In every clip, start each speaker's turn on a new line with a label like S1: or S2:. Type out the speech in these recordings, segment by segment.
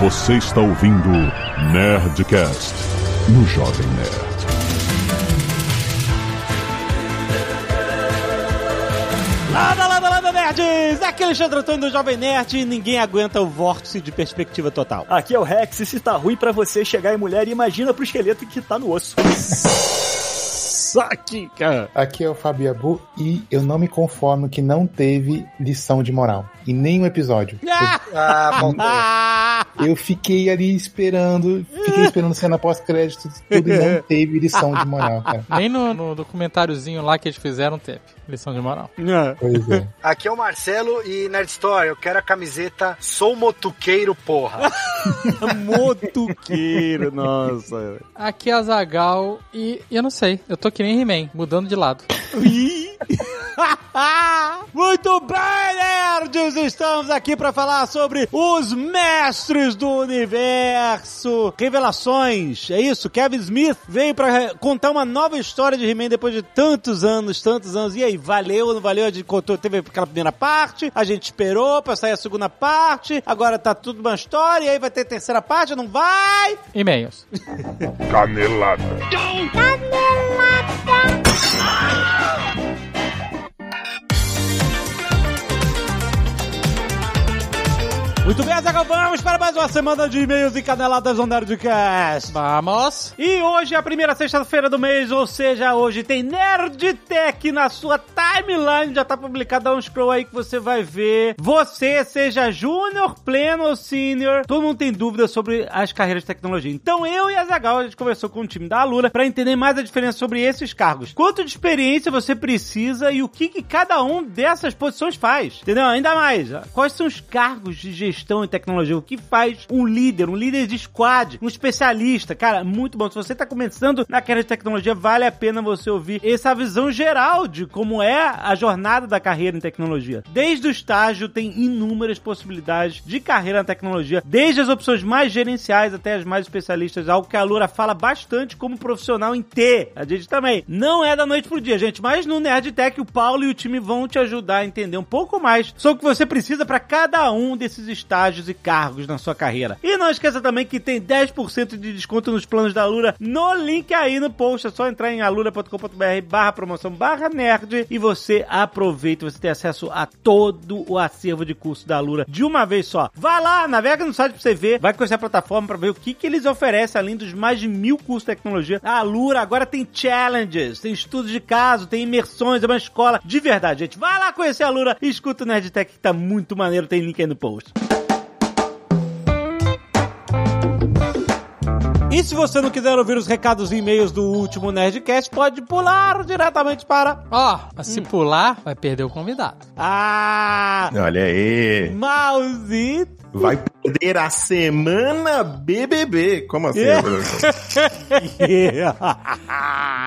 S1: Você está ouvindo Nerdcast no Jovem Nerd.
S2: Lada, lada, lada, nerds! Aqui é Alexandre Antônio do Jovem Nerd e ninguém aguenta o vórtice de perspectiva total.
S3: Aqui é o Rex, e se tá ruim pra você chegar em mulher, imagina pro esqueleto que tá no osso.
S2: Saque, cara.
S4: Aqui é o Fábio Abu e eu não me conformo que não teve lição de moral. Em nenhum episódio.
S3: Ah, bom.
S2: Ah!
S4: Eu fiquei ali esperando, fiquei esperando cena pós-crédito, tudo e não teve lição de moral, cara.
S5: Nem no, no documentáriozinho lá que eles fizeram teve lição de moral.
S4: Pois é.
S6: Aqui é o Marcelo e Nerd Store, eu quero a camiseta Sou Motuqueiro, porra.
S2: Motuqueiro, nossa.
S5: Aqui é a Zagal e eu não sei, eu tô que nem He-Man, mudando de lado.
S2: Muito bem, nerds! Estamos aqui para falar sobre os mestres do universo. Revelações, é isso? Kevin Smith veio para contar uma nova história de He-Man depois de tantos anos, tantos anos. E aí, valeu ou não valeu? A gente contou, teve aquela primeira parte, a gente esperou pra sair a segunda parte, agora tá tudo uma história, e aí vai ter terceira parte, não vai?
S5: E-mails.
S1: Canelada. 감사 합.
S2: Muito bem, Zagal, vamos para mais uma semana de e-mails e caneladas do Nerdcast.
S5: Vamos!
S2: E hoje é a primeira sexta-feira do mês, ou seja, hoje tem Nerd Tech na sua timeline, já tá publicado, dá um scroll aí que você vai ver. Você, seja júnior, pleno ou senior, todo mundo tem dúvidas sobre as carreiras de tecnologia. Então eu e a Zagal, a gente conversou com o time da Alura para entender mais a diferença sobre esses cargos. Quanto de experiência você precisa e o que, que cada um dessas posições faz, entendeu? Ainda mais, quais são os cargos de gestão em tecnologia? O que faz um líder, um líder de squad, um especialista? Cara, muito bom. Se você tá começando na carreira de tecnologia, vale a pena você ouvir essa visão geral de como é a jornada da carreira em tecnologia. Desde o estágio, tem inúmeras possibilidades de carreira na tecnologia, desde as opções mais gerenciais até as mais especialistas, algo que a Lura fala bastante como profissional em ter. A gente também. Não é da noite pro dia, gente, mas no Nerd Tech o Paulo e o time vão te ajudar a entender um pouco mais sobre o que você precisa para cada um desses estágios e cargos na sua carreira. E não esqueça também que tem 10% de desconto nos planos da Alura no link aí no post. É só entrar em alura.com.br barra promoção barra nerd e você aproveita, você tem acesso a todo o acervo de curso da Alura de uma vez só. Vai lá, navega no site pra você ver, vai conhecer a plataforma pra ver o que, que eles oferecem além dos mais de mil cursos de tecnologia. A Alura agora tem challenges, tem estudos de caso, tem imersões, é uma escola de verdade, gente. Vai lá conhecer a Alura e escuta o Nerdtech que tá muito maneiro, tem link aí no post. E se você não quiser ouvir os recados e e-mails do último Nerdcast, pode pular diretamente para.
S5: Ó, mas se pular, vai perder o convidado.
S2: Ah!
S7: Olha aí.
S2: Mauzito!
S7: Vai perder a semana BBB. Como assim?
S2: É.
S7: Bruno?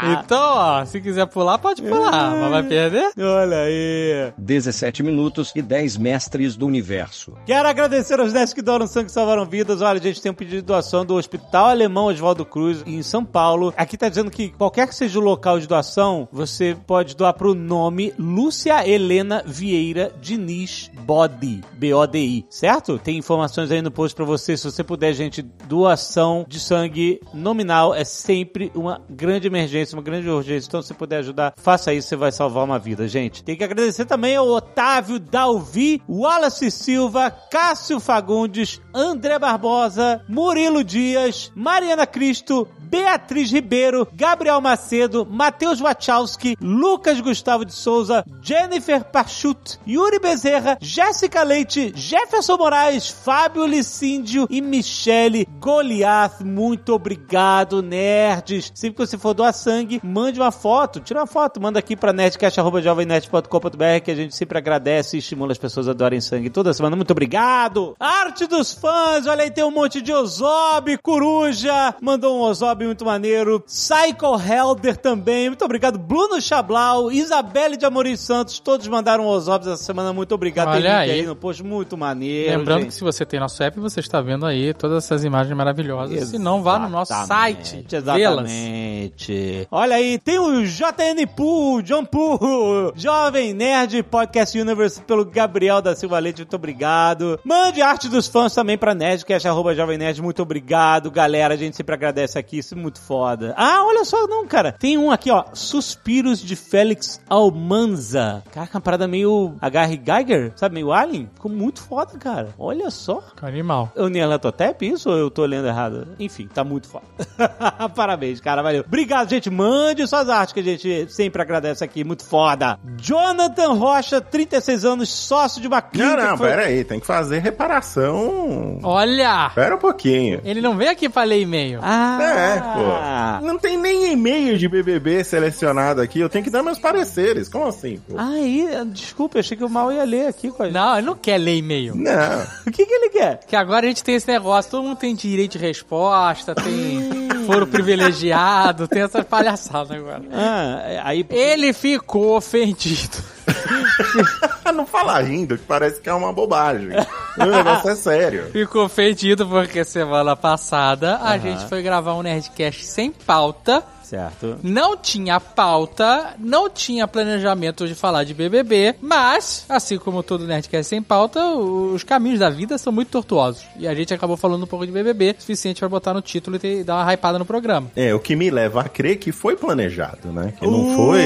S5: Então, ó, se quiser pular, pode pular, mas vai perder?
S2: Olha aí!
S8: 17 minutos e 10 mestres do universo.
S2: Quero agradecer aos 10 que doaram sangue e salvaram vidas. Olha, a gente tem um pedido de doação do Hospital Alemão Oswaldo Cruz, em São Paulo. Aqui tá dizendo que qualquer que seja o local de doação, você pode doar pro nome Lúcia Helena Vieira Diniz Body, B-O-D-I, certo? Tem informações aí no post pra você. Se você puder, gente, doação de sangue nominal é sempre uma grande emergência, uma grande urgência. Então, se puder ajudar, faça isso, você vai salvar uma vida, gente. Tem que agradecer também ao Otávio Dalvi, Wallace Silva, Cássio Fagundes, André Barbosa, Murilo Dias, Mariana Cristo, Beatriz Ribeiro, Gabriel Macedo, Matheus Wachowski, Lucas Gustavo de Souza, Jennifer Pachut, Yuri Bezerra, Jéssica Leite, Jefferson Moraes, Fábio Licíndio e Michele Goliath. Muito obrigado, nerds. Sempre que você for doar sangue, mande uma foto, tira uma foto, manda aqui pra nerdcast.jovemnerd.com.br que a gente sempre agradece e estimula as pessoas a doarem sangue toda semana. Muito obrigado. Arte dos fãs, olha aí, tem um monte de Ozob, Coruja, mandou um Ozob Bob, muito maneiro. Psycho Helder também, muito obrigado. Bruno Chablau, Isabelle de Amorim Santos, todos mandaram os obs essa semana, muito obrigado.
S5: Olha
S2: link
S5: aí.
S2: no post, muito maneiro.
S5: Lembrando
S2: gente.
S5: que se você tem nosso app, você está vendo aí todas essas imagens maravilhosas. Se não, vá no nosso site.
S2: Exatamente. Olha aí, tem o JN Pool, John Pool, Jovem Nerd Podcast Universe pelo Gabriel da Silva Leite, muito obrigado. Mande arte dos fãs também pra Nerdcast, arroba Jovem Nerd, muito obrigado, galera. A gente sempre agradece aqui, isso é muito foda. Ah, olha só, não, cara. Tem um aqui, ó, Suspiros de Félix Almanza. Caraca, uma parada meio H.R. Geiger, sabe, meio Alien. Ficou muito foda, cara. Olha só.
S5: Animal.
S2: Eu Nyarlathotep isso ou eu tô lendo errado? Enfim, tá muito foda. Parabéns, cara, valeu. Obrigado, gente. Mande suas artes que a gente sempre agradece aqui. Muito foda. Jonathan Rocha, 36 anos, sócio de uma clínica.
S7: Não, não,
S2: que foi-
S7: pera aí, tem que fazer reparação.
S5: Olha!
S7: Pera um pouquinho.
S5: Ele não veio aqui pra ler e-mail.
S2: Ah,
S7: É, pô. Não tem nem e-mail de BBB selecionado aqui, eu tenho que dar meus pareceres. Como assim, pô?
S2: Aí, desculpa, eu achei que o mal ia ler aqui com a gente.
S5: Não, ele não quer ler e-mail.
S7: Não.
S2: O que, que ele quer?
S5: Que agora a gente tem esse negócio, todo mundo tem direito de resposta, tem foro privilegiado, tem essa palhaçada agora.
S2: Ah, aí.
S5: Ele ficou ofendido.
S7: não fala rindo, que parece que é uma bobagem. o negócio é sério.
S5: Ficou ofendido porque semana passada a gente foi gravar um Nerdcast sem pauta.
S2: Certo.
S5: Não tinha pauta, não tinha planejamento de falar de BBB, mas, assim como todo Nerdcast sem pauta, os caminhos da vida são muito tortuosos. E a gente acabou falando um pouco de BBB, suficiente pra botar no título e ter- dar uma hypada no programa.
S7: É, o que me leva a crer que foi planejado, né? Que não foi.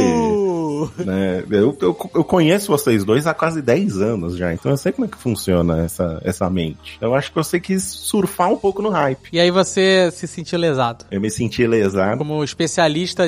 S7: Né? Eu, eu, eu conheço vocês dois há quase 10 anos já, então eu sei como é que funciona essa, essa mente. Eu acho que você quis surfar um pouco no hype.
S5: E aí você se sentiu lesado.
S7: Eu me senti lesado.
S5: Como especialista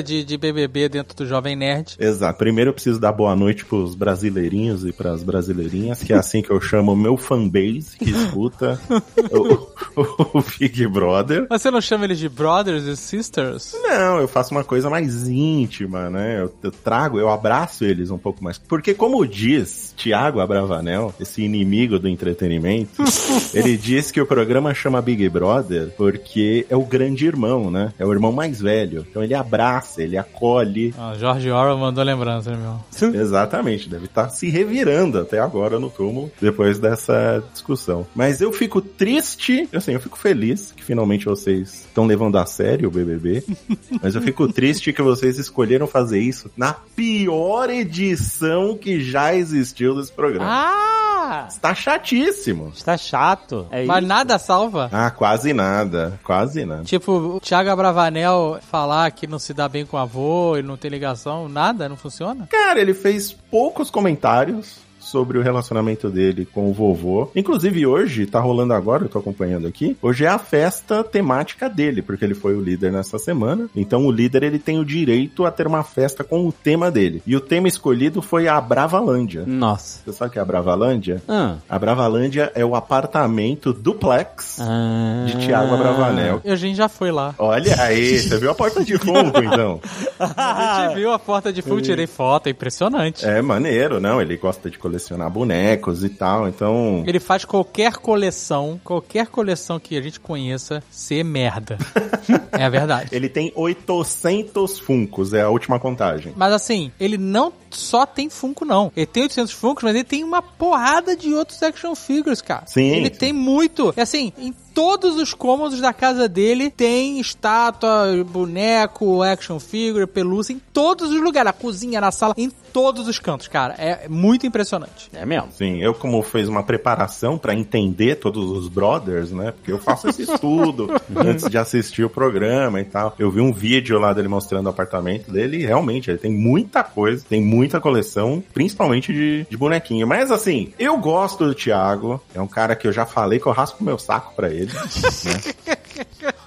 S5: de, de BBB dentro do Jovem Nerd.
S7: Exato. Primeiro eu preciso dar boa noite pros brasileirinhos e pras brasileirinhas, que é assim que eu chamo o meu fanbase que escuta o, o- o Big Brother.
S5: Você não chama eles de brothers e sisters?
S7: Não, eu faço uma coisa mais íntima, né? Eu, eu trago, eu abraço eles um pouco mais. Porque como diz Tiago Abravanel, esse inimigo do entretenimento, ele diz que o programa chama Big Brother porque é o grande irmão, né? É o irmão mais velho. Então ele abraça, ele acolhe.
S5: Ah, George Orwell mandou lembrança, meu.
S7: Exatamente, deve estar se revirando até agora no túmulo depois dessa discussão. Mas eu fico triste, assim, eu fico feliz que finalmente vocês estão levando a sério o BBB, mas eu fico triste que vocês escolheram fazer isso na pior edição que já existiu desse programa.
S2: Ah!
S7: Está chatíssimo.
S2: Está chato. É
S5: Mas
S2: isso?
S5: nada salva.
S7: Ah, quase nada, quase nada.
S5: Tipo, o Thiago Abravanel falar que não se dá bem com o avô e não tem ligação, nada, não funciona?
S7: Cara, ele fez poucos comentários sobre o relacionamento dele com o vovô. Inclusive hoje, tá rolando agora, eu tô acompanhando aqui. Hoje é a festa temática dele, porque ele foi o líder nessa semana. Então o líder ele tem o direito a ter uma festa com o tema dele. E o tema escolhido foi a Bravalândia.
S2: Nossa.
S7: Você sabe o que é a Bravalândia?
S2: Ah.
S7: A Bravalândia é o apartamento duplex
S2: Ah.
S7: de Tiago Abravanel.
S5: E a gente já foi lá.
S7: Olha aí, você viu a porta de fundo, então?
S5: A gente viu a porta de fundo, tirei foto, é impressionante.
S7: É maneiro, não? Ele gosta de colecionar bonecos e tal, então.
S5: Ele faz qualquer coleção, qualquer coleção que a gente conheça, ser merda. é a verdade.
S7: Ele tem 800 funcos, é a última contagem.
S5: Mas assim, ele não só tem Funko, não. Ele tem 800 Funkos, mas ele tem uma porrada de outros action figures, cara.
S7: Sim,
S5: Ele tem muito. E assim, em todos os cômodos da casa dele tem estátua, boneco, action figure, pelúcia, em todos os lugares. Na cozinha, na sala, em todos os cantos, cara. É muito impressionante.
S2: É mesmo.
S7: Sim, eu como fiz uma preparação pra entender todos os brothers, né? Porque eu faço esse estudo antes de assistir o programa e tal. Eu vi um vídeo lá dele mostrando o apartamento dele e realmente ele tem muita coisa, tem muita coleção, principalmente de, de bonequinho. Mas assim, eu gosto do Thiago, é um cara que eu já falei que eu raspo meu saco pra ele. né?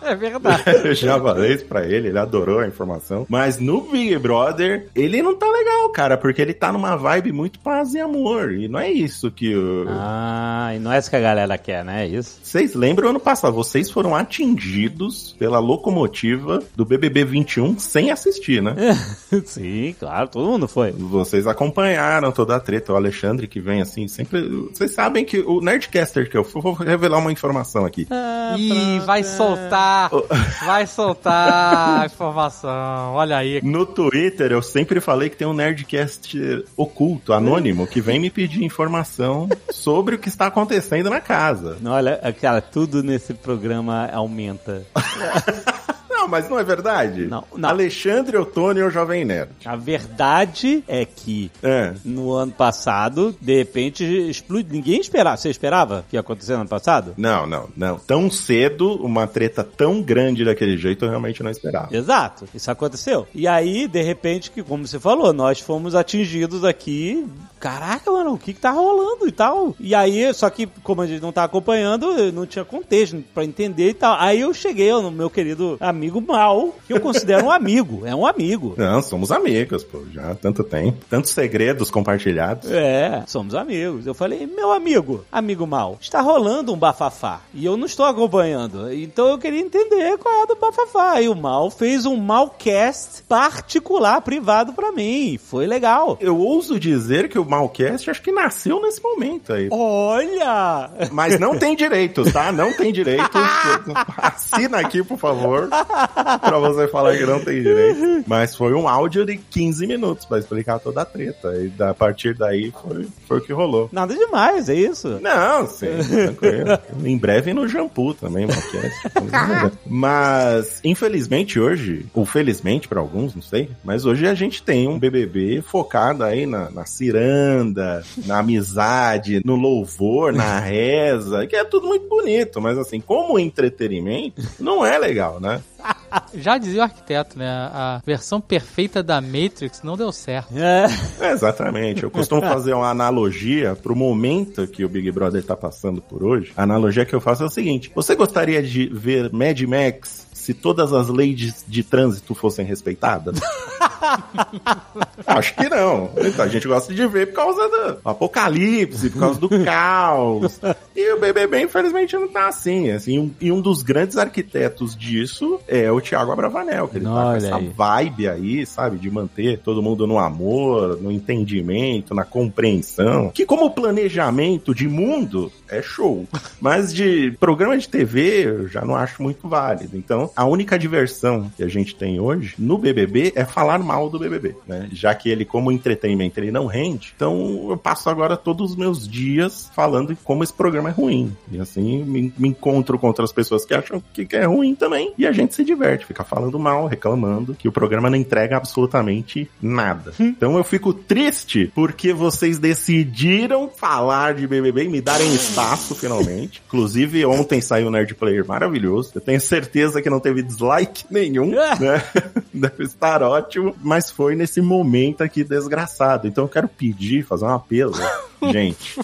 S5: É verdade.
S7: Eu já falei isso pra ele, ele adorou a informação. Mas no Big Brother, ele não tá legal, cara, porque ele tá numa vibe muito paz e amor. E não é isso que o.
S2: Ah, e não é isso que a galera quer, né? É isso.
S7: Vocês lembram ano passado? Vocês foram atingidos pela locomotiva do BBB 21 sem assistir, né?
S2: Sim, claro, todo mundo foi.
S7: Vocês acompanharam toda a treta. O Alexandre que vem assim, sempre. Vocês sabem que o Nerdcaster que eu vou revelar uma informação aqui.
S5: Ih, vai soltar. Vai soltar a informação. Olha aí.
S7: No Twitter, eu sempre falei que tem um Nerdcast oculto, anônimo, que vem me pedir informação sobre o que está acontecendo na casa.
S2: Olha, cara, tudo nesse programa aumenta.
S7: Não, mas não é verdade?
S2: Não, não.
S7: Alexandre Ottoni é o Jovem Nerd.
S2: A verdade é que
S7: É.
S2: no ano passado, de repente, explodiu. Ninguém esperava. Você esperava que ia acontecer no ano passado?
S7: Não, não, não. Tão cedo, uma treta tão grande daquele jeito, eu realmente não esperava.
S2: Exato, isso aconteceu. E aí, de repente, que como você falou, nós fomos atingidos aqui. Caraca, mano, o que que tá rolando e tal? E aí, só que como a gente não tá acompanhando, não tinha contexto pra entender e tal. Aí eu cheguei no meu querido amigo Mal, que eu considero um amigo, é um amigo.
S7: Não, somos amigos, pô, já há tanto tempo. Tantos segredos compartilhados.
S2: É, somos amigos. Eu falei, meu amigo, amigo mal, está rolando um bafafá e eu não estou acompanhando. Então eu queria entender qual é do bafafá. E o mal fez um malcast particular, privado pra mim. Foi legal.
S7: Eu ouso dizer que o Malcast acho que nasceu nesse momento aí.
S2: Olha!
S7: Mas não tem direitos, tá? Não tem direitos. Assina aqui, por favor, pra você falar que não tem direito. Mas foi um áudio de 15 minutos pra explicar toda a treta. E a partir daí foi, foi o que rolou.
S2: Nada demais, é isso.
S7: Não, sim, tranquilo. em breve no Jampu também, Malcast. Mas, infelizmente hoje, ou felizmente pra alguns, não sei, mas hoje a gente tem um BBB focado aí na, na ciranda, na amizade, no louvor, na reza, que é tudo muito bonito, mas assim, como entretenimento, não é legal, né?
S5: Já dizia o arquiteto, né? A versão perfeita da Matrix não deu certo.
S2: É.
S7: É, exatamente. Eu costumo fazer uma analogia pro momento que o Big Brother tá passando por hoje. A analogia que eu faço é o seguinte: você gostaria de ver Mad Max se todas as leis de trânsito fossem respeitadas? Acho que não. Então, a gente gosta de ver por causa do apocalipse, por causa do caos. E o BBB, infelizmente, não tá assim. assim um- e um dos grandes arquitetos disso é o Thiago Abravanel, que ele tá com essa
S2: aí.
S7: vibe aí, sabe? De manter todo mundo no amor, no entendimento, na compreensão. Que como planejamento de mundo é show. Mas de programa de TV eu já não acho muito válido. Então, a única diversão que a gente tem hoje no BBB é falar mal do BBB, né? Já que ele, como entretenimento, ele não rende. Então, eu passo agora todos os meus dias falando como esse programa é ruim. E assim, me, me encontro com outras pessoas que acham que é ruim também. E a gente se diverte, fica falando mal, reclamando, que o programa não entrega absolutamente nada. Então, eu fico triste porque vocês decidiram falar de BBB e me darem espaço finalmente. Inclusive, ontem saiu um Nerd Player maravilhoso. Eu tenho certeza que não teve dislike nenhum, né? Deve estar ótimo. Mas foi nesse momento aqui desgraçado. Então eu quero pedir, fazer um apelo, gente,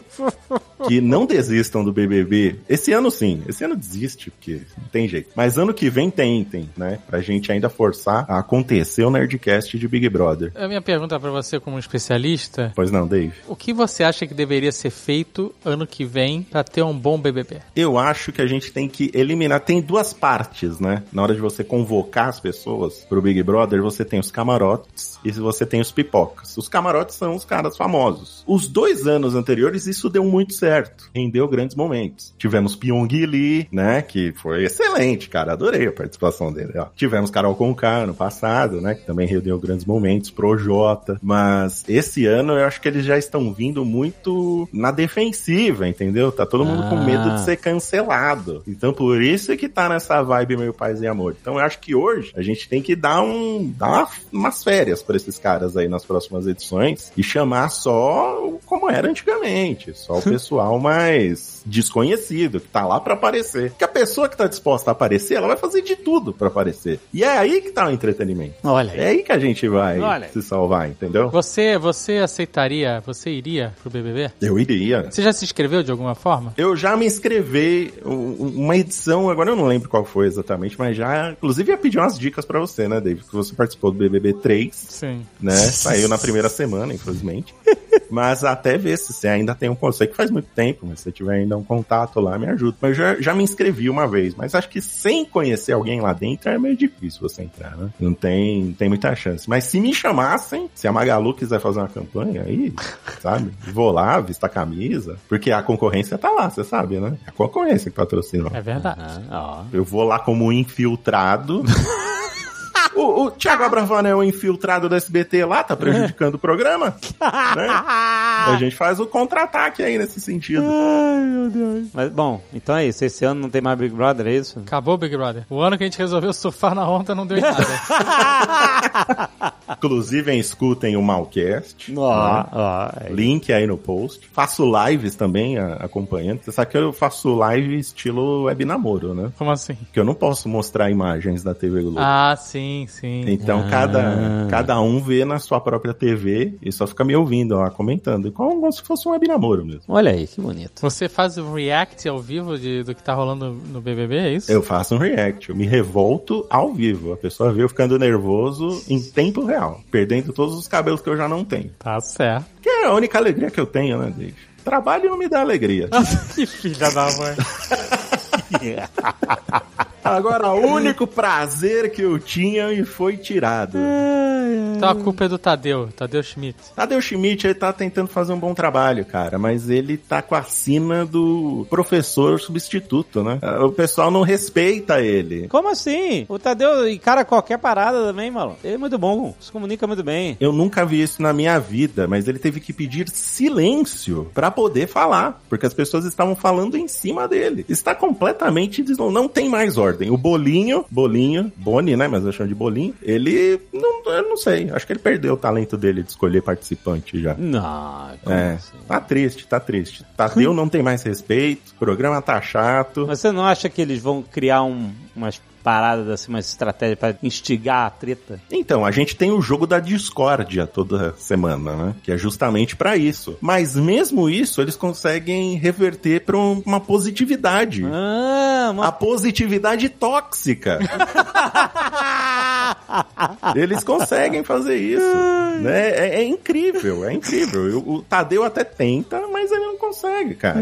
S7: que não desistam do BBB. Esse ano sim, esse ano desiste, porque não tem jeito. Mas ano que vem tentem, né? Pra gente ainda forçar a acontecer o Nerdcast de Big Brother.
S5: A minha pergunta pra você, como especialista,
S7: Pois não, Dave?
S5: o que você acha que deveria ser feito ano que vem pra ter um bom BBB?
S7: Eu acho que a gente tem que eliminar. Tem duas partes, né? Na hora de você convocar as pessoas pro Big Brother, você tem os camarotes e você tem os pipocas. Os camarotes são os caras famosos. Os dois anos anteriores, isso deu muito certo. Rendeu grandes momentos. Tivemos Pyong Lee, né? Que foi excelente, cara. Adorei a participação dele. Ó. Tivemos Carol Conká no passado, né? Que também rendeu grandes momentos. Projota. Mas esse ano eu acho que eles já estão vindo muito na defensiva, entendeu? Tá todo mundo com
S2: Ah.
S7: medo de ser cancelado. Então por isso é que tá nessa vibe meio paz e amor. Então eu acho que hoje a gente tem que dar um dar uma- umas férias pra esses caras aí nas próximas edições e chamar só como era antigamente, só o pessoal pessoal mais desconhecido, que tá lá pra aparecer. Porque a pessoa que tá disposta a aparecer, ela vai fazer de tudo pra aparecer. E é aí que tá o entretenimento.
S2: Olha
S7: É aí que a gente vai
S2: Olha.
S7: se salvar, entendeu?
S5: Você, você aceitaria, você iria pro BBB?
S7: Eu iria.
S5: Você já se inscreveu de alguma forma?
S7: Eu já me inscrevi um- uma edição, agora eu não lembro qual foi exatamente, mas já, inclusive ia pedir umas dicas pra você, né, David? Que você participou do BBB 3,
S5: Sim.
S7: né? Saiu na primeira semana, infelizmente. Mas até ver se você ainda tem um. Sei que faz muito tempo, mas se você tiver ainda um contato lá, me ajuda. Mas eu já, já me inscrevi uma vez, mas acho que sem conhecer alguém lá dentro é meio difícil você entrar, né? Não tem, não tem muita chance. Mas se me chamassem, se a Magalu quiser fazer uma campanha aí, sabe? Vou lá, visto a camisa, porque a concorrência tá lá, você sabe, né? É a concorrência que patrocina.
S5: É verdade.
S2: Ah,
S7: Eu vou lá como um infiltrado. O, o Thiago Abravanel é o infiltrado do SBT lá, tá prejudicando o programa. né? A gente faz o contra-ataque aí nesse sentido.
S2: Mas, bom, então é isso. Esse ano não tem mais Big Brother, é isso?
S5: Acabou o Big Brother. O ano que a gente resolveu surfar na onda não deu em nada.
S7: Inclusive, escutem o Malcast.
S2: Ó,
S7: né?
S2: ó. é
S7: Link aí no post. Faço lives também acompanhando. Você sabe que eu faço live estilo web namoro, né?
S5: Como assim?
S7: Que eu não posso mostrar imagens da TV Globo.
S5: Ah, sim, sim.
S7: Então
S2: Ah.
S7: cada, cada um vê na sua própria TV e só fica me ouvindo lá, comentando. Como, como se fosse um web namoro mesmo.
S2: Olha aí, que bonito.
S5: Você faz o react ao vivo de, do que tá rolando no BBB, é isso?
S7: Eu faço um react, eu me revolto ao vivo. A pessoa vê eu ficando nervoso em tempo real, perdendo todos os cabelos que eu já não tenho.
S5: Tá certo.
S7: Que é a única alegria que eu tenho, né, Dave? Trabalho não me dá alegria.
S5: que filha da mãe.
S7: Agora, o único prazer que eu tinha me foi tirado.
S5: Então a culpa é do Tadeu, Tadeu Schmidt.
S7: Tadeu Schmidt, ele tá tentando fazer um bom trabalho, cara, mas ele tá com a sina do professor substituto, né? O pessoal não respeita ele.
S2: Como assim? O Tadeu encara qualquer parada também, maluco. Ele é muito bom, se comunica muito bem.
S7: Eu nunca vi isso na minha vida, mas ele teve que pedir silêncio pra poder falar, porque as pessoas estavam falando em cima dele. Está completamente des... não tem mais ordem. O Bolinho, Bolinho, Boni, né, mas eu chamo de Bolinho, ele não, eu não sei, acho que ele perdeu o talento dele de escolher participante já.
S2: Não, como
S7: É,
S2: assim?
S7: tá triste, tá triste. Tadeu não tem mais respeito, o programa tá chato.
S2: Mas Você não acha que eles vão criar um, umas paradas assim, umas estratégias pra instigar a treta?
S7: Então, a gente tem o jogo da discórdia toda semana, né? Que é justamente pra isso. Mas mesmo isso, eles conseguem reverter pra um- uma positividade.
S2: Ah, uma
S7: A positividade tóxica. Eles conseguem fazer isso. Né? É, é incrível, é incrível. O, o Tadeu até tenta, mas ele não consegue, cara.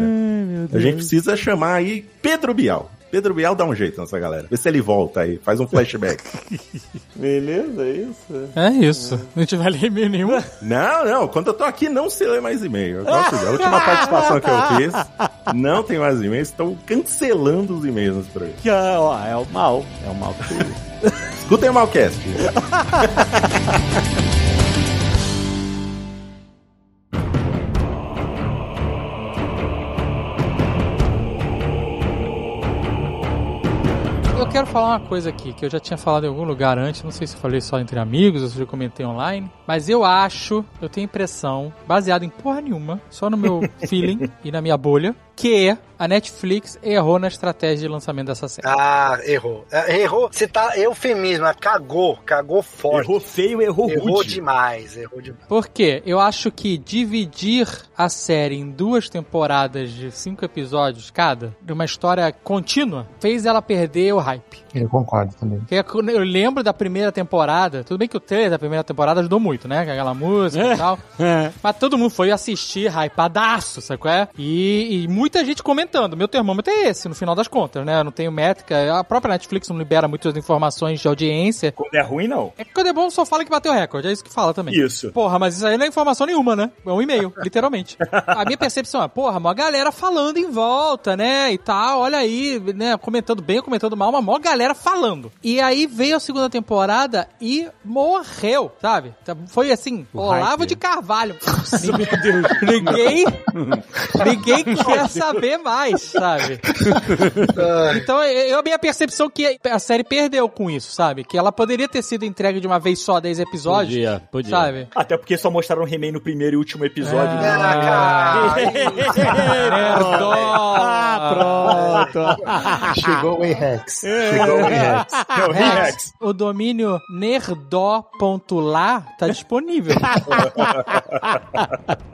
S7: A gente precisa chamar aí Pedro Bial. Pedro Bial dá um jeito nessa galera. Vê se ele volta aí, faz um flashback.
S2: Beleza, é isso.
S5: É isso. Não te vai ler e-mail nenhum.
S7: Não, não, quando eu tô aqui não se lê mais e-mail. De- A última participação que eu fiz, não tem mais e-mails, estão cancelando os e-mails nesse programa.
S2: Que, ah, ó, é o mal. É o mal que
S7: Escutem o Malcast.
S5: falar uma coisa aqui, que eu já tinha falado em algum lugar antes, não sei se eu falei só entre amigos ou se eu comentei online, mas eu acho, eu tenho impressão, baseado em porra nenhuma, só no meu feeling e na minha bolha, que a Netflix errou na estratégia de lançamento dessa série.
S6: Ah, errou. É, Errou. Você tá eufemismo, né? cagou, cagou forte.
S3: Errou feio, errou
S6: Errou
S3: rude.
S6: demais, errou demais.
S5: Por quê? Eu acho que dividir a série em duas temporadas de cinco episódios cada, de uma história contínua, fez ela perder o hype.
S4: Eu concordo também.
S5: Porque Eu lembro da primeira temporada, tudo bem que o trailer da primeira temporada ajudou muito, né? Com aquela música e tal. Mas todo mundo foi assistir hypadaço, sabe qual é? E, e muita gente comentando. Meu termômetro é esse, no final das contas, né? Eu não tenho métrica. A própria Netflix não libera muitas informações de audiência.
S3: Quando é ruim, não.
S5: É que quando é bom só fala que bateu recorde, é isso que fala também.
S3: Isso.
S5: Porra, mas isso aí não é informação nenhuma, né? É um e-mail, literalmente. A minha percepção é, porra, mó galera falando em volta, né? E tal, olha aí, né? Comentando bem ou comentando mal, uma mó galera falando. E aí veio a segunda temporada e morreu, sabe? Então, Foi assim, Olavo de Carvalho. ninguém, ninguém, ninguém quer saber mais, sabe? então, eu, a minha percepção é que a série perdeu com isso, sabe? Que ela poderia ter sido entregue de uma vez só, 10 episódios.
S3: Podia, podia.
S5: Sabe?
S3: Até porque só mostraram o He-Man no primeiro e último episódio. né?
S6: Ah,
S5: Nerdó!
S2: Ah, pronto.
S4: Chegou o Rex. Chegou o Rex.
S3: Não, Rex.
S5: O domínio nerdó.lá tá disponível.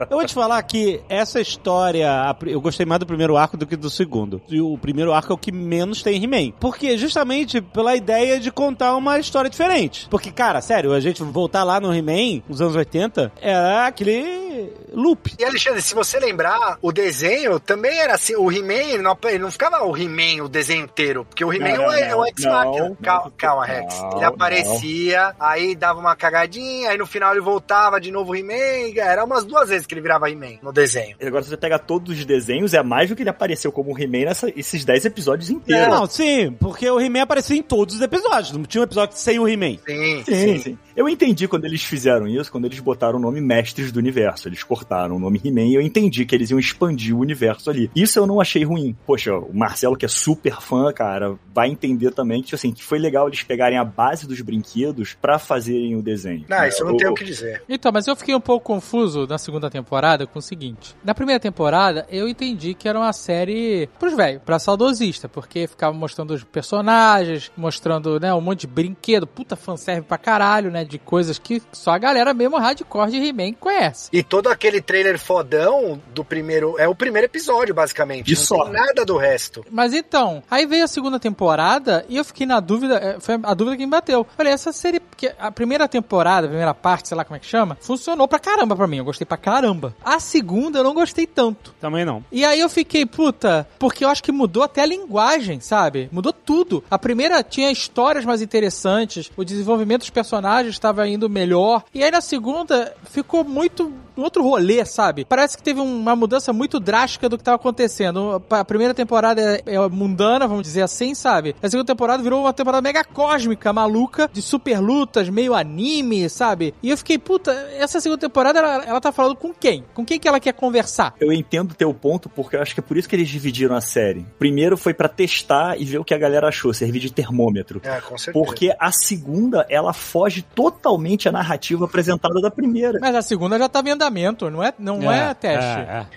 S2: Eu vou te falar que essa história, eu gostei mais do primeiro arco do que do segundo. E o primeiro arco é o que menos tem He-Man. Porque justamente pela ideia de contar uma história diferente. Porque, cara, sério, a gente voltar lá no He-Man, nos anos 80, era aquele loop.
S6: E Alexandre, se você lembrar, o desenho também era assim. O He-Man, ele não, ele não ficava o He-Man o desenho inteiro. Porque o He-Man
S3: Não, não,
S6: é, é o
S3: não,
S6: X-Machina.
S3: não,
S6: Calma,
S3: não,
S6: calma, Rex.
S3: não,
S6: ele aparecia, aí dava uma cagadinha, aí no final ele voltava de novo o He-Man. Era umas duas vezes que ele virava He-Man no desenho.
S3: Agora, se você pega todos os desenhos, é mais do que ele apareceu como He-Man nesses 10 episódios inteiros.
S2: Não, sim, porque o He-Man aparecia em todos os episódios. Não tinha um episódio sem o He-Man.
S6: Sim,
S3: Sim, sim. Eu entendi quando eles fizeram isso, quando eles botaram o nome Mestres do Universo. Eles cortaram o nome He-Man e eu entendi que eles iam expandir o universo ali. Isso eu não achei ruim. Poxa, o Marcelo, que é super fã, cara, vai entender também que, assim, que foi legal eles pegarem a base dos brinquedos pra fazerem o desenho.
S6: Não, isso eu não
S3: O-
S6: tenho o que dizer.
S5: Então, mas eu fiquei um pouco confuso na segunda temporada com o seguinte. Na primeira temporada, eu entendi que era uma série pros velhos, pra saudosista, porque ficava mostrando os personagens, mostrando, né, um monte de brinquedo, puta fanserve pra caralho, né, de coisas que só a galera mesmo hardcore de He-Man conhece.
S6: E todo aquele trailer fodão do primeiro. É o primeiro episódio, basicamente.
S3: E
S6: não
S3: só.
S6: tem nada do resto.
S5: Mas então, aí veio a segunda temporada e eu fiquei na dúvida, é, foi a dúvida que me bateu. Falei, essa série, porque a primeira temporada, a primeira parte, sei lá como é que chama, funcionou pra caramba pra mim, eu gostei pra caramba. A segunda eu não gostei tanto.
S2: Também não.
S5: E aí eu fiquei, puta, porque eu acho que mudou até a linguagem, sabe? Mudou tudo. A primeira tinha histórias mais interessantes, o desenvolvimento dos personagens estava indo melhor. E aí na segunda ficou muito outro rolê, sabe? Parece que teve uma mudança muito drástica do que estava acontecendo. A primeira temporada é, é mundana, vamos dizer assim, sabe? A segunda temporada virou uma temporada mega cósmica, maluca, de super lutas, meio anime, sabe? E eu fiquei, puta, essa segunda temporada ela, ela tá falando com quem? Com quem que ela quer conversar?
S3: Eu entendo teu ponto, porque eu acho que é por isso que eles dividiram a série. Primeiro foi pra testar e ver o que a galera achou, servir de termômetro.
S6: É, com certeza.
S3: Porque a segunda, ela foge totalmente à narrativa apresentada da primeira.
S5: Mas a segunda já tava em andamento, não é, não é, teste.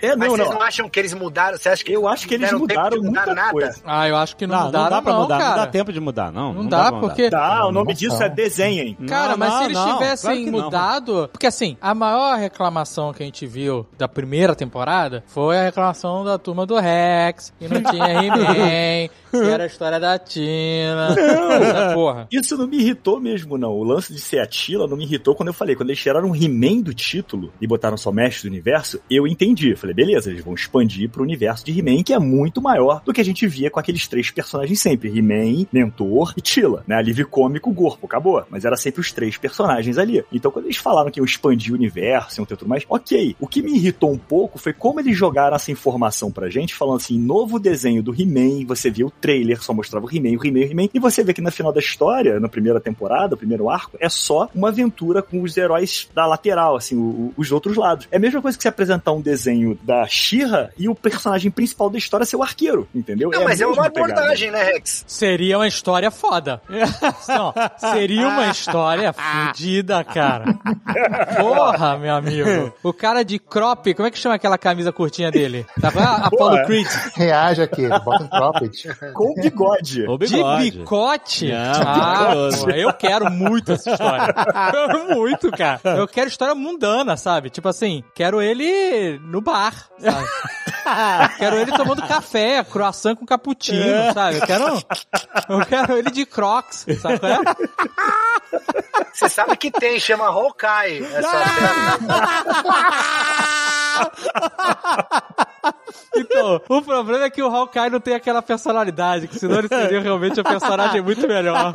S3: É,
S6: Mas
S3: não,
S6: vocês
S3: não.
S6: não acham que eles mudaram? Você acha que
S3: Eu acho que eles mudaram
S6: mudar
S3: muita
S6: nada?
S3: coisa.
S5: Ah, eu acho que não,
S2: Não, não
S5: mudaram,
S2: dá pra
S5: não,
S2: mudar.
S5: cara.
S2: Não dá tempo de mudar, não.
S5: Não,
S2: Não
S5: dá,
S2: mudar.
S5: porque...
S3: Tá, o nome
S4: Não,
S3: disso
S4: não.
S3: é desenhem.
S5: Cara,
S2: Não,
S5: mas
S2: não,
S5: se eles
S2: não,
S5: tivessem
S2: claro não.
S5: mudado. Porque assim, a maior reclamação que a gente viu da primeira temporada foi a reclamação da turma do Rex, que não tinha He-Man, que era a história da Tina. Essa porra.
S3: Isso não me irritou mesmo, não. O lance de ser a Tila não me irritou quando eu falei. Quando eles tiraram o He-Man do título e botaram só Mestre do Universo, eu entendi. Eu falei, beleza, eles vão expandir pro universo de He-Man, que é muito maior do que a gente via com aqueles três personagens sempre. He-Man, Mentor e Tila, né? Alívio cômico, Gorpo, acabou. Mas era sempre os três personagens ali. Então quando eles falaram que iam expandir o universo, ter tudo mais, ok. O que me irritou um pouco foi como eles jogaram essa informação pra gente, falando assim, novo desenho do He-Man, você viu o trailer, só mostrava o He-Man, o He-Man, o He-Man, e você vê que no final da história, na primeira temporada, o primeiro arco, é só uma aventura com os heróis da lateral, assim, os outros lados. É a mesma coisa que você apresentar um desenho da She-Ra e o personagem principal da história ser o arqueiro, entendeu?
S6: Não,
S3: a
S6: mas é uma abordagem, né, Rex?
S5: Seria uma história foda. Não, seria uma história fodida, cara. Porra, meu amigo. O cara de crop, como é que chama aquela camisa curtinha dele? Tá vendo? Apollo. Creed.
S4: Reage aqui, bota um cropped.
S3: Com bigode.
S2: O
S5: De
S2: bigode.
S5: bicote?
S2: Não,
S5: ah, eu quero muito essa história. Quero muito, cara. Eu quero história mundana, sabe? Tipo assim, quero ele no bar, sabe? quero ele tomando café, croissant com cappuccino, sabe? Eu quero, eu quero ele de crocs, sabe? qual é?
S6: Você sabe que tem, chama Hawkeye. Essa série.
S5: Então, o problema é que o Hawkeye não tem aquela personalidade, que senão ele seria realmente um personagem muito melhor.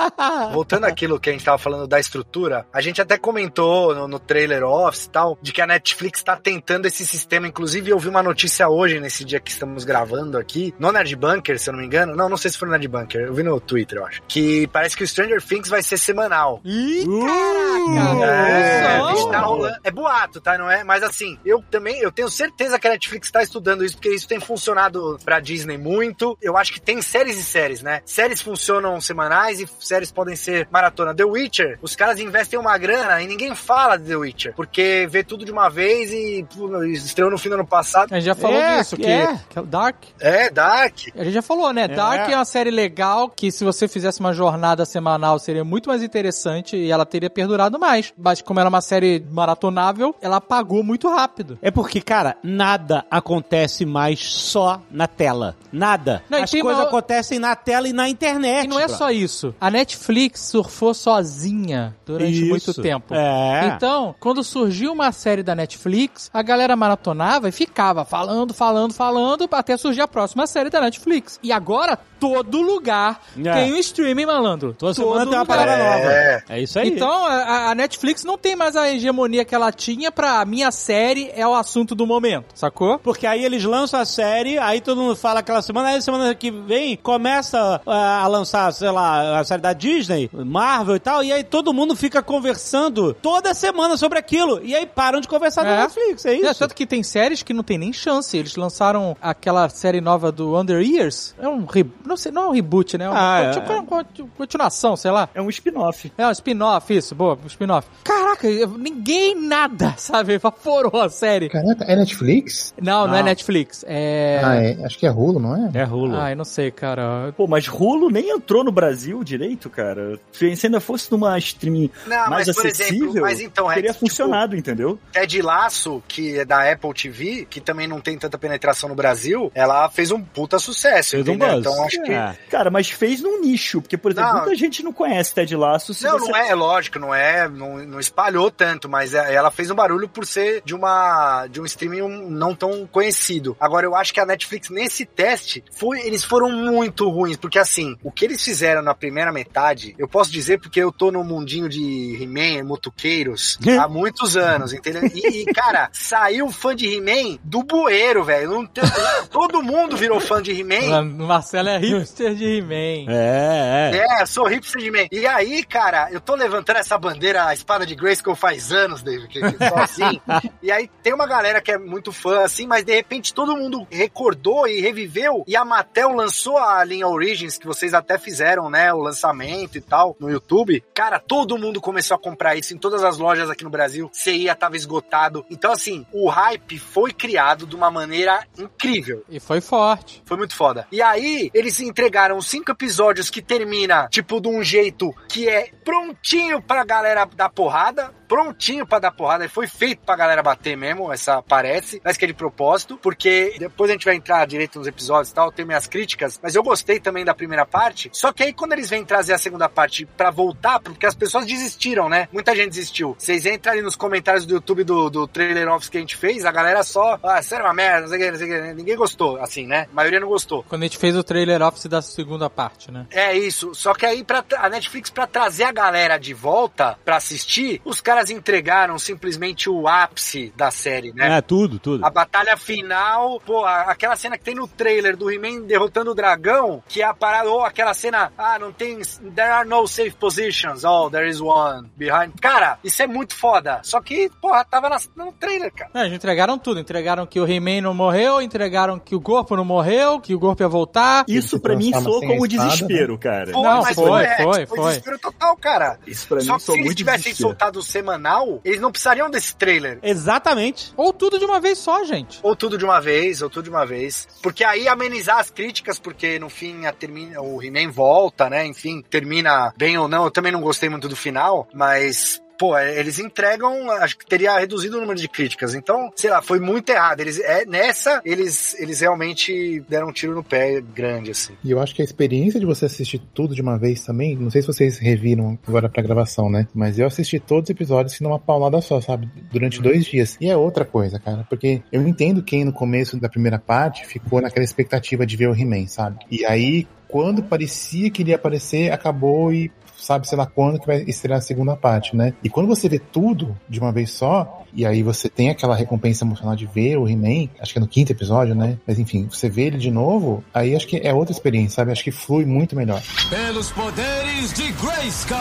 S6: Voltando àquilo que a gente tava falando da estrutura, a gente até comentou no, no trailer office e tal, de que a Netflix tá tentando esse sistema. Inclusive, eu vi uma notícia hoje, nesse dia que estamos gravando aqui, no Nerd Bunker, se eu não me engano. Não, não sei se foi no Nerd Bunker, eu vi no Twitter, eu acho. Que parece que o Stranger Things vai ser semanal.
S5: Ih,
S6: É,
S5: caraca!
S6: a
S5: Nossa.
S6: gente tá rolando. É boato, tá? Não é? Mas assim, eu também eu tenho certeza que a Netflix tá estudando isso, porque isso tem funcionado pra Disney muito. Eu acho que tem séries e séries, né? Séries funcionam semanais e séries podem ser maratona. The Witcher, os caras investem uma grana e ninguém fala de The Witcher, porque vê tudo de uma vez e pô, estreou no fim do ano passado.
S5: A gente já falou
S2: É,
S5: disso, que,
S2: é.
S5: que é o Dark.
S6: É, Dark.
S5: A gente já falou, né? Dark é uma série legal que se você fizesse uma jornada semanal seria muito mais interessante e ela teria perdurado mais. Mas como era uma série maratonável, ela apagou muito rápido.
S2: É porque, cara, nada acontece mais só na tela. Nada.
S5: Não,
S2: As coisas
S5: uma-
S2: acontecem na tela e na internet.
S5: E não é
S2: bro.
S5: só isso. A Netflix surfou sozinha durante
S2: Isso.
S5: muito tempo.
S2: É.
S5: Então, quando surgiu uma série da Netflix, a galera maratonava e ficava falando, falando, falando, até surgir a próxima série da Netflix. E agora, todo lugar
S2: É.
S5: tem um streaming, malandro.
S2: Toda
S5: Todo
S2: semana tem uma parada nova.
S6: É.
S2: É isso aí.
S5: Então, a, a Netflix não tem mais a hegemonia que ela tinha pra a minha série é o assunto do momento, sacou?
S2: Porque aí eles lançam a série, aí todo mundo fala aquela semana, aí semana que vem começa ah, a lançar, sei lá, a série da Disney, Marvel e tal, e aí todo mundo fica conversando toda semana sobre aquilo. E aí param de conversar na
S5: É.
S2: Netflix, é isso?
S5: É, tanto que tem séries que não tem nem chance. Eles lançaram aquela série nova do Under Years. É um re... não sei, não é um reboot, né? É uma
S2: Ah, é.
S5: tipo, uma conti- continuação, sei lá.
S3: É um spin-off.
S5: É um spin-off, isso, boa, um spin-off. Caraca, eu- ninguém nada, sabe? Evaporou a série.
S4: Caraca, é Netflix?
S5: Não, não, é
S2: Não.
S5: Netflix. É.
S4: Ah, é. Acho que é Hulu, não é?
S2: É Hulu.
S5: Ai, não sei, cara.
S3: Pô, mas Hulu nem entrou no Brasil direito, cara. Se ainda fosse numa streaming
S6: Não,
S3: mais
S6: mas por
S3: acessível,
S6: exemplo, mas então,
S3: teria
S6: Rex, tipo,
S3: funcionado, entendeu?
S6: Ted Laço, que é da Apple TV, que também não tem tanta penetração no Brasil, ela fez um puta sucesso,
S2: Fez um
S6: entendeu?
S2: buzz.
S6: Então acho que
S2: É.
S3: Cara, mas fez num nicho, porque, por exemplo,
S6: Não.
S3: muita gente não conhece Ted Lasso. Se
S6: Não,
S3: você...
S6: não é, é lógico, não é, não, não espalhou tanto, mas é- ela fez um barulho por ser de uma de um streaming não tão conhecido. Agora eu acho que a Netflix nesse teste foi, eles foram muito ruins, porque assim, o que eles fizeram na primeira metade, eu posso dizer porque eu tô no mundinho de He-Man, motoqueiros, há muitos anos, entendeu? E, e, cara, saiu fã de He-Man do bueiro, velho. Não tem- Todo mundo virou fã de He-Man.
S5: O Marcelo é hipster de He-Man.
S2: É, é.
S6: É, sou hipster de man. E aí, cara, eu tô levantando essa bandeira, a espada de Grayskull faz anos, David, que que só assim. e aí tem uma galera que é muito fã, assim, mas de repente todo mundo recordou e reviveu. E a Mattel lançou a linha Origins, que vocês até fizeram, né? O lançamento e tal, no YouTube. Cara, todo mundo começou a comprar isso em todas as lojas aqui no Brasil. CIA tava esgotado. Então, assim, o hype foi criado de uma maneira incrível.
S5: E foi forte.
S6: Foi muito foda. E aí, eles entregaram cinco episódios que termina, tipo, de um jeito que é prontinho pra galera dar porrada. Prontinho pra dar porrada. E foi feito pra galera bater mesmo, essa parece. Mas que é de propósito. Porque depois a gente vai entrar direito nos episódios e tal, tem minhas críticas. Mas eu gostei também da primeira parte. Só que aí, quando eles vêm trazer a segunda parte pra voltar, porque as pessoas desistiram, né? Muita gente desistiu. Vocês entram ali nos comentários do YouTube do, do trailer office que a gente fez, a galera só, ah, sério, uma merda, não sei o que, não sei o que. Ninguém gostou, assim, né? A maioria não gostou.
S5: Quando a gente fez o trailer office da segunda parte, né?
S6: É isso. Só que aí pra, a Netflix, pra trazer a galera de volta pra assistir, os caras entregaram simplesmente o ápice da série, né?
S2: É, tudo, tudo.
S6: A batalha final, pô, aquela cena que tem no trailer do He-Man derrotando o dragão, que é a parada, ou aquela cena, ah, não tem, there are no safe positions, oh, there is one behind. Cara, isso é muito foda. Só que, porra, tava na- no trailer, cara.
S5: Não, eles entregaram tudo. Entregaram que o He-Man não morreu, entregaram que o corpo não morreu, que o corpo ia voltar.
S3: Isso pra mim soa
S4: a
S3: como
S4: espada,
S3: desespero, cara.
S6: Pô,
S5: Não,
S6: mas
S5: foi,
S6: é,
S5: foi,
S6: foi
S5: foi.
S6: desespero total, cara.
S3: Isso pra
S6: Só
S3: mim
S6: que se eles
S3: muito
S6: tivessem
S3: desespero.
S6: soltado o semanal, eles não precisariam desse trailer.
S2: Exatamente.
S5: Ou tudo de uma vez só, gente.
S6: Ou tudo de uma vez, ou tudo de uma vez. Porque aí amenizar as críticas, porque no fim a termina, o He-Man volta, né? Enfim, termina bem ou não. Eu também não gostei muito do final, mas. Pô, é, eles entregam, acho que teria reduzido o número de críticas. Então, sei lá, foi muito errado. Eles, é, nessa, eles, eles realmente deram um tiro no pé grande, assim.
S4: E eu acho que a experiência de você assistir tudo de uma vez também, não sei se vocês reviram agora pra gravação, né? Mas eu assisti todos os episódios assim, numa paulada só, sabe? Durante dois dias. E é outra coisa, cara, porque eu entendo quem no começo da primeira parte ficou naquela expectativa de ver o He-Man, sabe? E aí, quando parecia que ele ia aparecer, acabou e sabe, sei lá quando que vai estrear a segunda parte, né? E quando você vê tudo de uma vez só, e aí você tem aquela recompensa emocional de ver o He-Man, acho que é no quinto episódio, né? Mas enfim, você vê ele de novo, aí acho que é outra experiência, sabe? Acho que flui muito melhor.
S9: Pelos poderes de Grayskull!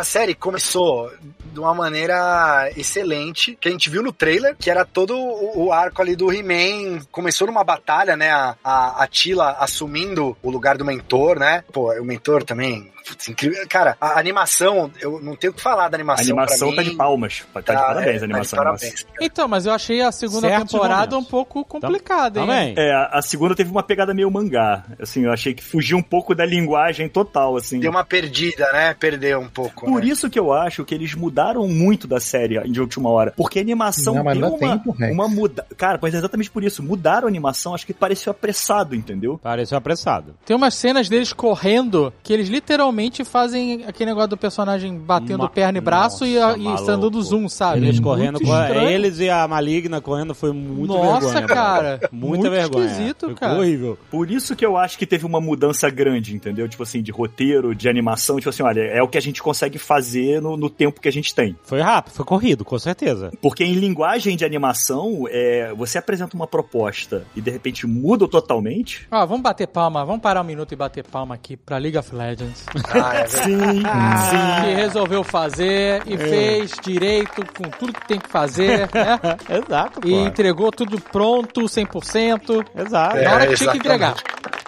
S6: a série começou de uma maneira excelente, que a gente viu no trailer, que era todo o, o arco ali do He-Man. Começou numa batalha, né? A, a, a Tila assumindo o lugar do mentor, né? Pô, o mentor também. Putz, incrível. Cara, a animação, eu não tenho o que falar da
S3: A
S6: animação.
S3: animação
S6: pra
S3: tá
S6: mim.
S3: de palmas. Tá de
S6: Tá,
S3: parabéns
S6: é,
S3: a
S6: tá de
S3: animação.
S6: parabéns.
S5: Então, mas eu achei a segunda
S2: Certos
S5: temporada um pouco complicada, hein?
S2: Também.
S3: É, a segunda teve uma pegada meio mangá. Assim, eu achei que fugiu um pouco da linguagem total, assim.
S6: Deu uma perdida, né? Perdeu um pouco.
S3: Por
S6: né?
S3: isso que eu acho que eles mudaram muito da série de última hora. Porque a animação
S4: Não, mas
S3: deu uma,
S4: tempo,
S3: uma muda. Cara, mas é exatamente por isso. Mudaram a animação, acho que pareceu apressado, entendeu?
S2: Pareceu apressado.
S5: Tem umas cenas deles correndo que eles literalmente fazem aquele negócio do personagem batendo
S2: Ma-
S5: perna e braço e,
S2: Nossa,
S5: e
S2: maluco.
S5: dando do zoom, sabe?
S2: Eles
S5: Muito
S2: correndo, eles e a Maligna correndo foi muito
S5: Nossa,
S2: vergonha.
S5: cara.
S2: brother. Muita
S5: Muito
S2: vergonha.
S5: esquisito, cara.
S2: horrível.
S3: Por isso que eu acho que teve uma mudança grande, entendeu? Tipo assim, de roteiro, de animação. Tipo assim, olha, é o que a gente consegue fazer no, no tempo que a gente tem.
S2: Foi rápido, foi corrido, com certeza.
S3: Porque em linguagem de animação, é, você apresenta uma proposta e de repente muda totalmente.
S5: Ó, vamos bater palma, vamos parar um minuto e bater palma aqui pra League of Legends.
S6: Ah, é verdade.
S3: Sim,
S5: que resolveu fazer e fez direito com tudo que tem que fazer, né?
S2: Exato, pô.
S5: E entregou tudo pronto, 100%.
S2: Exato.
S6: É,
S5: Na hora que tinha que entregar.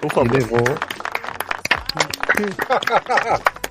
S3: por
S4: E
S3: favor.
S4: levou,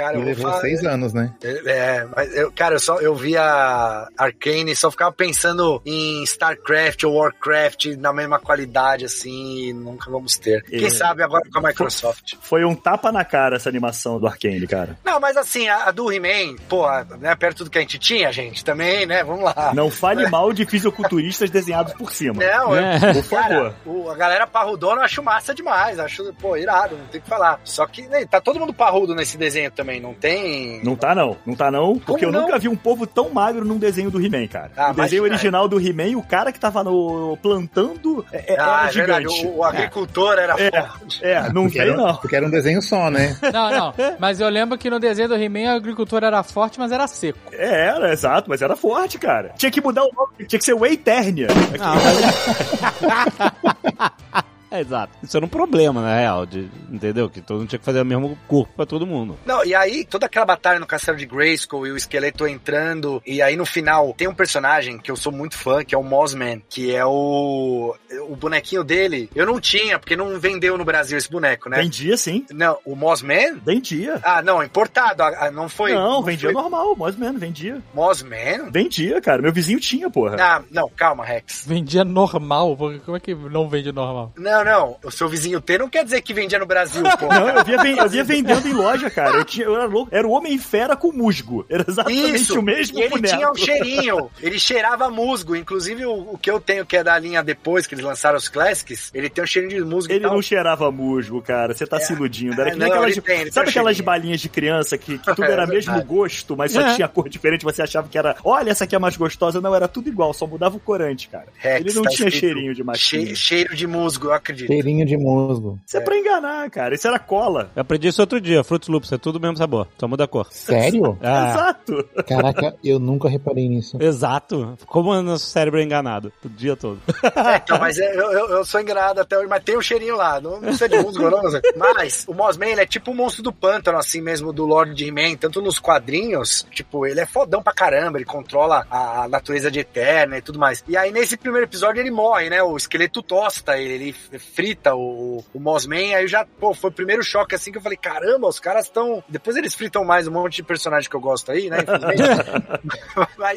S6: Cara, eu vou
S4: levou
S6: falar-
S4: seis anos, né?
S6: É, mas eu, cara, eu só eu via Arcane e só ficava pensando em StarCraft ou Warcraft na mesma qualidade, assim, e nunca vamos ter. Quem
S3: É.
S6: sabe agora com a Microsoft.
S3: Foi um tapa na cara essa animação do Arkane, cara.
S6: Não, mas assim, a, a do He-Man, pô, né, perto do que a gente tinha, gente, também, né, vamos lá.
S3: Não fale mal de fisiculturistas desenhados por cima.
S6: Não, eu-
S2: É.
S3: Por favor.
S6: Cara, o- a galera parrudona eu acho massa demais. Acho, pô, irado, não tem o que falar. Só que né, tá todo mundo parrudo nesse desenho também, não tem.
S3: Não tá não, não tá não, porque
S6: Como
S3: eu
S6: não?
S3: nunca vi um povo tão magro num desenho do He-Man, cara.
S6: Ah,
S3: o desenho original do He-Man, o cara que tava no plantando é, é-
S6: ah,
S3: era
S6: é verdade.
S3: gigante.
S6: O, o agricultor era
S3: É.
S6: forte.
S3: É, não
S4: Porque
S3: tem
S4: era,
S3: não.
S4: porque era um desenho só, né?
S5: Não, não. Mas eu lembro que no desenho do He-Man a agricultura era forte, mas era seco.
S3: É, era, exato, mas era forte, cara. Tinha que mudar o nome, tinha que ser o Eternia.
S2: É, exato. Isso era um problema, na real, de, entendeu? Que todo mundo tinha que fazer o mesmo corpo pra todo mundo.
S6: Não, e aí, toda aquela batalha no castelo de Grayskull e o esqueleto entrando, e aí no final tem um personagem que eu sou muito fã, que é o Mossman, que é o. O bonequinho dele. Eu não tinha, porque não vendeu no Brasil esse boneco, né?
S3: Vendia sim,
S6: Não, o Mossman?
S3: vendia.
S6: Ah, não, importado. ah, Não foi.
S3: não, vendia
S6: foi
S3: normal, mais ou menos, vendia.
S6: Mossman?
S3: Vendia, cara. Meu vizinho tinha, porra.
S6: Ah, não, calma, Rex.
S5: Vendia normal, como é que não vende normal?
S6: Não, não. O seu vizinho ter não quer dizer que vendia no Brasil, pô.
S3: Não, eu via, eu via vendendo em loja, cara. Eu, tinha, eu era louco. Era o Homem-Fera com musgo. Era exatamente
S6: Isso,
S3: o mesmo
S6: e ele
S3: boneco.
S6: tinha um cheirinho, ele cheirava musgo, inclusive o, o que eu tenho que é da linha depois, que eles lançaram os Classics, ele tem um cheirinho de musgo
S3: Ele
S6: e tal.
S3: não cheirava musgo, cara. Você tá se iludindo. Era
S6: É,
S3: que nem
S6: não,
S3: aquelas.
S6: ele tem, ele
S3: sabe
S6: tem
S3: aquelas
S6: cheirinho.
S3: balinhas de criança que, que tudo
S6: É
S3: era mesmo
S6: verdade.
S3: gosto, mas só
S2: É.
S3: tinha cor diferente, você achava que era. Olha, essa aqui é mais gostosa. Não, era tudo igual, só mudava o corante, cara.
S6: Rex,
S3: ele não
S6: tá
S3: tinha cheirinho de machinho.
S6: che- cheiro de musgo, eu acredito.
S4: Cheirinho de musgo.
S3: Isso é pra enganar, cara. Isso era cola.
S2: Eu aprendi isso outro dia, Fruits Loops, é tudo o mesmo sabor, só muda a cor.
S4: Sério?
S2: Ah,
S3: Exato.
S4: Caraca, eu nunca reparei nisso.
S2: exato. Como o nosso cérebro é enganado, o dia todo.
S6: É, então, mas é, eu, eu, eu sou enganado até hoje, mas tem um cheirinho lá. Não, não sei de musgo, não. Mas, mas o Mossman, ele é tipo o monstro do pântano, assim mesmo, do Lord de He-Man. Tanto nos quadrinhos, tipo, ele é fodão pra caramba, ele controla a, a natureza de Eterna e tudo mais. E aí, nesse primeiro episódio, ele morre, né? O esqueleto tosta ele, ele frita o, o Mossman. Aí já, pô, foi o primeiro choque, assim, que eu falei, caramba, os caras estão... Depois eles fritam mais um monte de personagem que eu gosto aí, né? Infelizmente.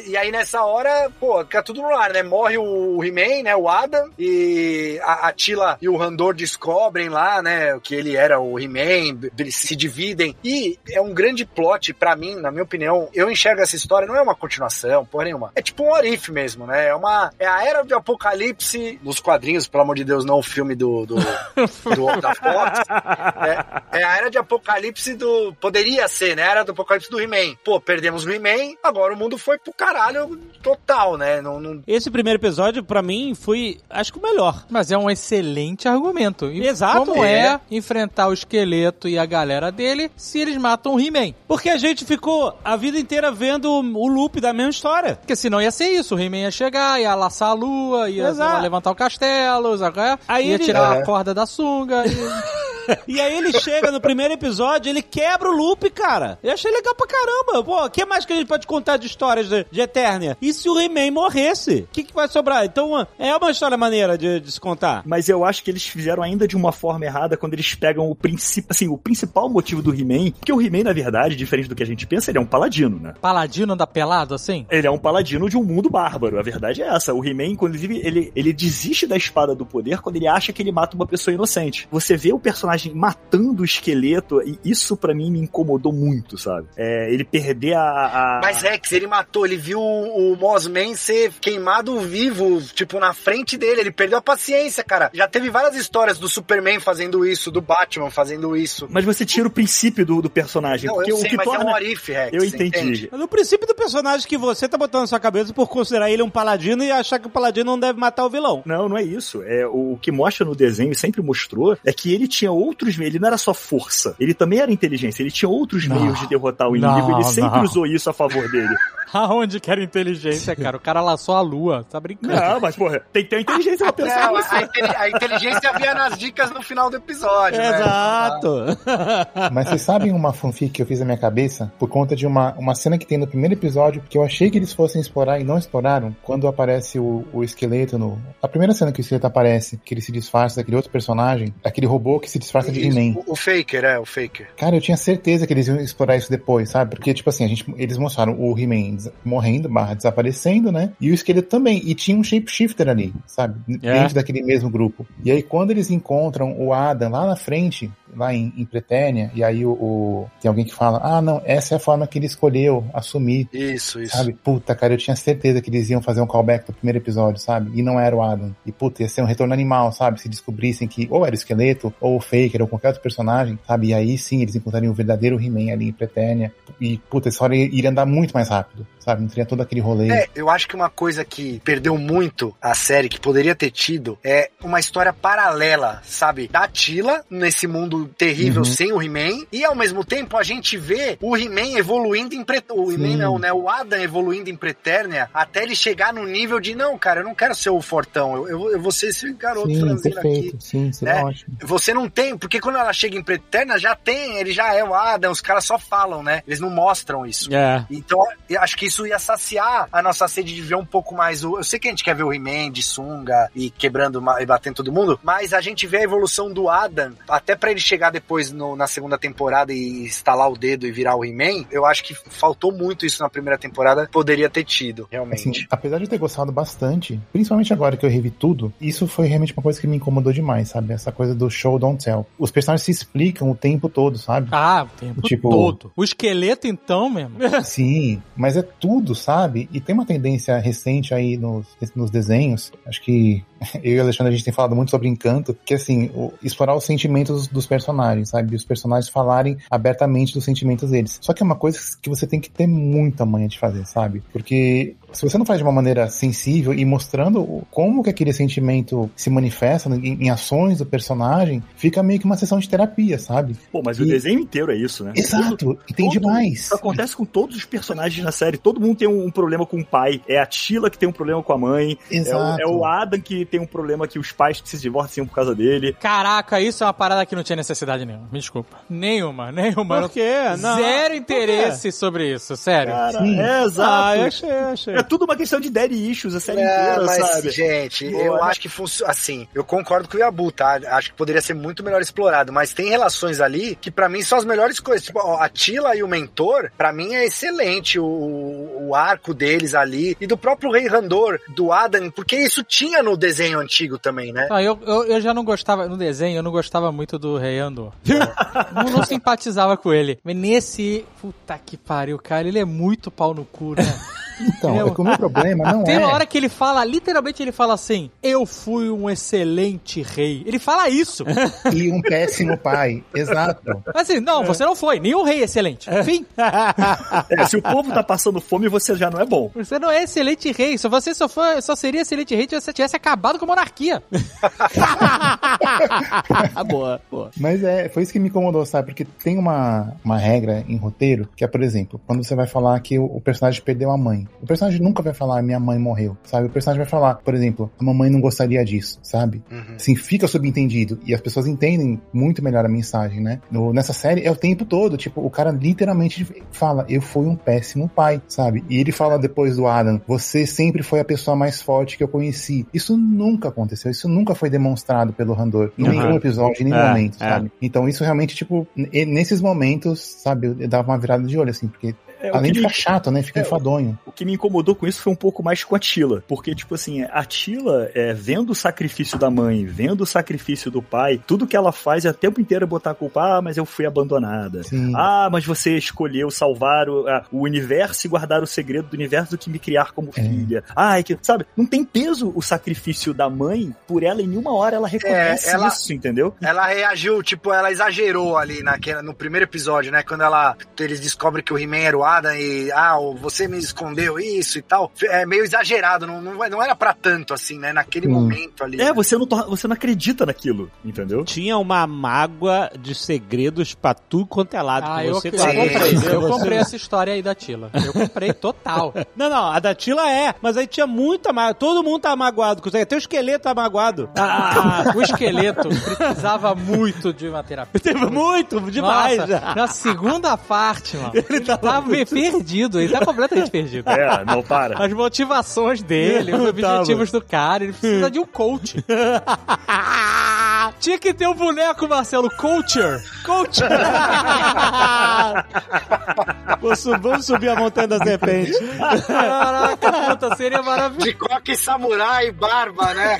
S6: E aí nessa hora, pô, fica tudo no ar, né? Morre o He-Man, né? O Adam, e a, a Tila e o Randor descobrem lá, né? Que ele era o He-Man, eles se dividem. E é um grande plot pra mim, na minha opinião. Eu enxergo essa história, não é uma continuação, porra nenhuma. É tipo um orif mesmo, né? É uma. É a era do apocalipse nos quadrinhos, pelo amor de Deus, não o filme do. do, do- da Fox. É, é a era de apocalipse do. Poderia ser, né? A era do apocalipse do He-Man. Pô, perdemos o He-Man, agora o mundo foi pro caralho total, né? Não, não-
S2: Esse primeiro episódio, pra mim, foi, acho que o melhor.
S5: Mas é um excelente argumento. E
S2: Exato,
S5: Como
S2: é.
S5: é enfrentar o esqueleto e a galera dele se eles matam o He-Man?
S2: Porque a gente ficou a vida inteira vendo o loop da mesma história.
S5: Porque senão ia ser isso. O He-Man ia chegar, ia laçar a lua, ia levantar o castelo, sabe? é?
S2: Aí
S5: ia
S2: ele-
S5: tirar
S4: É.
S5: a corda da sunga. e-
S2: E aí ele chega no primeiro episódio, ele quebra o loop, cara. Eu achei legal pra caramba. Pô, o que mais que a gente pode contar de histórias de, de Eternia? E se o He-Man morresse? O que, que vai sobrar? Então, é uma história maneira de, de se contar.
S3: Mas eu acho que eles fizeram ainda de uma forma errada quando eles pegam o princípio, assim, o principal motivo do He-Man, porque o He-Man, na verdade, diferente do que a gente pensa, ele é um paladino, né?
S5: Paladino anda pelado assim?
S3: Ele é um paladino de um mundo bárbaro. A verdade é essa. O He-Man, inclusive, ele, ele desiste da espada do poder quando ele acha que ele mata uma pessoa inocente. Você vê o personagem matando o esqueleto, e isso pra mim me incomodou muito, sabe? É, ele perder a. a...
S6: Mas Rex, ele matou, ele viu o, o Mossman ser queimado vivo, tipo, na frente dele. Ele perdeu a paciência, cara. Já teve várias histórias do Superman fazendo isso, do Batman fazendo isso.
S3: Mas você tira o princípio do, do personagem.
S6: Não,
S3: porque
S6: eu
S3: o
S6: sei,
S3: que
S6: mas
S3: torna...
S6: é um Arif, Rex.
S3: Eu entendi.
S6: entende?
S2: Mas o princípio do personagem que você tá botando na sua cabeça por considerar ele um paladino e achar que o paladino não deve matar o vilão.
S3: Não, não é isso. É o que mostra no desenho e sempre mostrou é que ele tinha outros meios. Ele não era só força. Ele também era inteligência. Ele tinha outros
S5: Não.
S3: meios de derrotar o inimigo.
S5: Não,
S3: ele sempre
S5: não.
S3: usou isso a favor dele.
S5: Aonde que era inteligência, cara? O cara laçou a lua. Tá brincando.
S3: não, mas porra, tem que ter inteligência pra pensar
S6: Não,
S3: nisso.
S6: a, a inteligência vinha nas dicas no final do episódio, né?
S2: Exato.
S4: Mas vocês sabem uma fanfic que eu fiz na minha cabeça? Por conta de uma, uma cena que tem no primeiro episódio, que eu achei que eles fossem explorar e não exploraram, quando aparece o, o esqueleto no. A primeira cena que o esqueleto aparece, que ele se disfarça daquele outro personagem, aquele robô que se disfarça de He-Man.
S6: o, o Faker, é, o Faker.
S4: Cara, eu tinha certeza que eles iam explorar isso depois, sabe? Porque, tipo assim, a gente, eles mostraram o He-Man morrendo, barra desaparecendo, né? E o esqueleto também. E tinha um shapeshifter ali, sabe?
S5: É.
S4: Dentro daquele mesmo grupo. E aí, quando eles encontram o Adam lá na frente, lá em, em e aí o, o- tem alguém que fala: Ah, não, essa é a forma que ele escolheu assumir.
S6: Isso, isso.
S4: Sabe? Puta, cara, eu tinha certeza que eles iam fazer um callback do primeiro episódio, sabe? E não era o Adam. E puta, ia ser um retorno animal, sabe? Se descobrissem que ou era o esqueleto, ou o Faker, ou qualquer outro personagem, sabe? E aí sim, eles encontrariam o verdadeiro He-Man ali em Pretérnia. E puta, essa hora iria andar muito mais rápido, sabe? Não teria todo aquele rolê.
S6: É, eu acho que uma coisa que perdeu muito a série, que poderia ter tido, é uma história paralela, sabe? Da Tila, nesse mundo terrível
S4: Uhum.
S6: sem o He-Man, e ao mesmo tempo a gente vê o He-Man evoluindo em Pret... O He-Man
S4: Sim.
S6: não, né? O Adam evoluindo em Pretérnia, até ele chegar no nível de, não, cara, eu não quero ser o fortão, eu, eu, eu vou ser esse garoto
S4: sim,
S6: franzino aqui.
S4: perfeito. Sim, seria
S6: né?
S4: ótimo.
S6: Você não tem, porque quando ela chega em Preterna, já tem, ele já é o Adam, os caras só falam, né? Eles não mostram isso.
S5: É.
S6: Então, eu acho que isso ia saciar a nossa sede de ver um pouco mais o. Eu sei que a gente quer ver o He-Man de sunga e quebrando e batendo todo mundo, mas a gente vê a evolução do Adam, até pra ele chegar depois no- na segunda temporada e instalar o dedo e virar o He-Man. Eu acho que faltou muito isso na primeira temporada, poderia ter tido, realmente.
S4: Assim, apesar de eu ter gostado bastante, principalmente agora que eu revi tudo, isso foi realmente uma coisa que me incomodou demais, sabe? Essa coisa do show don't tell. Os personagens se explicam o tempo todo, sabe?
S5: Ah, o tempo
S4: Tipo-
S5: todo. O esqueleto, então, mesmo.
S4: Sim, mas é tudo, sabe? E tem uma tendência recente aí nos, nos desenhos, acho que eu e o Alexandre a gente tem falado muito sobre Encanto, que assim, o- explorar os sentimentos dos personagens, sabe? Os personagens falarem abertamente dos sentimentos deles. Só que é uma coisa que você tem que ter muita manha de fazer, sabe? Porque se você não faz de uma maneira sensível e mostrando o- como que aquele sentimento se manifesta em, em ações do personagem, fica meio que uma sessão de terapia, sabe?
S3: Pô, mas o
S4: E-
S3: desenho inteiro é isso, né?
S4: Exato, e tem
S3: Todo-
S4: demais.
S3: Isso acontece com todos os personagens na série. Todo mundo tem um, um problema com o pai. É a Tila que tem um problema com a mãe. É o,
S4: Exato.
S3: é o Adam que tem um problema que os pais que se divorciam por causa dele.
S5: Caraca, isso é uma parada que não tinha necessidade nenhuma. Me desculpa. Nenhuma, nenhuma.
S2: Por quê? Não.
S5: Zero interesse sobre isso, sério.
S3: Cara,
S4: Sim.
S3: é
S2: Ah,
S3: exato.
S2: eu achei, achei.
S3: É tudo uma questão de daddy issues, a série
S6: É,
S3: inteira,
S6: mas,
S3: sabe?
S6: gente,
S3: Boa,
S6: eu
S3: né?
S6: acho que funciona. Assim, eu concordo com o Yabu, tá? Acho que poderia ser muito melhor explorado, mas tem relações ali que pra mim são as melhores coisas. Tipo, ó, a Tila e o mentor, pra mim é excelente o, o arco deles ali e do próprio Rei Randor, do Adam, porque isso tinha no desenho antigo também, né?
S5: Ah, eu, eu, eu já não gostava, no desenho, eu não gostava muito do Rei Andor. não, não simpatizava com ele. Mas nesse, puta que pariu, cara, ele é muito pau no cu, né?
S4: Então,
S5: Eu-
S4: é que o meu problema não
S5: Tem
S4: é.
S5: uma hora que ele fala, literalmente ele fala assim, eu fui um excelente rei. Ele fala isso.
S4: E um péssimo pai. Exato.
S5: Mas assim, não, você não foi, nenhum rei é excelente. Enfim,
S3: É, se o povo tá passando fome, você já não é bom.
S5: você não é excelente rei. Só você só, foi, só seria excelente rei se você tivesse acabado com a monarquia.
S2: boa, boa.
S4: Mas é, foi isso que me incomodou, sabe? Porque tem uma, uma regra em roteiro, que é, por exemplo, quando você vai falar que o, o personagem perdeu a mãe. Mãe. O personagem nunca vai falar, minha mãe morreu, sabe? O personagem vai falar, por exemplo, a mamãe não gostaria disso, sabe?
S6: Uhum.
S4: Assim, fica subentendido. E as pessoas entendem muito melhor a mensagem, né? No- nessa série é o tempo todo. Tipo, o cara literalmente fala, eu fui um péssimo pai, sabe? E ele fala depois do Adam, você sempre foi a pessoa mais forte que eu conheci. Isso nunca aconteceu, isso nunca foi demonstrado pelo Randor. Em
S2: Uhum.
S4: nenhum episódio, em nenhum
S2: É,
S4: momento,
S2: é.
S4: sabe? Então isso realmente, tipo, nesses momentos, sabe, eu dava uma virada de olho, assim, porque
S3: É,
S4: além de
S3: me-
S4: ficar chato, né? Fica
S3: É,
S4: enfadonho.
S3: O que me incomodou com isso foi um pouco mais com a Tila. Porque, tipo assim, a Tila, é, vendo o sacrifício da mãe, vendo o sacrifício do pai, tudo que ela faz é o tempo inteiro botar a culpa. Ah, mas eu fui abandonada.
S4: Sim.
S3: Ah, mas você escolheu salvar o, ah, o universo e guardar o segredo do universo do que me criar como
S4: É.
S3: filha. Ai, que, sabe? Não tem peso o sacrifício da mãe por ela em nenhuma hora ela reconhece
S6: ela-
S3: isso, entendeu?
S6: Ela reagiu, tipo, ela exagerou ali naquela, no primeiro episódio, né? Quando ela, eles descobrem que o He-Man era o E, ah, você me escondeu isso e tal. É meio exagerado, não, não, não era pra tanto assim, né? Naquele
S4: Hum.
S6: momento ali.
S3: É, você não, você não acredita naquilo, entendeu?
S2: Tinha uma mágoa de segredos pra tudo quanto é lado.
S5: Ah, eu,
S2: você
S5: eu comprei. Eu comprei essa história aí da Tila. Eu comprei total.
S2: Não, não, a da Tila é, mas aí tinha muita mágoa. Todo mundo tá magoado com isso aí. Até o esqueleto tá magoado.
S5: Ah, o esqueleto precisava muito de uma terapia.
S2: Teve muito, demais.
S5: Nossa, na segunda parte, mano. Ele tava meio perdido, ele tá completamente perdido.
S3: É, não para.
S5: As motivações dele, os objetivos do cara, ele precisa de um coach. Tinha que ter um boneco, Marcelo, coacher. Coacher.
S2: Vou su- Vamos subir a montanha da serpente.
S5: Caraca, puta, seria maravilhoso.
S6: De coque samurai e barba, né?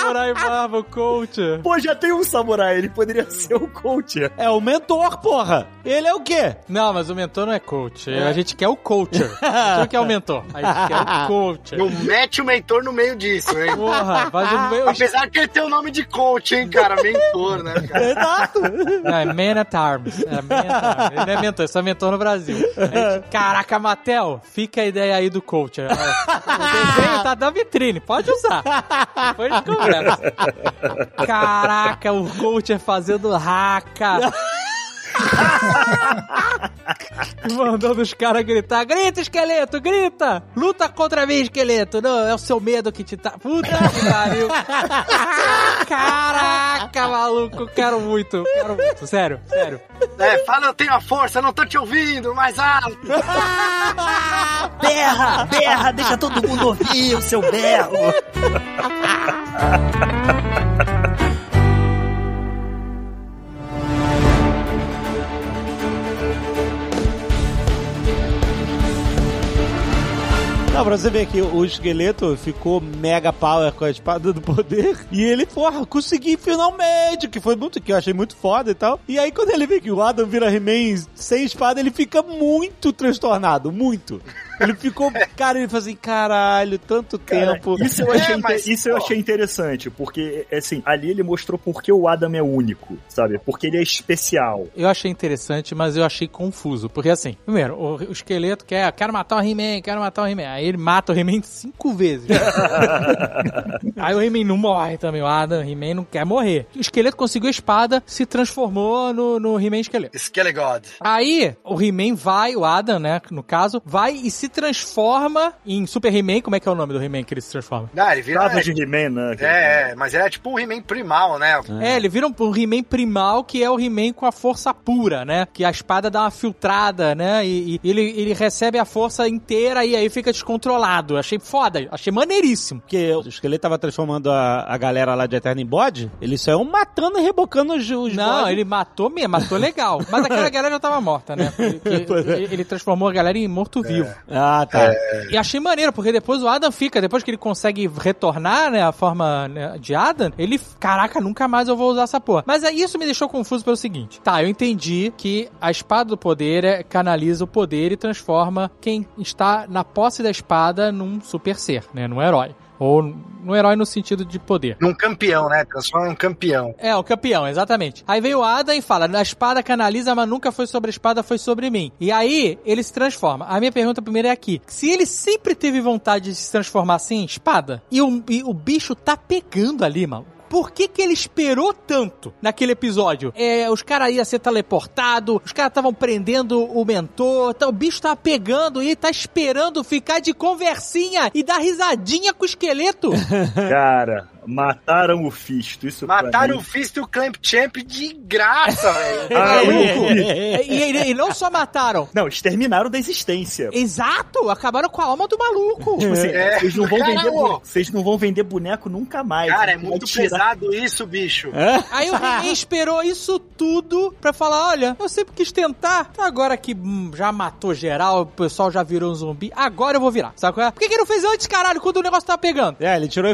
S5: Samurai Barba, o coacher.
S3: Pô, já tem um samurai, ele poderia ser o coach.
S2: É o mentor, porra. Ele é o quê?
S5: Não, mas o mentor não é coach. A gente quer o coacher. A gente quer o mentor. A gente quer o coacher.
S6: Não mete o mentor no meio disso, hein?
S5: Porra, faz o meu.
S6: Apesar que ele tem o nome de coach, hein, cara? Mentor, né, cara?
S2: Exato.
S5: Não, é Man at Arms. É Man at Arms. Ele não é mentor, ele só é mentor no Brasil. Gente- Caraca, Matel, fica a ideia aí do coacher. O desenho tá da vitrine, pode usar. Depois a gente conversa. Caraca, o coacher fazendo raca. Mandando os caras gritar: grita, esqueleto, grita! Luta contra mim, esqueleto! Não, é o seu medo que te tá. Puta que pariu! Caraca, maluco, quero muito, quero muito, sério, sério.
S6: É, fala, eu tenho a força, não tô te ouvindo, mais alto.
S3: Berra, berra, deixa todo mundo ouvir o seu berro.
S2: Não, pra você ver que o esqueleto ficou mega power com a espada do poder. E ele, porra, consegui finalmente, que foi muito, que eu achei muito foda e tal. E aí, quando ele vê que o Adam vira He-Man sem espada, ele fica muito transtornado, muito. Ele ficou, cara, ele fala assim, caralho, tanto
S3: Cara,
S2: tempo.
S3: Isso eu achei,
S6: É, mas,
S3: isso eu achei interessante, porque, assim, ali ele mostrou por que o Adam é único, sabe? Porque ele é especial.
S5: Eu achei interessante, mas eu achei confuso. Porque assim, primeiro, o, o esqueleto quer, quero matar o He-Man, quero matar o He-Man. Aí ele mata o He-Man cinco vezes. Aí o He-Man não morre também. O Adam, o He-Man não quer morrer. O esqueleto conseguiu a espada, se transformou no, no He-Man esqueleto.
S6: Skelegod.
S5: Aí, o He-Man vai, o Adam, né, no caso, vai e se transforma em Super He-Man. Como é que é o nome do He-Man que ele se transforma?
S6: Ah, ele vira.
S3: Trava de He-Man, né?
S6: É, é, mas ele é tipo um He-Man primal, né?
S5: É, ele vira um, um He-Man primal, que é o He-Man com a força pura, né? Que a espada dá uma filtrada, né? E, e ele, ele recebe a força inteira e aí fica descontrolado. Achei foda, achei maneiríssimo.
S2: Porque o esqueleto tava transformando a, a galera lá de Eterno Body, eles saiu matando e rebocando os, os
S5: Não,
S2: bode.
S5: ele matou mesmo, matou legal. Mas aquela galera já tava morta, né? Porque
S2: Pois é.
S5: ele, ele transformou a galera em morto-vivo.
S2: Ah, tá.
S5: E achei maneiro, porque depois o Adam fica, depois que ele consegue retornar, né, a forma né, de Adam, ele, caraca, nunca mais eu vou usar essa porra. Mas isso me deixou confuso pelo seguinte. Tá, eu entendi que a espada do poder é, canaliza o poder e transforma quem está na posse da espada num super ser, né, num herói. Ou num herói no sentido de poder.
S6: Num campeão, né? Transforma em um campeão.
S5: É, o campeão, exatamente. Aí veio o Adam e fala: a espada canaliza, mas nunca foi sobre a espada, foi sobre mim. E aí ele se transforma. A minha pergunta primeiro é aqui: se ele sempre teve vontade de se transformar assim em espada, e o, e o bicho tá pegando ali, mano. Por que que ele esperou tanto naquele episódio? É, os caras iam ser teleportados, os caras estavam prendendo o mentor, tá, o bicho tava pegando e ele tá esperando ficar de conversinha e dar risadinha com o esqueleto.
S3: Cara, mataram o Fisto. Isso
S6: Mataram o Fist e o Clamp Champ de graça, velho.
S3: Ah,
S5: e,
S3: eu vi.
S5: e- e não só mataram.
S3: Não, exterminaram da existência.
S5: Exato, acabaram com a alma do maluco.
S3: Tipo assim,
S6: É.
S3: vocês, não vão vender,
S6: Caramba.
S3: vocês não vão vender boneco nunca mais.
S6: Cara, é muito
S3: tirar-
S6: pesado isso, bicho.
S5: Aí o He-Man esperou isso tudo pra falar: olha, eu sempre quis tentar, então agora que hum, já matou geral, o pessoal já virou um zumbi, agora eu vou virar. Sabe qual é? Por que, que não fez antes, caralho, quando o negócio tava pegando?
S2: É, ele tirou a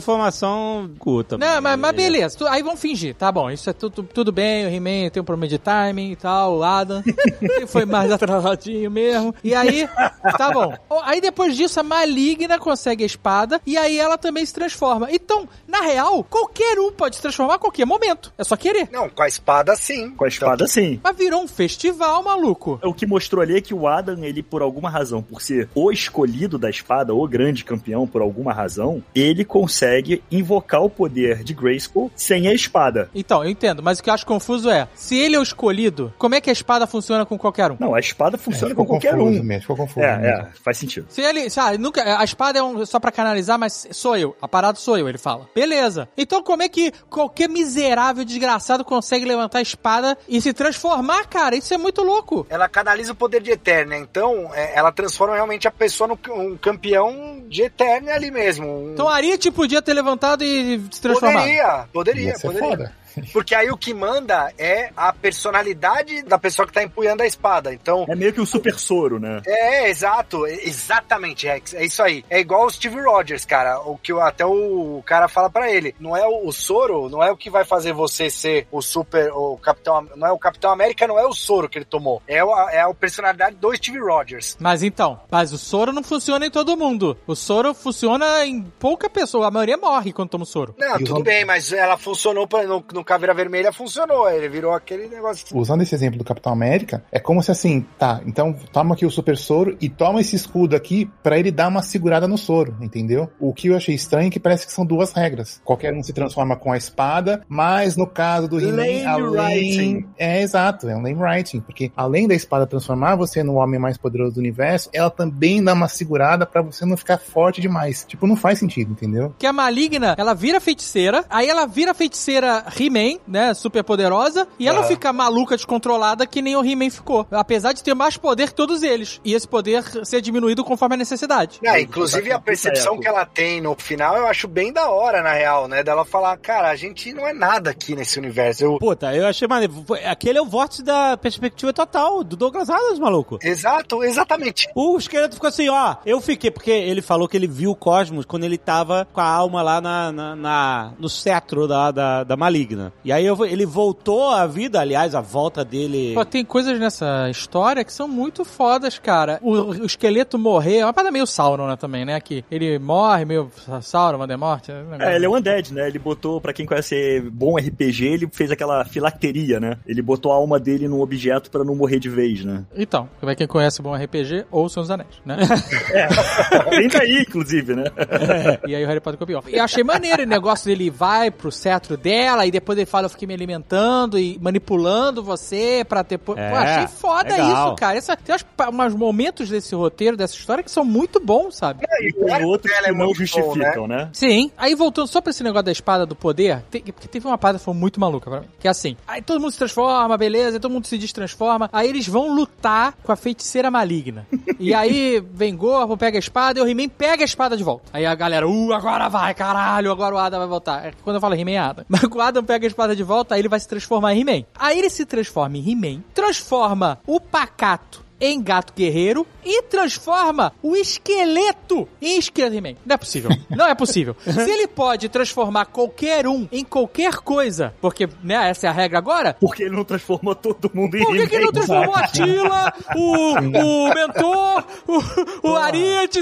S2: curta.
S5: Não, mas, mas beleza, tu- aí vamos fingir, tá bom, isso é tudo, tudo bem, o He-Man tem um problema de timing e tal, o Adam foi mais atrasadinho mesmo, e aí, tá bom. Aí depois disso, a Maligna consegue a espada, e aí ela também se transforma. Então, na real, qualquer um pode se transformar a qualquer momento, é só querer.
S6: Não, com a espada sim.
S3: Com a espada, sim.
S5: Mas virou um festival, maluco.
S3: O que mostrou ali é que o Adam, ele, por alguma razão, por ser o escolhido da espada, o grande campeão, por alguma razão, ele consegue invocar o poder de Grayskull sem a espada.
S5: Então, eu entendo, mas o que eu acho confuso é, se ele é o escolhido, como é que a espada funciona com qualquer um?
S3: Não, a espada funciona com
S4: ficou
S3: qualquer
S4: confuso
S3: um.
S4: mesmo, ficou confuso
S3: É,
S4: mesmo.
S3: é, faz sentido.
S5: Se ele, sabe, nunca, a espada é um, só pra canalizar, mas sou eu. A parada sou eu, ele fala. Beleza. Então como é que qualquer miserável desgraçado consegue levantar a espada e se transformar, cara? Isso é muito louco.
S6: Ela canaliza o poder de Eterna, então é, ela transforma realmente a pessoa num um campeão de Eterna ali mesmo. Um-
S5: Então a Arit podia ter levantado e se transformado.
S6: poderia, poderia, poderia.
S4: foda.
S6: Porque aí o que manda é a personalidade da pessoa que tá empunhando a espada. Então,
S3: É meio que um super soro, né?
S6: É, exato, é- exatamente, Rex, é isso aí. É igual o Steve Rogers, cara, o que até o cara fala pra ele, não é o, o soro, não é o que vai fazer você ser o super, o Capitão, não é o Capitão América, não é o soro que ele tomou, é, o, é a personalidade do Steve Rogers.
S5: Mas então, mas o soro não funciona em todo mundo. O soro funciona em pouca pessoa. A maioria morre quando toma o soro.
S6: Não,
S4: E
S6: tudo
S4: o-
S6: bem, mas ela funcionou pra- no, no Caveira Vermelha, funcionou, ele virou aquele negócio.
S4: Usando esse exemplo do Capitão América, é como se assim, tá, então toma aqui o super soro e toma esse escudo aqui pra ele dar uma segurada no soro, entendeu? O que eu achei estranho é que parece que são duas regras. Qualquer um se transforma com a espada, mas no caso do He-Man,
S6: Lane
S4: além...
S6: writing.
S4: É, exato, é um name writing, porque além da espada transformar você no homem mais poderoso do universo, ela também dá uma segurada pra você não ficar forte demais. Tipo, não faz sentido, entendeu?
S5: Que a maligna, ela vira feiticeira, aí ela vira feiticeira He-Man, né? Super poderosa, e ela
S6: Aham.
S5: fica maluca, descontrolada, que nem o He-Man ficou. Apesar de ter mais poder que todos eles. E esse poder ser diminuído conforme a necessidade.
S6: É, inclusive a percepção que ela tem no final eu acho bem da hora, na real, né? Dela falar, cara, a gente não é nada aqui nesse universo. Eu...
S2: Puta, eu achei maneiro. Aquele é o vórtice da perspectiva total do Douglas Adams, maluco.
S6: Exato, exatamente.
S2: O esqueleto ficou assim, ó. Eu fiquei, porque ele falou que ele viu o cosmos quando ele tava com a alma lá na, na- na- no cetro da, da, da maligna. E aí eu- ele voltou à vida, aliás, a volta dele.
S5: Pô, tem coisas nessa história que são muito fodas, cara. O, o esqueleto morrer, é uma parada meio Sauron, né, também, né? Que ele morre, meio Sauron, Voldemort. É, um negócio-
S3: É, ele é um undead, né? Ele botou, pra quem conhece bom RPG, ele fez aquela filacteria, né? Ele botou a alma dele num objeto pra não morrer de vez, né?
S5: Então, pra quem conhece bom RPG, ou Senhor dos Anéis, né?
S3: Vem daí, inclusive, né?
S5: E aí o Harry Potter copiou. E eu achei maneiro o negócio dele vai pro cetro dela e depois ele fala, eu fiquei me alimentando e manipulando você pra ter... po-
S2: É,
S5: Pô, achei foda
S2: legal.
S5: isso, cara. Essa, tem umas momentos desse roteiro, dessa história, que são muito bons, sabe?
S3: E tem outros que
S6: é
S3: não
S6: muito bom,
S3: justificam, né?
S5: Sim. Aí voltando só pra esse negócio da espada do poder, te- porque teve uma parada que foi muito maluca pra mim. Que é assim, aí todo mundo se transforma, beleza, aí todo mundo se destransforma, aí eles vão lutar com a feiticeira maligna. e aí vem Gorbo, pega a espada e o He-Man pega a espada de volta. Aí a galera, uh, agora vai, caralho, agora o Adam vai voltar. É que quando eu falo He-Man é Adam. Mas o Adam pega a espada de volta, aí ele vai se transformar em He-Man. Aí ele se transforma em He-Man, transforma o pacato em gato guerreiro e transforma o esqueleto em esqueleto He-Man. Não é possível. Não é possível. Se ele pode transformar qualquer um em qualquer coisa, porque, né, essa é a regra agora,
S3: Porque ele não transformou todo mundo em
S5: por que, que ele não transformou a Tila, o, o mentor, o, o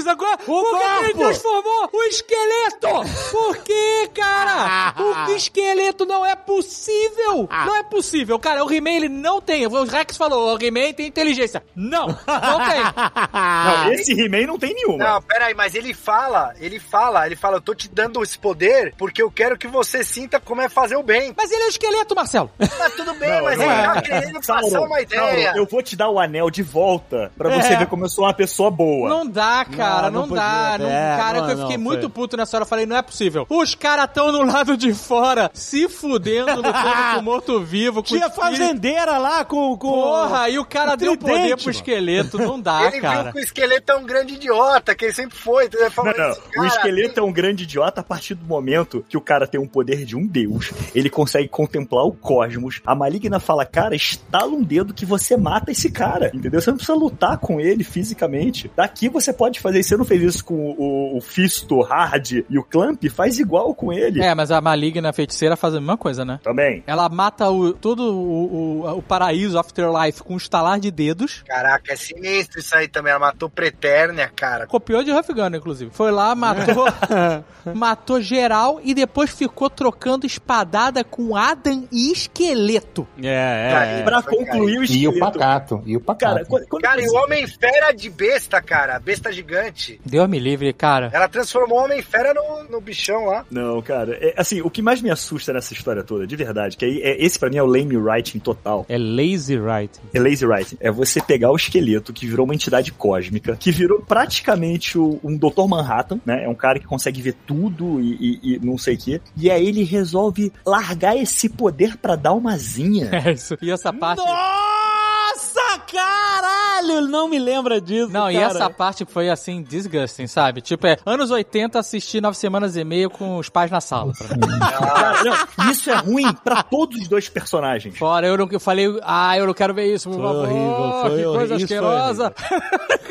S5: agora? Por que, que ele transformou o esqueleto? Por que, cara? O esqueleto não é possível. Não é possível, cara. O He-Man, ele não tem. O Rex falou, o He-Man tem inteligência. Não, não tem.
S3: Não, esse He-Man não tem nenhuma.
S6: Não, peraí, mas ele fala, ele fala, ele fala, eu tô te dando esse poder porque eu quero que você sinta como é fazer o bem.
S5: Mas ele é esqueleto, Marcelo.
S6: Mas tudo bem,
S3: Não,
S6: mas
S3: não
S6: ele
S3: é.
S6: tá querendo passar
S3: Sauron,
S6: uma ideia.
S3: Sauron, eu vou te dar o anel de volta pra você
S5: É.
S3: ver como eu sou uma pessoa boa.
S5: Não dá, cara,
S2: Não,
S5: não,
S2: não
S5: dá.
S2: podia, é,
S5: cara,
S2: não,
S5: que eu
S2: não,
S5: fiquei
S2: foi.
S5: muito puto nessa hora. Eu falei, não é possível. Os caras tão no lado de fora, se fudendo, lutando com morto-vivo,
S2: Tinha fazendeira lá com. com...
S5: Porra, e o cara deu poder
S2: tridente,
S5: pro
S2: mano.
S5: Esqueleto. Não dá,
S6: ele
S5: cara.
S6: viu que o esqueleto é um grande idiota, que ele sempre foi. Então ele falou,
S3: Não, não.
S6: "Esse
S3: O
S6: cara
S3: esqueleto é um grande idiota a partir do momento que o cara tem um poder de um deus, ele consegue contemplar o cosmos. A maligna fala, cara, estala um dedo que você mata esse cara, entendeu? Você não precisa lutar com ele fisicamente. Daqui você pode fazer, você não fez isso com o, o Fisto, o Hard e o Clamp, faz igual com ele.
S5: É, mas a maligna feiticeira faz a mesma coisa, né?
S3: Também.
S5: Ela mata o, todo o, o, o paraíso Afterlife com um estalar de dedos.
S6: Caraca, é sinistro isso aí também. Ela matou Preternia, cara.
S5: Copiou de Huff Gunner, inclusive. Foi lá, matou, matou geral e depois ficou trocando espadada com Adam e esqueleto.
S2: É, é.
S3: Pra
S6: Foi
S3: concluir o
S4: E o
S3: esqueleto.
S4: pacato. E o pacato.
S3: Cara, quando, quando
S6: Cara, e o Homem-Fera de besta, cara. Besta gigante.
S5: Deus me livre, cara.
S6: Ela transformou o Homem-Fera no, no bichão lá.
S3: Não, cara, é, assim, o que mais me assusta nessa história toda, de verdade, que aí, é, esse pra mim é o lame writing total.
S2: É lazy writing.
S3: É lazy writing. É você pegar o esqueleto que virou uma entidade cósmica, que virou praticamente o- um Dr. Manhattan, né? É um cara que consegue ver tudo e, e- e não sei o quê. E aí ele resolve largar esse poder pra dar uma zinha.
S5: É isso. E essa parte.
S2: Nossa, caralho! Não me lembra disso.
S5: Não, e
S2: cara.
S5: essa parte foi assim, disgusting, sabe? Tipo, é anos 80 assistir nove semanas e meia com os pais na sala.
S3: Não, isso é ruim pra todos os dois personagens.
S5: Fora, eu, não, eu falei, ah, eu não quero ver isso, por
S2: Foi
S5: favor.
S2: horrível, foi
S5: que coisa
S2: horrível, foi
S5: asquerosa.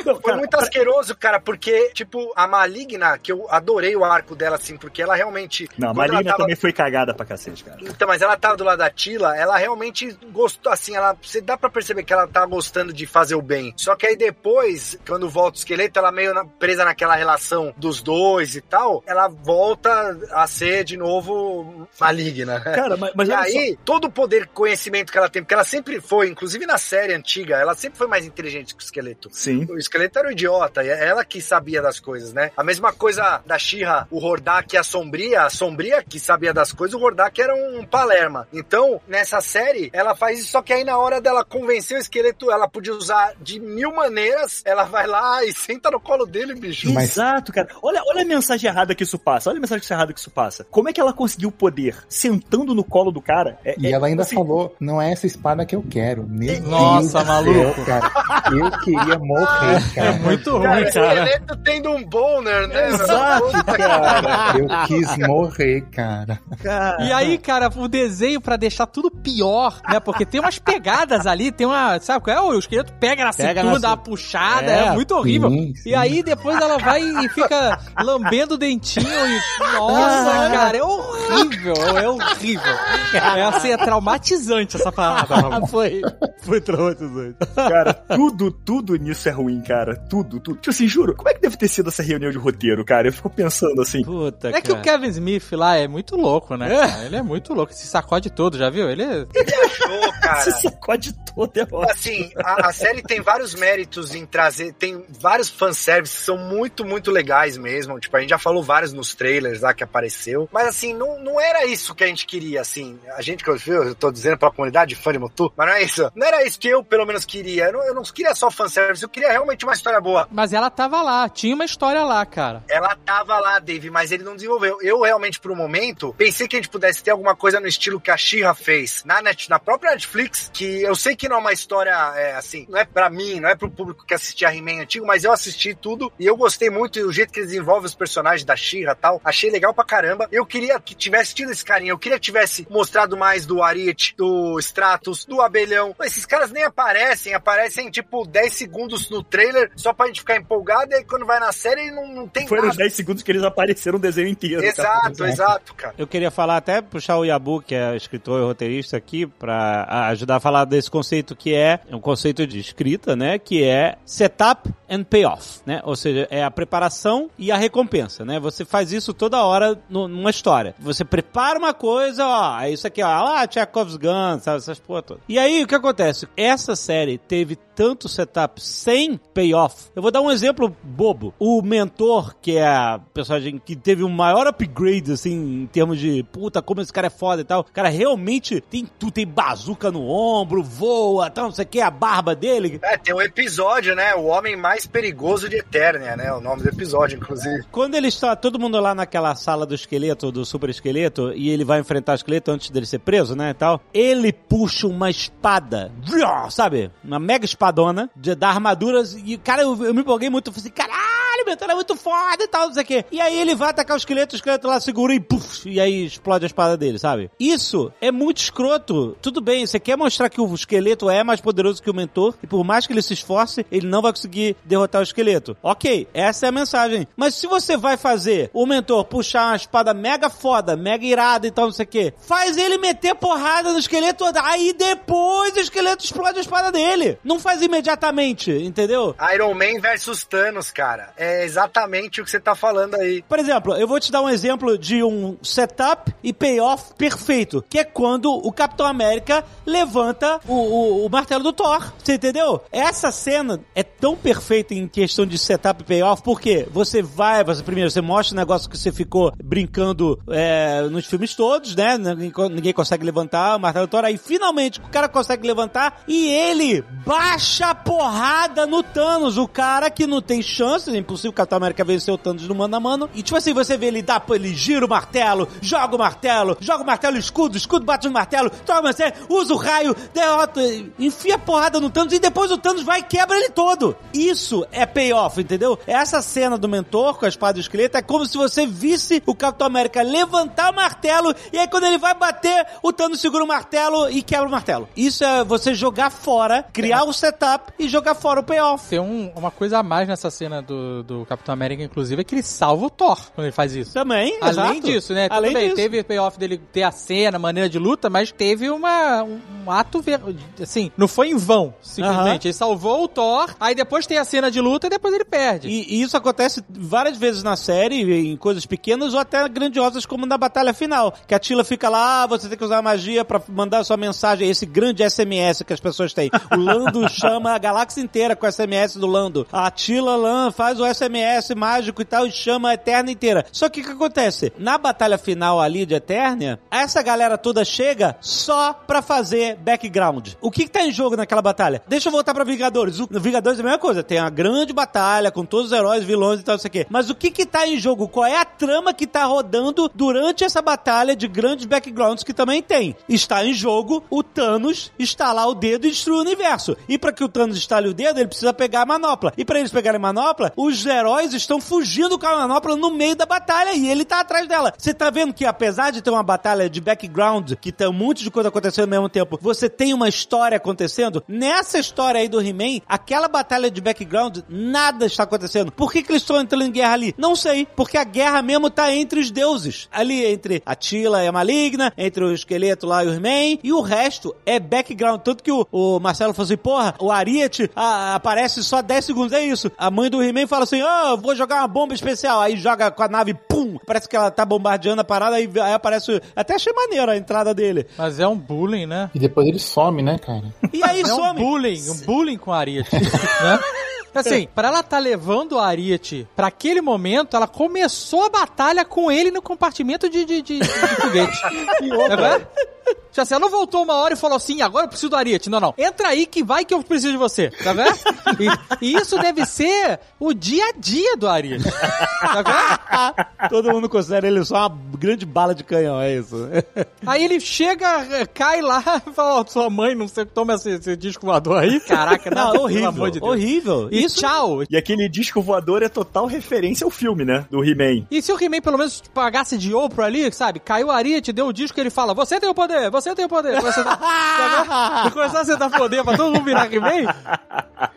S6: Foi
S3: cara,
S6: muito asqueroso, cara, porque, tipo, a Maligna, que eu adorei o arco dela, assim, porque ela realmente.
S3: Não, a Maligna
S6: tava-
S3: também foi cagada pra cacete, cara.
S6: Então, mas ela tava do lado da Tila, ela realmente gostou, assim, ela, você dá pra perceber que ela tá gostando de fazer o bem. Só que aí depois, quando volta o esqueleto, ela meio presa naquela relação dos dois e tal, ela volta a ser de novo maligna.
S3: Cara, mas, mas
S6: e aí, todo o poder e conhecimento que ela tem, porque ela sempre foi, inclusive na série antiga, ela sempre foi mais inteligente que o esqueleto.
S3: só. Sim.
S6: O esqueleto era um idiota, e é ela que sabia das coisas, né? A mesma coisa da Shira, o Hordak e a Sombria, a Sombria que sabia das coisas, o Hordak era um Palerma. Então, nessa série, ela faz isso, só que aí na hora dela convencer o esqueleto, ela podia usar de mil maneiras, ela vai lá e senta no colo dele, bicho.
S4: Mas-
S3: Exato, cara. Olha, olha a mensagem errada que isso passa. Olha a mensagem errada que isso passa. Como é que ela conseguiu poder sentando no colo do cara? É-
S4: E
S3: é-
S4: ela ainda
S3: assim,
S4: falou, não é essa espada que eu quero. Meu
S5: Nossa,
S4: Deus
S5: maluco.
S4: céu, cara. Eu queria morrer,
S5: É
S4: cara.
S5: muito ruim,
S6: Cara, o
S5: cara.
S6: esqueleto tendo um boner, né?
S3: Exato, cara.
S4: Eu quis morrer, cara.
S3: cara.
S5: E aí, cara, o desenho pra deixar tudo pior, né? Porque tem umas pegadas ali, tem uma. Sabe qual é? O esqueleto pega na
S2: Pega
S5: cintura,
S2: na
S5: dá uma puxada,
S2: É.
S5: é, muito horrível.
S4: Sim, sim.
S5: E aí depois ela vai e fica lambendo o dentinho e. Nossa, cara, é horrível, é horrível. É assim, é traumatizante essa parada.
S2: Foi, foi traumatizante.
S3: Cara, tudo, tudo nisso é ruim, cara. Tudo, tudo. Tipo assim, juro, como é que deve ter sido essa reunião de roteiro, cara? Eu fico pensando assim.
S2: Puta,
S5: É que o
S2: cara.
S5: Kevin Smith lá é muito louco, né? cara? Ele é muito louco, se sacode todo, já viu? Ele é...
S6: Achou, cara.
S3: Você sacode todo, é ótimo.
S6: Assim, a, a série tem vários méritos em trazer, tem vários fanservices que são muito, muito legais mesmo. Tipo, a gente já falou vários nos trailers lá que apareceu. Mas assim, não, não era isso que a gente queria, assim. A gente que eu, eu tô dizendo pra comunidade fã de Mutu, mas não é isso. Não era isso que eu, pelo menos, queria. Eu não, eu não queria só fanservice, eu queria realmente uma história boa.
S5: Mas ela tava lá, tinha uma história lá, cara.
S6: Ela tava lá, Dave, mas ele não desenvolveu. Eu realmente, por um momento, pensei que a gente pudesse ter alguma coisa no estilo que a She-Ra fez na, net, na própria Netflix, que eu sei que não é uma história, é, assim, não é pra mim, não é pro público que assistia He-Man antigo, mas eu assisti tudo e eu gostei muito do jeito que eles desenvolvem os personagens da She-Ra e tal. Achei legal pra caramba. Eu queria que tivesse tido esse carinho, eu queria que tivesse mostrado mais do Arit, do Stratos, do Abelhão. Esses caras nem aparecem, aparecem tipo 10 segundos no trailer só pra gente ficar empolgado e aí quando vai na série não, não tem
S3: Foram os
S6: nada.
S3: 10 segundos que eles apareceram o desenho inteiro. cara.
S6: Exato, exato, cara.
S2: Eu queria falar até puxar o Yabu, que é escritor e roteirista aqui, pra ajudar a falar desse conceito que é um conceito de escrita, né? Que é setup and payoff, né? Ou seja, é a preparação e a recompensa, né? Você faz isso toda hora no- numa história. Você prepara uma coisa, ó, é isso aqui, ó, lá, Chekhov's Gun, sabe, essas porra todas. E aí, o que acontece? Essa série teve tanto setup sem payoff. Eu vou dar um exemplo bobo. O mentor, que é a personagem que teve o maior upgrade, assim, em termos de puta, como esse cara é foda e tal. O cara realmente tem tudo, tem bazuca no ombro, voa, tal, não sei o que, a barba dele.
S6: É, tem um episódio, né? O Homem Mais Perigoso de Eternia, né? O nome do episódio, inclusive.
S2: Quando ele está, todo mundo lá naquela sala do esqueleto, do super esqueleto, e ele vai enfrentar o esqueleto antes dele ser preso, né, e tal, ele puxa uma espada, sabe? Uma mega espadona, de, da armadura, e, cara, eu, eu me empolguei muito, eu falei assim, caralho, meu, é muito foda e tal, não sei o quê. E aí ele vai atacar o esqueleto, o esqueleto lá segura e puf, e aí explode a espada dele, sabe? Isso é muito escroto. Tudo bem, você quer mostrar que o esqueleto é mais poderoso que o mentor, e por mais que ele se esforce, ele não vai conseguir derrotar o esqueleto. Ok, essa é a mensagem. Mas se você vai fazer o mentor puxar uma espada mega foda, mega irada e tal, não sei o quê, faz ele meter porrada no esqueleto, aí depois o esqueleto explode a espada dele. Não faz imediatamente, entendeu?
S6: Iron Man versus Thanos, cara. É exatamente o que você tá falando aí.
S2: Por exemplo, eu vou te dar um exemplo de um setup e payoff perfeito, que é quando o Capitão América levanta o, o- o martelo do Thor. Você entendeu? Essa cena é tão perfeita em questão de setup e payoff, porque você vai, você primeiro você mostra o negócio que você ficou brincando é, nos filmes todos, né? Ninguém, ninguém consegue levantar o martelo do Thor, aí finalmente o cara consegue levantar e ele baixa a porrada no Thanos, o cara que não tem chances, é impossível o Capitão América vencer o Thanos no mano a mano. E tipo assim, você vê ele dá, ele gira o martelo, joga o martelo, joga o martelo escudo, escudo bate no martelo, toma você, usa o raio, derrota, enfia a porrada no Thanos e depois o Thanos vai e quebra ele todo. Isso é payoff, entendeu? Essa cena do mentor com a espada esqueleto é como se você visse o Capitão América levantar o martelo e aí quando ele vai bater, o Thanos segura o martelo e quebra o martelo. Isso é você jogar fora, criar o setup e jogar fora o payoff.
S5: Tem um- uma coisa a mais nessa cena do, do Capitão América, inclusive, é que ele salva o Thor quando ele faz isso.
S2: Também,
S5: Além
S2: exato.
S5: disso, né? Tudo
S2: Além
S5: bem,
S2: disso.
S5: teve payoff dele ter a cena, maneira de luta, mas teve uma, um, um ato, assim, não foi em vão, simplesmente. Ele salvou o Thor, aí depois tem a cena de luta e depois ele perde.
S2: E, e isso acontece várias vezes na série, em coisas pequenas ou até grandiosas, como na batalha final. Que a Tila fica lá, ah, você tem que usar magia pra mandar sua mensagem, esse grande SMS que as pessoas têm. O Lando chama a galáxia inteira com o SMS do Lando. A Tila Lan faz o SMS mágico e tal e chama a Eterna inteira. Só que o que acontece? Na batalha final ali de Eternia, essa galera toda chega só pra fazer background. O que, que tá em jogo naquela batalha? Deixa eu voltar pra Vingadores. O Vingadores é a mesma coisa. Tem a grande batalha com todos os heróis, vilões e tal, não sei o quê. Mas o que que tá em jogo? Qual é a trama que tá rodando durante essa batalha de grandes backgrounds que também tem? Está em jogo o Thanos estalar o dedo e destruir o universo. E pra que o Thanos estale o dedo, ele precisa pegar a manopla. E pra eles pegarem a manopla, os heróis estão fugindo com a manopla no meio da batalha e ele tá atrás dela. Você tá vendo que apesar de ter uma batalha de background, que tem um monte de coisa acontecendo ao mesmo tempo, você tem uma história acontecendo? Nessa história aí do He-Man, aquela batalha de background, nada está acontecendo. Por que, que eles estão entrando em guerra ali? Não sei. Porque a guerra mesmo tá entre os deuses. Ali entre a Tila e a Maligna, entre o esqueleto lá e o He-Man, e o resto é background. Tanto que o, o Marcelo falou assim, porra, o Ariete aparece só 10 segundos, é isso. A mãe do He-Man fala assim, ah, vou jogar uma bomba especial. Aí joga com a nave, pum, parece que ela tá bombardeando a parada, aí, aí aparece... Até achei maneiro a entrada dele.
S5: Mas é um bullying, né?
S4: E depois ele some, né, cara?
S2: E aí
S5: É um
S2: some.
S5: bullying, um bullying com a Ariete, né? Assim, pra ela tá levando a Ariete pra aquele momento, ela começou a batalha com ele no compartimento de, de, de, de foguete. Tá vendo? Tipo assim, ela não voltou uma hora e falou assim, agora eu preciso do Ariete. Não, não. Entra aí que vai que eu preciso de você. Tá vendo? E, e isso deve ser o dia a dia do Ariete. Tá vendo?
S2: Todo mundo considera ele só uma grande bala de canhão, é isso.
S5: Aí ele chega, cai lá e fala, ó, sua mãe, não sei, toma esse, esse disco voador aí. Caraca, não,
S2: Não,
S5: pelo
S2: horrível,
S5: amor de Deus.
S2: horrível.
S5: E
S2: Isso
S5: tchau.
S3: E aquele disco voador é total referência ao filme, né? Do He-Man.
S5: E se o He-Man pelo menos pagasse de ouro ali, sabe? Caiu o Ariete, deu o disco, ele fala, você tem o poder, você tem o poder. Você tá... tá vendo? E começar a dar poder pra todo mundo virar He-Man.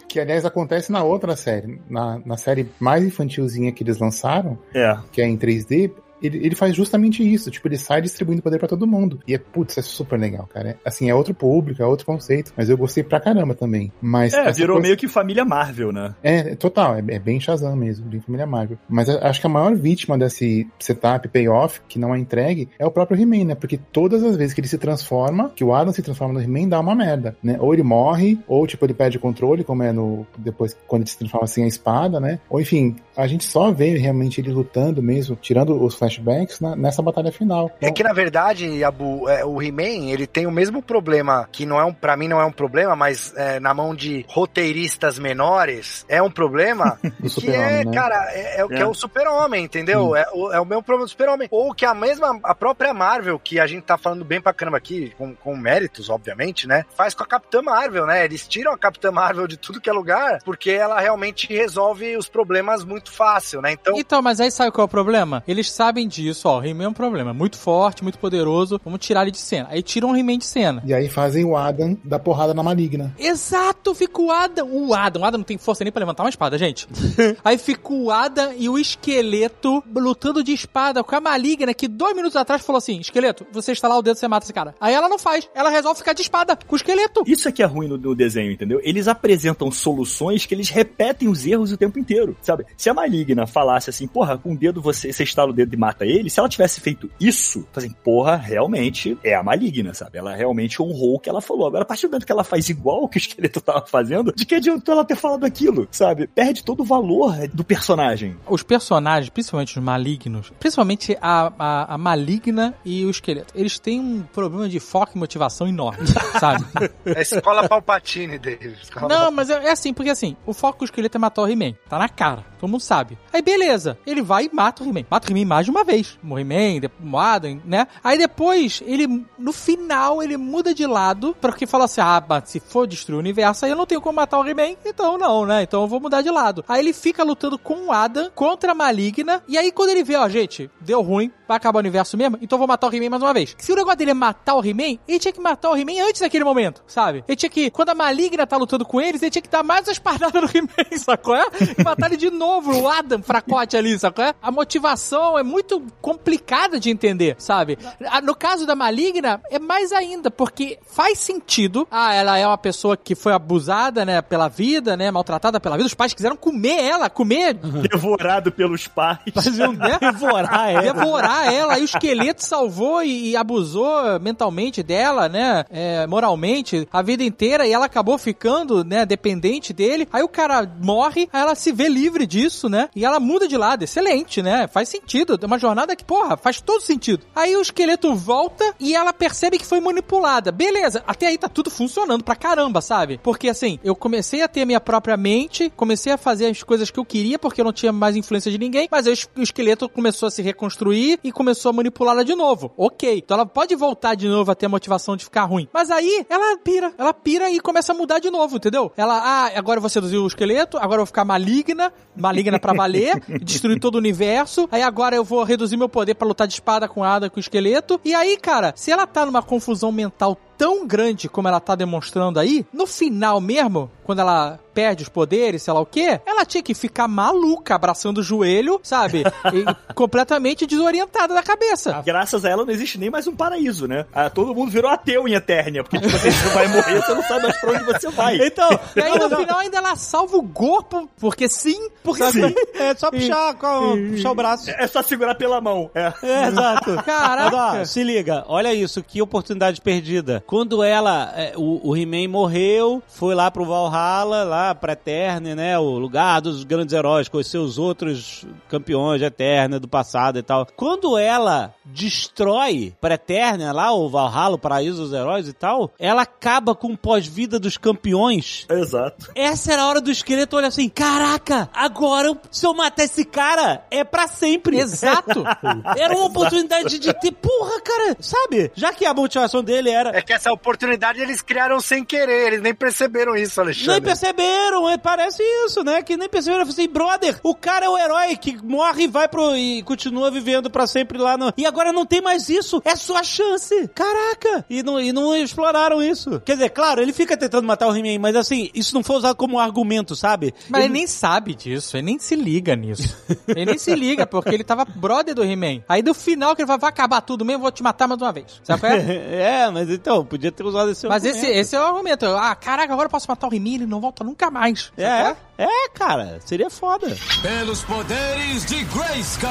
S4: Que, aliás, acontece na outra série. Na, na série mais infantilzinha que eles lançaram,
S3: É.
S4: que é em 3D, ele, ele faz justamente isso. Tipo, ele sai distribuindo poder pra todo mundo. E é, putz, é super legal, cara. É, assim, é outro público, é outro conceito. Mas eu gostei pra caramba também. Mas
S3: É, virou
S4: coisa-
S3: meio que família Marvel, né?
S4: É, total, é, é bem Shazam mesmo, bem família Marvel. Mas acho que a maior vítima desse setup, payoff, que não é entregue, é o próprio He-Man, né? Porque todas as vezes que ele se transforma, que o Adam se transforma no He-Man, dá uma merda, né? Ou ele morre, ou tipo, ele perde o controle, como é no. Depois, quando ele se transforma assim a espada, né? Ou enfim, a gente só vê realmente ele lutando mesmo, tirando os flashbacks, na- nessa batalha final.
S6: É que na verdade, Abu, é, o He-Man, ele tem o mesmo problema, que não é um, para mim não é um problema, mas é, na mão de roteiristas menores é um problema,
S4: Do
S6: que
S4: super-homem,
S6: é,
S4: né?
S6: cara, é, é o que
S3: É.
S6: é o super-homem, entendeu? É o, é o mesmo problema do super-homem. Ou que a mesma, a própria Marvel, que a gente tá falando bem pra caramba aqui, com, com méritos, obviamente, né? Faz com a Capitã Marvel, né? Eles tiram a Capitã Marvel de tudo que é lugar, porque ela realmente resolve os problemas muito fácil, né? Então,
S5: Então, mas aí sabe qual é o problema? Eles sabem disso, ó. O He-Man é um problema. Muito forte, muito poderoso. Vamos tirar ele de cena. Aí tiram o He-Man de cena.
S4: E aí fazem o Adam dar porrada na maligna.
S5: Exato, fica o Adam. O Adam, o Adam não tem força nem pra levantar uma espada, gente. Aí fica o Adam e o esqueleto lutando de espada com a maligna que dois minutos atrás falou assim: esqueleto, você estalar o dedo, você mata esse cara. Aí ela não faz. Ela resolve ficar de espada com o esqueleto.
S3: Isso é que é ruim no, no desenho, entendeu? Eles apresentam soluções que eles repetem os erros o tempo inteiro, sabe? Se a Maligna falasse assim, porra, com o dedo você, você estala o dedo e mata ele, se ela tivesse feito isso, assim, porra, realmente é a Maligna, sabe? Ela realmente honrou o que ela falou. Agora, a partir do momento que ela faz igual o que o esqueleto tava fazendo, de que adiantou ela ter falado aquilo, sabe? Perde todo o valor do personagem.
S5: Os personagens, principalmente os malignos, principalmente a, a, a maligna e o esqueleto, eles têm um problema de foco e motivação enorme, sabe?
S6: é a escola Palpatine deles. Escola
S5: Não, mas é, é assim, porque assim, o foco do esqueleto é matar o He-Man. Tá na cara, todo mundo sabe. Aí beleza, ele vai e mata o He-Man. Mata o He-Man mais de uma vez. He-Man, de- o Adam, né? Aí depois, ele, no final, ele muda de lado, porque fala assim, ah, mas se for destruir o universo, aí eu não tenho como matar o He-Man, então não, né? Então eu vou mudar de lado. Aí ele fica lutando com o Adam contra a Maligna, e aí quando ele vê, ó, gente, deu ruim, vai acabar o universo mesmo, então eu vou matar o He-Man mais uma vez. Se o negócio dele é matar o He-Man, ele tinha que matar o He-Man antes daquele momento, sabe? Ele tinha que, quando a Maligna tá lutando com eles, ele tinha que dar mais umas pardadas no He-Man, sacou? É? E matar ele de novo, o Adam fracote ali, sacou? É? A motivação é muito complicada de entender, sabe? Ah, No caso da Maligna, é mais ainda, porque faz sentido. Ah, ela é uma pessoa que foi abusada, né, pela vida, né, maltratada pela vida. Os pais quiseram comer ela, comer
S3: Devorado pelos pais.
S5: faziam, né?
S2: Devorar ela.
S5: Devorar ela. E o esqueleto salvou e, e abusou mentalmente dela, né? É, moralmente, a vida inteira. E ela acabou ficando, né? Dependente dele. Aí o cara morre, aí ela se vê livre disso, né? E ela muda de lado. Excelente, né? Faz sentido. Uma jornada que, porra, faz todo sentido. Aí o esqueleto volta e ela percebe que foi manipulada. Beleza, até aí tá tudo funcionando pra caramba, sabe? Porque assim, eu comecei a ter a minha própria mente, comecei a fazer as coisas que eu queria, porque eu não tinha mais influência de ninguém, mas aí o esqueleto começou a se reconstruir e começou a manipulá-la de novo. Ok, então ela pode voltar de novo a ter a motivação de ficar ruim. Mas aí ela pira, ela pira e começa a mudar de novo, entendeu? Ela, ah, agora eu vou seduzir o esqueleto, agora eu vou ficar maligna, maligna pra valer, destruir todo o universo, aí agora eu vou reduzir meu poder pra lutar de espada com Ada, com o esqueleto. E aí, cara, se ela tá numa confusão mental tão grande como ela tá demonstrando aí, no final mesmo, quando ela perde os poderes, sei lá o quê, ela tinha que ficar maluca, abraçando o joelho, sabe? E completamente desorientada da cabeça.
S3: Graças a ela não existe nem mais um paraíso, né? Ah, todo mundo virou ateu em Eternia, porque tipo, você vai morrer, você não sabe mais pra onde você vai.
S2: Então,
S5: E aí no final ainda ela salva o corpo, porque sim, porque sim.
S2: É só puxar, com- puxar o braço.
S3: É só segurar pela mão. É.
S2: É, exato.
S5: Caraca.
S2: Mas, ó, se liga, olha isso, que oportunidade perdida. Quando ela, é, o, o He-Man morreu, foi lá pro Valhalla, lá pra Eterna, né? O lugar dos grandes heróis, conhecer os outros campeões de Eterna do passado e tal. Quando ela destrói pra Eterna lá, o Valhalla, o paraíso dos heróis e tal, ela acaba com o pós-vida dos campeões.
S3: Exato.
S2: Essa era a hora do esqueleto olhar assim: caraca, agora se eu matar esse cara, é pra sempre.
S5: Exato.
S2: Era uma oportunidade de ter, porra, cara, sabe? Já que a motivação dele era.
S6: É que essa oportunidade eles criaram sem querer, eles nem perceberam isso, Alexandre.
S2: Nem perceberam, é, parece isso, né? Que nem perceberam. Eu falei assim, brother, o cara é o herói que morre e vai pro. e continua vivendo pra sempre lá no. E agora não tem mais isso. É sua chance. Caraca! E não, e não exploraram isso. Quer dizer, claro, ele fica tentando matar o He-Man, mas assim, isso não foi usado como argumento, sabe?
S5: Mas ele nem sabe disso, ele nem se liga nisso. ele nem se liga, porque ele tava brother do He-Man. Aí do final que ele vai, vai acabar tudo mesmo, vou te matar mais uma vez. Sabe qual é?
S2: é, mas então, podia ter usado esse
S5: Mas esse,
S2: argumento.
S5: esse é o argumento. Ah, caraca, agora eu posso matar o He-Man, ele não volta nunca mais.
S2: É,
S5: qual
S2: é, cara, seria foda.
S9: Pelos poderes de Grayskull.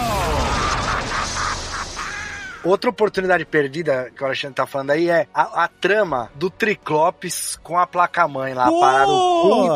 S6: Outra oportunidade perdida que o Alexandre tá falando aí é a, a trama do Triclopes com a placa-mãe lá,
S2: Pô!
S6: parado.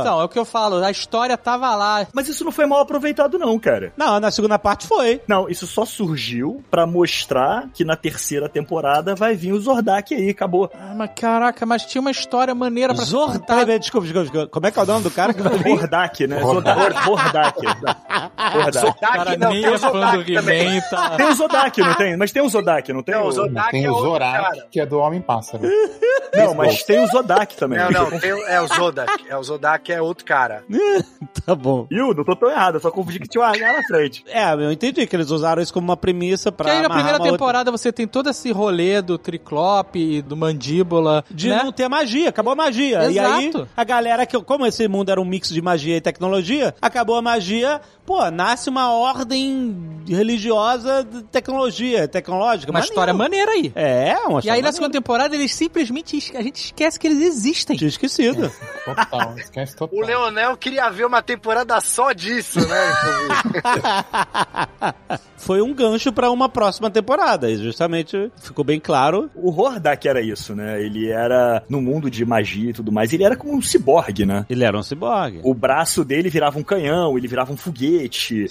S5: Então, é o que eu falo, a história tava lá.
S3: Mas isso não foi mal aproveitado, não, cara.
S2: Não, na segunda parte foi.
S3: Não, isso só surgiu pra mostrar que na terceira temporada vai vir o Zordak aí, acabou.
S5: Ah, mas caraca, mas tinha uma história maneira pra
S2: Zord...
S5: contar.
S2: Peraí, desculpa, desculpa, desculpa. Como é que é o nome do cara que vai vir?
S3: Hordak, né? Zordak. Hordak. Hordak.
S5: O cara
S6: Zodak, não,
S5: nem
S6: tem
S5: é
S6: o
S5: fã do
S6: também.
S5: He-Man, tá...
S3: Tem o Zodak, não tem? Mas tem o Zodak, não tem?
S6: Não, o
S3: o...
S6: Zodak
S4: Tem
S6: é
S4: o Zorak,
S6: cara.
S4: que é do Homem-Pássaro.
S3: Não, mas tem o Zodak também.
S6: Não, não, tem, o- é o Zodak. É o Zodak é outro cara.
S2: tá bom.
S3: Viu? Não tô tão errado, eu só confundi que tinha um H na frente.
S2: É, eu entendi que eles usaram isso como uma premissa pra.
S5: Porque aí na primeira
S2: uma outra-
S5: temporada você tem todo esse rolê do Triclope, do Mandíbula,
S2: De
S5: né?
S2: não ter magia, acabou a magia. E aí,
S5: Exato.
S2: a galera que, como esse mundo era um mix de magia e tecnologia, acabou a magia, pô, nasce uma ordem religiosa de tecnologia, tecnológica.
S5: Uma
S2: Maneiro.
S5: história maneira aí.
S2: É, uma
S5: E aí
S2: história
S5: na segunda temporada eles simplesmente es- a gente esquece que eles existem.
S2: Tinha esquecido.
S4: Total, esquece total.
S6: O Leonel queria ver uma temporada só disso, né?
S2: Foi um gancho pra uma próxima temporada. E justamente ficou bem claro.
S3: O Hordak era isso, né? Ele era, no mundo de magia e tudo mais, ele era como um ciborgue, né?
S2: Ele era um ciborgue.
S3: O braço dele virava um canhão, ele virava um foguete.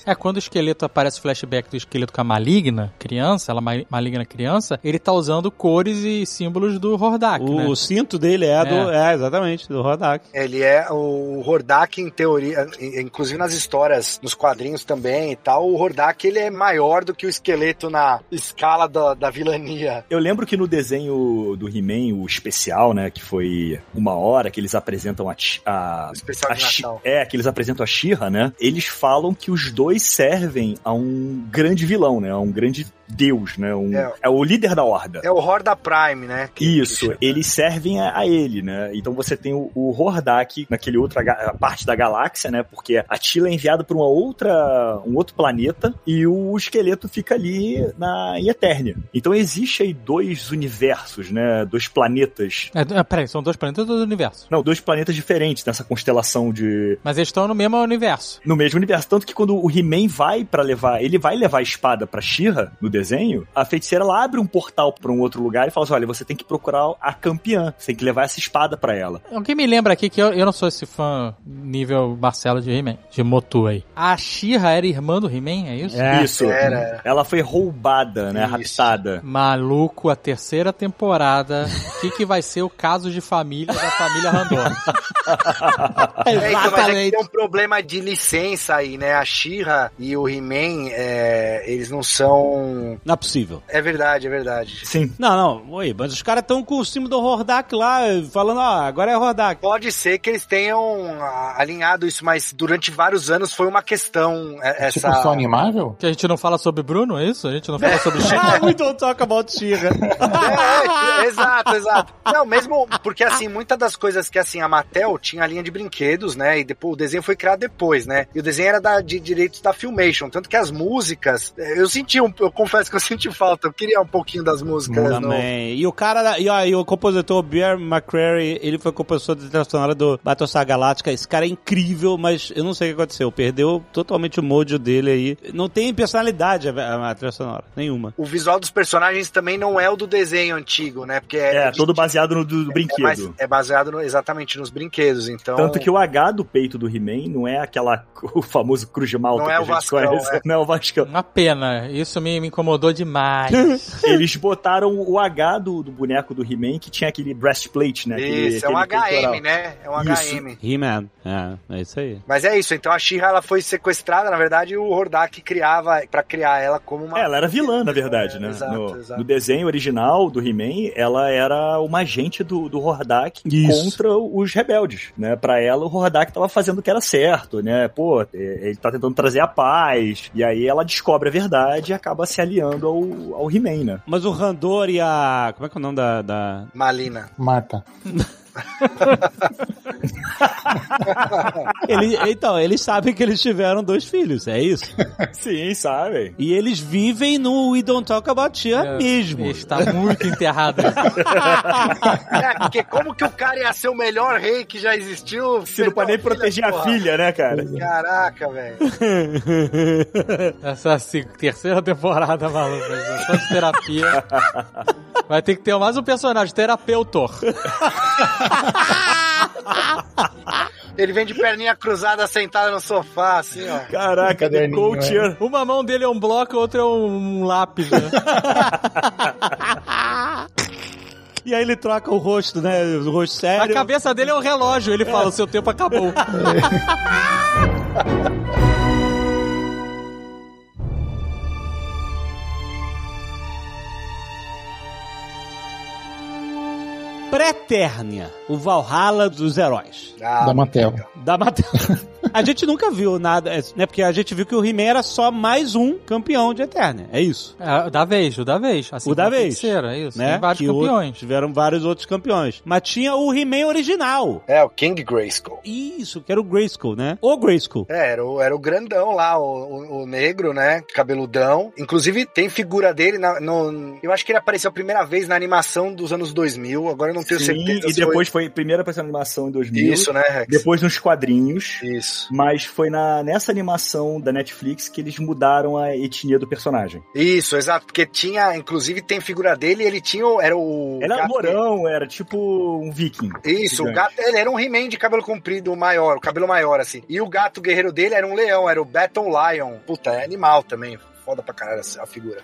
S5: É, quando o esqueleto aparece o flashback do esqueleto com a maligna criança, ela ma- maligna criança, ele tá usando cores e símbolos do Hordak,
S2: O,
S5: né?
S2: o cinto dele é, do. É, exatamente, do Rodak.
S6: Ele é o Hordak, em teoria, in- inclusive nas histórias, nos quadrinhos também e tal, o Hordak ele é maior do que o esqueleto na escala da, da vilania.
S3: Eu lembro que no desenho do He-Man, o especial, né, que foi uma hora que eles apresentam a, a,
S6: O especial
S3: a
S6: de Natal.
S3: é, que eles apresentam a Shira, né? Eles falam que os dois servem a um grande vilão, né? A um grande deus, né? Um,
S6: É.
S3: é. o líder da horda.
S6: É o Horda Prime, né? Que- que
S3: Isso,
S6: chama.
S3: eles servem a, a ele, né? Então você tem o, o Hordak naquele outra parte da galáxia, né? Porque a Tila é enviada para uma outra, um outro planeta e o esqueleto fica ali na em Eternia. Então existe aí dois universos, né? Dois planetas.
S5: É, é, peraí, são dois planetas do universo.
S3: Não, dois planetas diferentes nessa constelação de
S5: Mas eles estão no mesmo universo.
S3: no mesmo universo. Tanto que quando o He-Man vai pra levar, ele vai levar a espada pra She-Ra no desenho, a feiticeira ela abre um portal pra um outro lugar e fala assim: olha, você tem que procurar a campeã, você tem que levar essa espada pra ela.
S5: Alguém me lembra aqui que eu, eu não sou esse fã nível Marcelo de He-Man, de Motu aí. A She-Ra era irmã do He-Man, é isso?
S2: É.
S3: Isso.
S6: era.
S3: Ela foi roubada, né?
S6: Isso.
S3: Raptada.
S5: Maluco, a terceira temporada. O que, que vai ser o caso de família da família Randon?
S6: É, então, mas é que tem um problema de licença aí, né? A She-Ra e o He-Man, é, eles não são...
S2: Não é possível.
S6: É verdade, é verdade.
S3: Sim.
S2: Não, não, oi, mas os caras estão com o símbolo do Hordak lá, falando, ó, agora é Hordak.
S6: Pode ser que eles tenham ah, alinhado isso, mas durante vários anos foi uma questão é, essa...
S4: Tipo Sony Marvel?
S5: Que a gente não fala sobre Bruno, é isso? A gente não fala sobre She-Ra?
S2: Ah, we don't talk about She-Ra.
S6: É, é, exato, exato. Não, mesmo porque assim, muitas das coisas que assim, a Mattel tinha a linha de brinquedos, né? E depois o desenho foi criado depois, né? E o desenho era da, de direitos da Filmation. Tanto que as músicas, eu senti um, eu confesso que eu senti falta, eu queria um pouquinho das músicas.
S2: Também. E o cara, da- e, ó, e o compositor Bear McCreary, ele foi compositor da trilha sonora do Battlestar Galactica. Esse cara é incrível, mas eu não sei o que aconteceu. Perdeu totalmente o mojo dele aí. Não tem personalidade a, a, a trilha sonora, nenhuma.
S6: O visual dos personagens também não é o do desenho antigo, né? Porque é,
S3: É, todo baseado no do, do
S6: é,
S3: brinquedo.
S6: mais- é baseado no- exatamente nos brinquedos, então.
S3: Tanto que o H do peito do He-Man não é aquela, o famoso Cruz de Malta
S6: Não
S3: que
S6: é
S3: a
S6: o
S3: gente
S6: Vascão,
S3: conhece.
S6: é.
S3: Não é o Vascão.
S5: Uma pena, isso me, me incomodou demais.
S3: Eles botaram o H do, do boneco do He-Man, que tinha aquele breastplate, né? Aquele-
S6: Isso, é um
S3: aquele peitoral.
S6: HM, né? É um
S3: Isso.
S6: HM.
S2: He-Man. É, é isso aí.
S6: Mas é isso, então a She-Ra ela foi sequestrada, na verdade, o Hordak criava pra criar ela como uma
S3: É, ela era vilã, na verdade, né?
S6: Exato,
S3: no,
S6: exato.
S3: no desenho original do He-Man, ela era uma agente do, do Hordak
S2: Isso.
S3: contra os rebeldes, né? Pra ela, o Hordak tava fazendo o que era certo, né? Pô, é, ele tá tentando trazer a paz. E aí ela descobre a verdade e acaba se aliando ao, ao He-Man, né?
S2: Mas o Randor e a. Como é que é o nome da. da...
S6: Malina.
S4: Mata.
S2: Ele, então, eles sabem que eles tiveram dois filhos, é isso?
S3: Sim, sabe?
S2: E eles vivem no We Don't Talk About Tia mesmo.
S5: Está muito enterrado.
S6: É, porque como que o cara ia ser o melhor rei que já existiu?
S3: Se não pode nem proteger a
S6: porra?
S3: filha, né, cara?
S6: Caraca, velho.
S5: Essa assim, terceira temporada, maluco. Tanto terapia. Vai ter que ter mais um personagem, terapeutor.
S6: Ele vem de perninha cruzada, sentado no sofá, assim, ó.
S3: Caraca, The
S4: Caderninho,
S3: Culture.
S5: Uma mão dele é um bloco, a outra é um lápis, né?
S2: E aí ele troca o rosto, né? O rosto
S5: A
S2: sério.
S5: cabeça dele é um relógio. Ele fala, o seu tempo acabou.
S2: Pretérnia, o Valhalla dos heróis.
S6: Ah,
S4: da Mattel.
S2: Da Matel. A gente nunca viu nada, é, né? Porque a gente viu que o He-Man era só mais um campeão de Eternia. É isso.
S5: É, o da vez, o da vez. Assim
S2: o da vez.
S5: feiticeiro, é isso.
S2: Né?
S5: Tem vários
S2: Que o-
S5: campeões.
S2: tiveram vários outros campeões. Mas tinha o He-Man original.
S6: É, o King Grayskull.
S2: Isso, que era o Grayskull, né? O Grayskull.
S6: É, era o, era o grandão lá, o, o- o negro, né? Cabeludão. Inclusive, tem figura dele na- no. Eu acho que ele apareceu a primeira vez na animação dos anos 2000. Agora eu não tenho
S3: Sim,
S6: certeza.
S3: e depois foi, primeiro apareceu na animação em 2000.
S6: Isso, né, Rex?
S3: Depois nos quadrinhos.
S6: Isso.
S3: Mas foi na, nessa animação da Netflix que eles mudaram a etnia do personagem.
S6: Isso, exato. Porque tinha, inclusive, tem figura dele e ele tinha. o- Era o.
S3: Era morão, era tipo um viking.
S6: Isso, o
S3: Gigante.
S6: gato, ele era um He-Man de cabelo comprido maior, o cabelo maior, assim. E o gato guerreiro dele era um leão, era o Battle Lion. Puta, é animal também. Foda pra caralho a figura.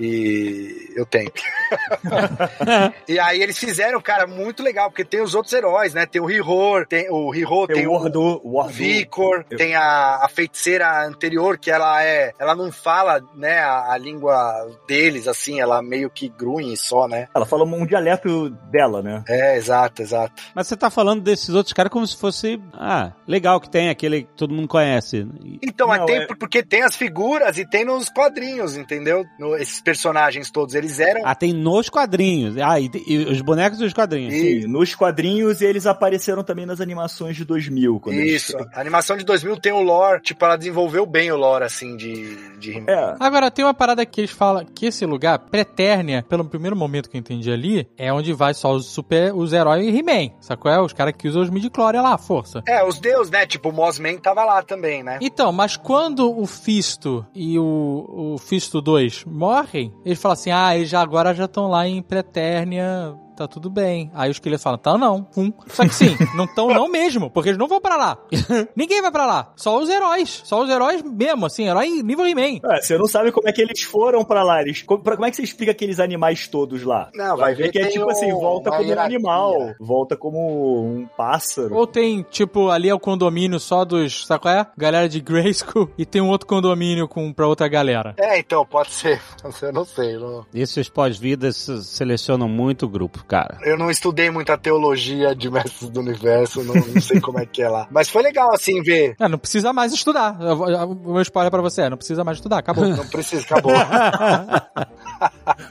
S6: E eu tenho. e aí eles fizeram, cara, muito legal, porque tem os outros heróis, né? Tem o Hihor, tem o Hiro, tem,
S3: Tem o
S6: o,
S3: Ordo, o.
S6: Vicor,
S3: Eu-
S6: tem a, a feiticeira anterior, que ela é. Ela não fala, né, a, a língua deles, assim, ela meio que grunhe só, né?
S3: Ela fala um dialeto dela, né?
S6: É, exato, exato.
S2: Mas você tá falando desses outros caras como se fosse. Ah, legal que tem aquele que todo mundo conhece.
S6: Então, mas
S3: Não,
S6: tem,
S3: é-
S6: porque tem as figuras e tem nos quadrinhos, entendeu? No- esses personagens todos, eles eram.
S2: Ah, tem nos quadrinhos. Ah, e, e os bonecos dos quadrinhos.
S6: E-
S3: Sim, nos quadrinhos e eles apareceram também nas animações de 2000. Quando eles-
S6: Isso. A animação de 2000 tem o lore, tipo, ela desenvolveu bem o lore, assim, de, de He-Man.
S3: É,
S5: Agora, tem uma parada que eles falam que esse lugar, Pretérnia, pelo primeiro momento que eu entendi ali, é onde vai só os super, os heróis e He-Man. Sacou? É os caras que usam os midi-chlorians lá, força.
S6: É, os deuses, né? Tipo, o Mossman tava lá também, né?
S5: Então, mas quando o Fisto e o, o Fisto 2 morrem, eles falam assim: ah, eles já agora já estão lá em Pretérnia, tá tudo bem. Aí os esqueletos falam: tá não, pum. Só que sim, não estão não mesmo, porque eles não vão pra lá. Ninguém vai pra lá. Só os heróis. Só os heróis mesmo, assim, herói nível He-Man.
S3: É, você não sabe como é que eles foram pra lá. Eles, como, como é que você explica aqueles animais todos lá?
S6: Não, vai ver
S3: que é tipo assim,
S6: o-
S3: volta
S6: uma
S3: como um
S6: hierarquia.
S3: animal, volta como um pássaro.
S5: Ou tem, tipo, ali é o condomínio só dos, sabe qual é? Galera de Grayskull e tem um outro condomínio com, pra outra galera.
S6: É, então, pode ser. Eu não sei. não-
S2: Esses pós-vidas selecionam muito o grupo, cara.
S6: Eu não estudei muito a teologia de Mestres do Universo, não, não sei como é que é lá. Mas foi legal, assim, ver.
S5: É, não precisa mais estudar. O meu spoiler pra você é, não precisa mais estudar, acabou.
S6: Não precisa, acabou.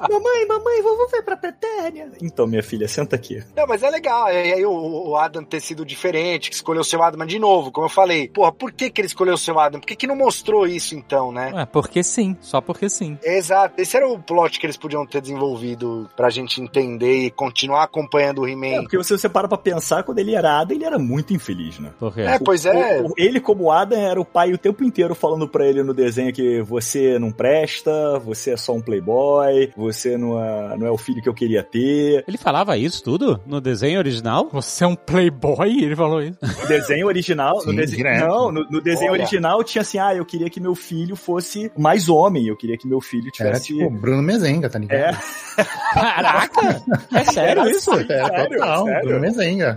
S3: mamãe, mamãe, vamos ver pra Pretérnia. Então, minha filha, senta aqui.
S6: Não, mas é legal. E aí o, o Adam ter sido diferente, que escolheu o seu Adam, mas de novo, como eu falei, porra, por que, que ele escolheu o seu Adam? Por que, que não mostrou isso então, né?
S5: É, porque sim, só porque sim.
S6: Exato, esse era o plot que eles podiam ter desenvolvido pra gente entender e continuar acompanhando o
S3: É,
S6: He-Man.
S3: porque se você para pra pensar, quando ele era Adam, ele era muito infeliz, né?
S6: É, pois é.
S3: O- o- ele, como Adam, era o pai o tempo inteiro falando pra ele no desenho que você não presta, você é só um playboy, você não é, não é o filho que eu queria ter.
S2: Ele falava isso tudo no desenho original?
S5: Você é um playboy? Ele falou isso.
S3: No desenho original, no
S4: Sim,
S3: desenho,
S4: direto.
S3: não, no, no desenho
S6: Olha.
S3: original tinha assim, ah, eu queria que meu filho fosse mais homem, eu queria que meu filho
S4: Era
S3: tivesse...
S4: tipo Bruno Mezenga, tá ligado?
S3: É,
S2: Caraca! É sério
S3: Era
S2: isso?
S4: Era
S3: sério,
S4: total,
S3: sério.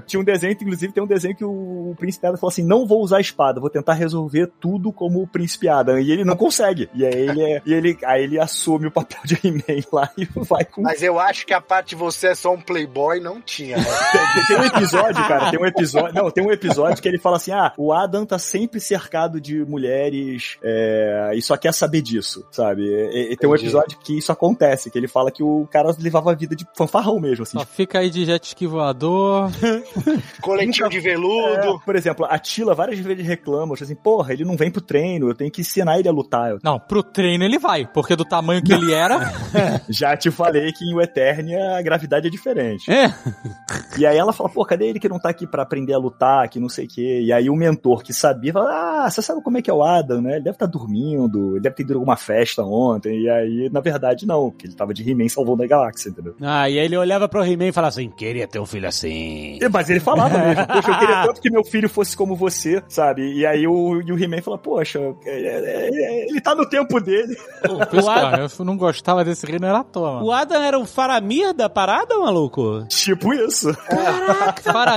S3: Tinha um desenho, inclusive tem um desenho que o, o príncipe Adam falou assim: não vou usar a espada, vou tentar resolver tudo como o príncipe Adam. E ele não consegue. E aí ele, é- e ele, aí ele assume o papel de He-Man lá e vai com.
S6: Mas eu acho que a parte de você é só um playboy não tinha, né?
S3: Tem, tem um episódio, cara, tem um episódio. Não, tem um episódio que ele fala assim: ah, o Adam tá sempre cercado de mulheres é, e só quer saber disso, sabe? E, e tem um episódio que isso acontece, que ele fala que o cara levava a vida de fanfarrão mesmo, assim.
S5: Só fica aí de jet ski voador.
S6: Coletinho de veludo.
S3: É, por exemplo, a Tila várias vezes reclama, assim, porra, ele não vem pro treino, eu tenho que ensinar ele a lutar. Eu
S5: Não, pro treino ele vai, porque do tamanho que ele era.
S3: já te falei que em o Eternia a gravidade é diferente.
S2: É.
S3: E aí ela fala, pô, cadê ele que não tá aqui pra aprender a lutar, que não sei o quê? E aí o mentor que sabia fala, ah, você sabe como é que é o Adam, né? Ele deve estar dormindo, ele deve ter ido alguma festa ontem. E aí, na verdade, não, porque ele tava de He-Man salvando a galáxia, entendeu?
S2: Ah, e aí ele olhava pro He-Man e falava assim: queria ter um filho assim.
S3: E- Mas ele falava mesmo, poxa, eu queria tanto que meu filho fosse como você, sabe? E aí o, e o He-Man fala, poxa, é- é- é- ele tá no tempo dele.
S5: Por isso, cara, eu não gostava desse reino, era à toa, mano.
S2: O Adam era o Faramir da parada, maluco?
S3: Tipo isso.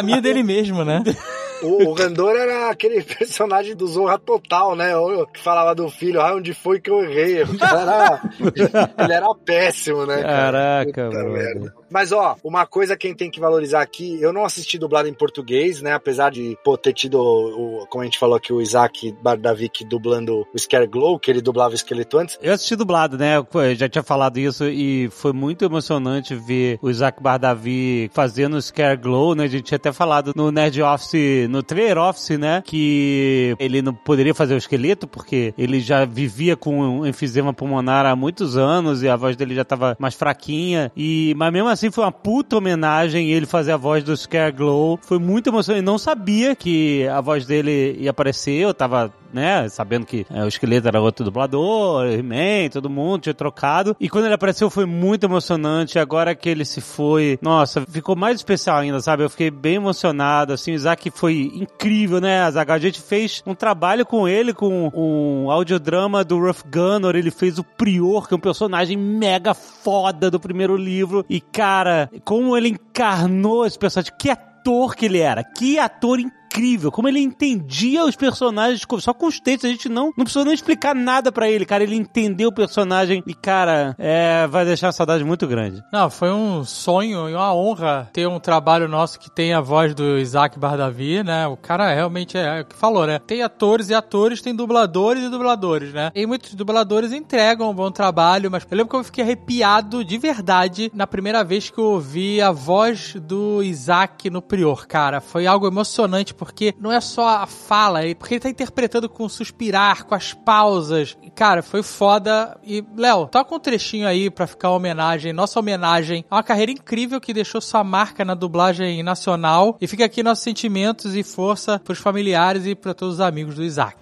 S5: Mim é dele mesmo, né?
S6: O, o Gandor era aquele personagem do Zorra Total, né? Que falava do filho, ah, onde foi que eu errei? Cara era, ele era péssimo, né? cara?
S2: Caraca,
S6: Puta
S2: mano.
S6: merda. Mas ó, uma coisa quem tem que valorizar aqui, eu não assisti dublado em português, né? Apesar de pô, ter tido, o, como a gente falou aqui, o Isaac Bardavik dublando o Scare Glow, que ele dublava o esqueleto antes.
S2: Eu assisti dublado, né? Eu já tinha falado isso e foi muito emocionante ver o Isaac Bardavi fazendo o Scare Glow, né? A gente tinha até falado no Nerd Office, no Trailer Office, né? Que ele não poderia fazer o esqueleto porque ele já vivia com um enfisema pulmonar há muitos anos e a voz dele já tava mais fraquinha. E, mas mesmo assim foi uma puta homenagem ele fazer a voz do Scare Glow. Foi muito emocionante. Eu não sabia que a voz dele ia aparecer. Eu tava né, sabendo que é, o esqueleto era outro dublador, He-Man, todo mundo tinha trocado. E quando ele apareceu foi muito emocionante. Agora que ele se foi, nossa, ficou mais especial ainda, sabe? Eu fiquei bem emocionado, assim, o Isaac foi incrível, né? A gente fez um trabalho com ele, com um audiodrama do Ruff Gunner, ele fez o Prior, que é um personagem mega foda do primeiro livro. E, cara, como ele encarnou esse personagem, que ator que ele era, que ator incrível, como ele entendia os personagens só com os textos, a gente não, não precisou nem explicar nada pra ele, cara, ele entendeu o personagem e, cara, é, vai deixar uma saudade muito grande.
S5: Não, foi um sonho e uma honra ter um trabalho nosso que tem a voz do Isaac Bardavi, né? O cara realmente é, é o que falou, né? Tem atores e atores, tem dubladores e dubladores, né? E muitos dubladores entregam um bom trabalho, mas eu lembro que eu fiquei arrepiado de verdade na primeira vez que eu ouvi a voz do Isaac no Prior, cara. Foi algo emocionante não é só a fala, é porque ele tá interpretando com suspirar, com as pausas. Cara, foi foda. E, Léo, toca um trechinho aí pra ficar uma homenagem, nossa homenagem a uma carreira incrível que deixou sua marca na dublagem nacional. E fica aqui nossos sentimentos e força pros familiares e pra todos os amigos do Isaac.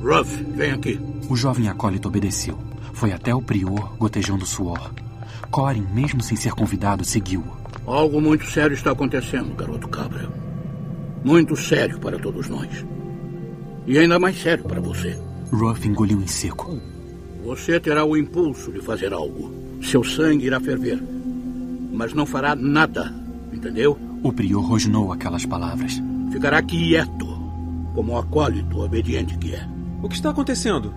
S10: Ruff, vem aqui.
S11: O jovem acólito obedeceu. Foi até o prior, gotejando suor. Corin, mesmo sem ser convidado, seguiu-o.
S10: Algo muito sério está acontecendo, garoto cabra. Muito sério para todos nós. E ainda mais sério para você.
S11: Ruff engoliu em seco.
S10: Você terá o impulso de fazer algo. Seu sangue irá ferver. Mas não fará nada, entendeu?
S11: O prior rosnou aquelas palavras.
S10: Ficará quieto, como o acólito obediente que é.
S12: O que está acontecendo?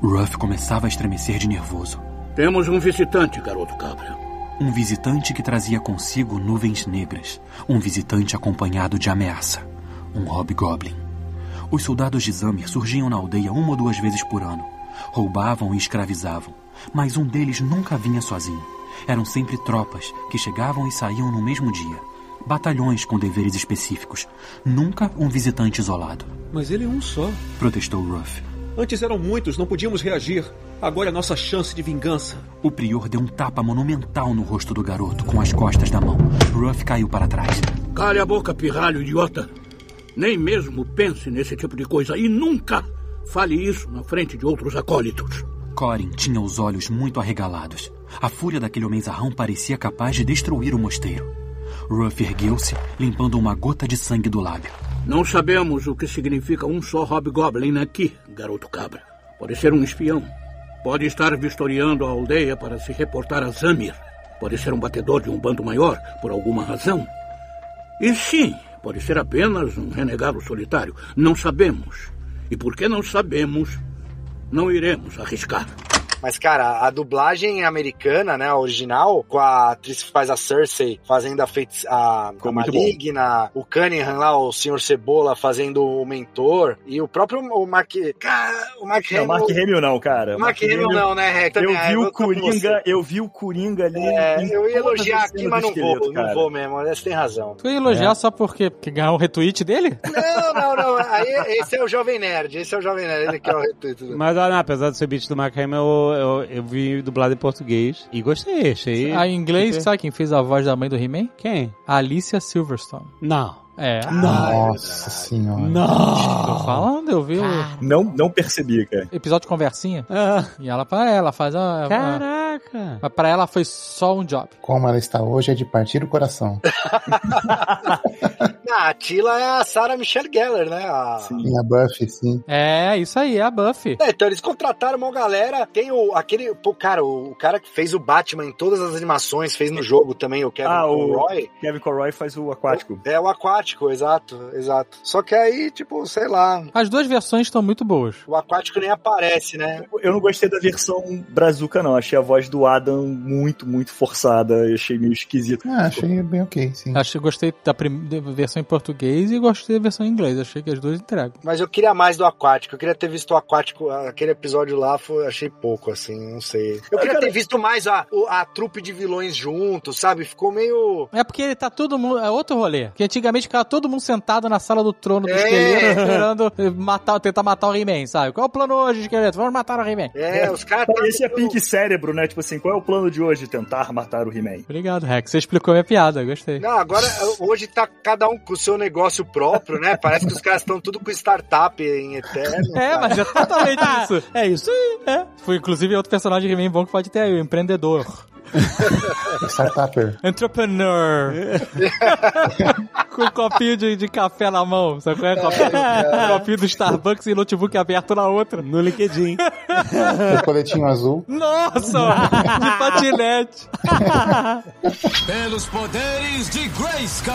S11: Ruff começava a estremecer de nervoso.
S10: Temos um visitante, garoto cabra.
S11: Um visitante que trazia consigo nuvens negras. Um visitante acompanhado de ameaça. Um hobgoblin. Os soldados de Zamir surgiam na aldeia uma ou duas vezes por ano. Roubavam e escravizavam. Mas um deles nunca vinha sozinho. Eram sempre tropas que chegavam e saíam no mesmo dia. Batalhões com deveres específicos. Nunca um visitante isolado.
S12: Mas ele é um só.
S11: Protestou Ruff.
S12: Antes eram muitos, não podíamos reagir. Agora é nossa chance de vingança.
S11: O prior deu um tapa monumental no rosto do garoto com as costas da mão. Ruff caiu para trás.
S10: Cale a boca, pirralho idiota. Nem mesmo pense nesse tipo de coisa e nunca fale isso na frente de outros acólitos.
S11: Corin tinha os olhos muito arregalados. A fúria daquele homenzarrão parecia capaz de destruir o mosteiro. Ruff ergueu-se, limpando uma gota de sangue do lábio.
S10: Não sabemos o que significa um só Hobgoblin aqui, garoto cabra. Pode ser um espião. Pode estar vistoriando a aldeia para se reportar a Zamir. Pode ser um batedor de um bando maior, por alguma razão. E sim, pode ser apenas um renegado solitário. Não sabemos. E porque não sabemos, não iremos arriscar.
S6: Mas, cara, a dublagem americana, né, a original, com a atriz que faz a Cersei fazendo a, feiti a, a Maligna, o Cunningham lá, o Sr. Cebola fazendo o mentor, e o próprio o Mark... Cara, o Mark
S3: Não,
S6: Hamill...
S3: Mark Hamill não, cara.
S6: O Mark Hamill não, né, Rec?
S3: Eu vi o
S6: vou com
S3: Coringa, eu vi o Coringa ali.
S6: É, eu ia elogiar aqui, mas não vou,
S3: esqueleto,
S6: não
S3: cara.
S6: vou mesmo, você tem razão.
S5: Tu ia elogiar
S3: É.
S5: só porque que ganhou um retweet dele?
S6: Não, não, não, aí esse é o Jovem Nerd, esse é o Jovem Nerd, ele que é o retweet.
S2: Mas olha, apesar do ser beat do Mark Hamill, eu, eu, vi dublado em português e gostei, achei.
S5: Ah, em inglês, sabe quem fez a voz da mãe do He-Man?
S2: Quem?
S5: Alicia Silverstone.
S2: Não.
S5: É.
S4: Nossa senhora.
S5: Tô falando, eu vi o
S3: Não, não percebi, cara.
S5: episódio de conversinha.
S2: Ah,
S5: E ela, pra ela, faz a. a-
S2: caraca.
S5: Mas pra ela foi só um job.
S4: Como ela está hoje é de partir o coração.
S6: Ah, a Tila é a Sarah Michelle Gellar, né? A...
S4: E a Buffy, sim.
S5: É, isso aí, é a Buffy.
S6: É, então eles contrataram uma galera. Tem o aquele. Pô, cara, o, o cara que fez o Batman em todas as animações, fez no jogo também, o Kevin
S3: Ah, o
S6: Conroy.
S3: Kevin Conroy faz o aquático.
S6: É o aquático, exato, exato. Só que aí, tipo, sei lá,
S5: As duas versões estão muito boas.
S6: o aquático nem aparece, né?
S3: Eu não gostei da versão brazuca, não. Achei a voz do Adam muito, muito forçada. Eu achei meio esquisito.
S4: Ah, achei bem ok, sim.
S5: Acho que gostei da, prim- da versão em português e gostei da versão em inglês. Achei que as duas entregam.
S6: Mas eu queria mais do aquático. Eu queria ter visto o aquático, aquele episódio lá, foi, achei pouco, assim, não sei. Eu queria ter visto mais a, a trupe de vilões juntos, sabe? Ficou meio.
S5: É porque ele tá todo mundo. É outro rolê. Que antigamente ficava todo mundo sentado na sala do trono do
S6: É.
S5: esqueleto esperando matar, tentar matar o He-Man, sabe? Qual é o plano hoje, esqueleto? Vamos matar o He-Man.
S6: É, os caras.
S3: Esse é Pink Cérebro, né? Tipo assim, qual é o plano de hoje? Tentar matar o He-Man.
S5: Obrigado, Rex. Você explicou minha piada, gostei.
S6: Não, agora hoje tá cada um com o seu negócio próprio, né? Parece que os caras estão tudo com startup em eterno.
S5: É,
S6: cara.
S5: mas é totalmente isso.
S2: É isso aí.
S5: É. Foi inclusive outro personagem de He-Man bom que pode ter aí, o empreendedor.
S4: Startupper.
S5: Entrepreneur. Com um copinho de, de café na mão. Sabe qual é? Copinho, do, copinho do Starbucks e notebook aberto na outra.
S2: No LinkedIn.
S4: O coletinho azul.
S5: Nossa! de patinete.
S9: Pelos poderes de Grayskull.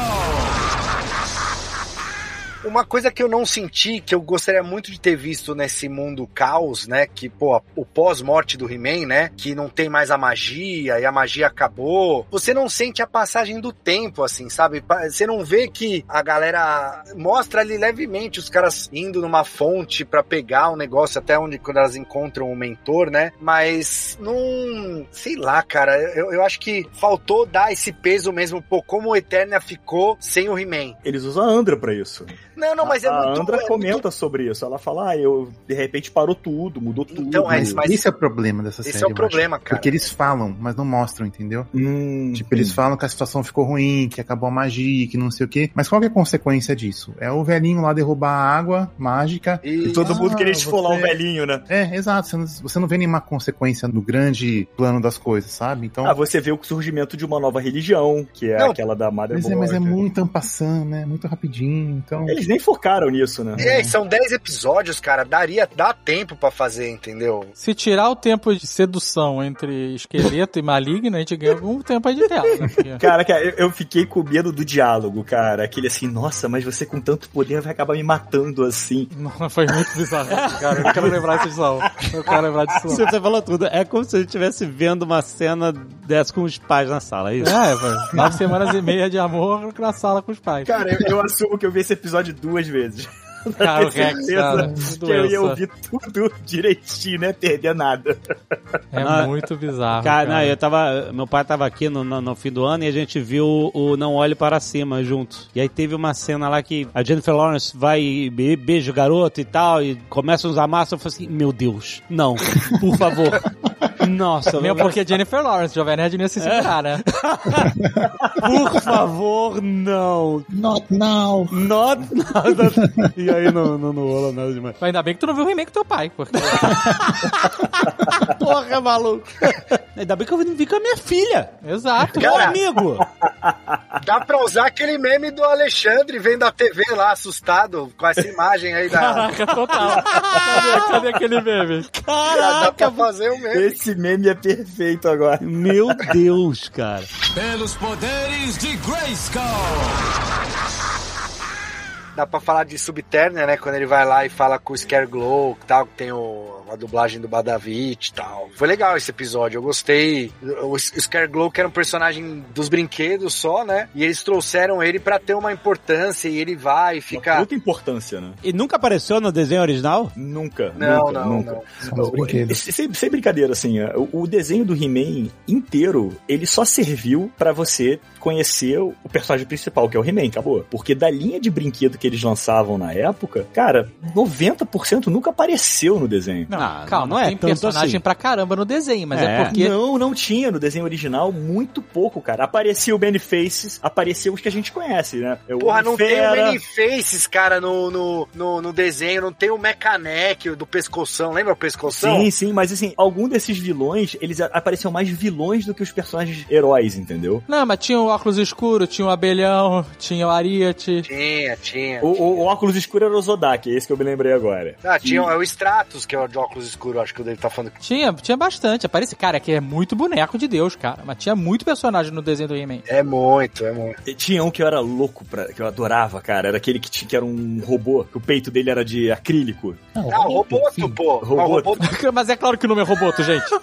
S6: Uma coisa que eu não senti, que eu gostaria muito de ter visto nesse mundo caos, né? Que, pô, o pós-morte do He-Man, né? Que não tem mais a magia e a magia acabou. Você não sente a passagem do tempo, assim, sabe? Você não vê que a galera mostra ali levemente os caras indo numa fonte pra pegar um negócio até onde quando elas encontram o mentor, né? Mas não. Sei lá, cara. Eu, eu acho que faltou dar esse peso mesmo, pô, como o Eternia ficou sem o He-Man.
S3: Eles usam a Andra pra isso.
S6: Não, não, mas é
S3: a
S6: muito.
S3: Andra
S6: é
S3: comenta sobre isso. Ela fala, ah, eu de repente parou tudo, mudou tudo.
S6: Então, Rex, mas-
S4: Esse é o problema dessa
S6: Esse
S4: série.
S6: é o problema,
S4: acho.
S6: cara.
S4: Porque eles falam, mas não mostram, entendeu?
S3: Hum,
S4: Tipo, eles falam que a situação ficou ruim, que acabou a magia, que não sei o quê. Mas qual que é a consequência disso? É o velhinho lá derrubar a água mágica.
S3: E todo mundo
S4: Ah,
S3: queria esfolar
S4: você-
S3: o velhinho, né?
S4: É, exato. Você não, você não vê nenhuma consequência no grande plano das coisas, sabe? Então.
S3: Ah, você vê o surgimento de uma nova religião, que é
S6: Não,
S3: aquela da Mother
S4: mas, é, mas é
S3: Board.
S4: muito ampassando, né? Muito rapidinho. Então.
S3: Eles nem focaram nisso, né?
S6: É, são 10 episódios, cara. Daria, dá tempo pra fazer, entendeu?
S5: Se tirar o tempo de sedução entre esqueleto e maligno, a gente ganha algum tempo aí de tela, né?
S3: Cara, cara, eu, eu fiquei com medo do diálogo, cara. Aquele assim, nossa, mas você com tanto poder vai acabar me matando assim.
S5: Não, foi muito bizarro, cara. Eu não quero lembrar disso não. Eu quero lembrar disso não.
S2: Você falou tudo. É como se a gente estivesse vendo uma cena dessa com os pais na sala, é isso?
S5: É, foi. Nove semanas e meia de amor na sala com os pais.
S3: Cara, eu, eu assumo que eu vi esse episódio duas vezes.
S5: Cara, o Rex,
S3: certeza
S5: cara,
S3: que eu ia ouvir tudo direitinho, né? Perder nada.
S5: É
S2: Ah,
S5: muito bizarro.
S2: Cara,
S5: Cara,
S2: não, eu tava. Meu pai tava aqui no, no, no fim do ano e a gente viu o Não Olhe Para Cima junto. E aí teve uma cena lá que a Jennifer Lawrence vai e be- beija o garoto e tal, e começa uns amassos. Eu falei assim: Meu Deus, não, por favor. Nossa,
S5: Mesmo porque Jennifer Lawrence, Jovem Nerd não ia se segurar, né?
S2: Por favor, não.
S4: Not now.
S2: Not nada. E aí não, não, não rola nada demais.
S5: Mas ainda bem que tu não viu o remake do teu pai, porque...
S2: Porra, maluco. Ainda bem que eu vi com a minha filha.
S5: Exato.
S2: Meu
S6: Cara.
S2: amigo.
S6: Dá pra usar aquele meme do Alexandre vendo a TV lá, assustado, com essa imagem aí da.
S5: Caraca, total. Cadê, cadê aquele meme?
S6: Dá pra fazer o meme.
S3: Esse meme é perfeito agora.
S2: Meu Deus, cara.
S9: Pelos poderes de Grayskull.
S6: Dá pra falar de Subterner, né? Quando ele vai lá e fala com o Scareglow, que tal, que tem o, a dublagem do Badavit e tal. Foi legal esse episódio, eu gostei. O, Scareglow, que era um personagem dos brinquedos só, né? E eles trouxeram ele pra ter uma importância e ele vai e fica.
S3: Muita importância, né?
S2: E nunca apareceu no desenho original?
S3: Nunca.
S6: Não,
S3: nunca,
S6: não,
S3: nunca.
S6: não.
S4: Os brinquedos.
S3: Sem, sem brincadeira, assim, o, o desenho do He-Man inteiro, ele só serviu pra você conhecer o o personagem principal, que é o He-Man, acabou. Porque da linha de brinquedo que eles lançavam na época, cara, 90% nunca apareceu no desenho.
S5: Não,
S2: Ah,
S5: calma,
S2: não é
S5: tem
S2: tanto
S5: personagem
S2: assim.
S5: pra caramba no desenho, mas é,
S2: É.
S5: porque...
S3: Não, não tinha no desenho original, muito pouco, cara. Apareceu o Benny Faces, apareceu os que a gente conhece, né? É o
S6: Porra, não tem o
S3: Fera.
S6: Many Faces, cara, no, no, no, no desenho, não tem o Mechaneck do pescoção, lembra o pescoção?
S3: Sim, sim, mas assim, algum desses vilões, eles apareciam mais vilões do que os personagens heróis, entendeu?
S5: Não, mas tinha o óculos escuro, tinha o abelhão, tinha o Ariete.
S6: Tinha, tinha.
S3: O, o- o óculos escuro era o Zodak, é esse que eu me lembrei agora.
S6: Ah, tinha é o Stratos, que é o de óculos escuros, acho que o dele tá falando.
S5: Tinha, tinha bastante. Aparece, cara, que é muito boneco de Deus, cara. Mas tinha muito personagem no desenho do He-Man.
S6: É muito, é muito.
S3: E Tinha um que eu era louco, pra, que eu adorava, cara. Era aquele que, tinha, que era um robô, que o peito dele era de acrílico.
S6: Ah, o Roboto,
S4: sim.
S6: pô.
S3: Roboto.
S6: Roboto,
S5: Mas é claro que o nome é Roboto, gente.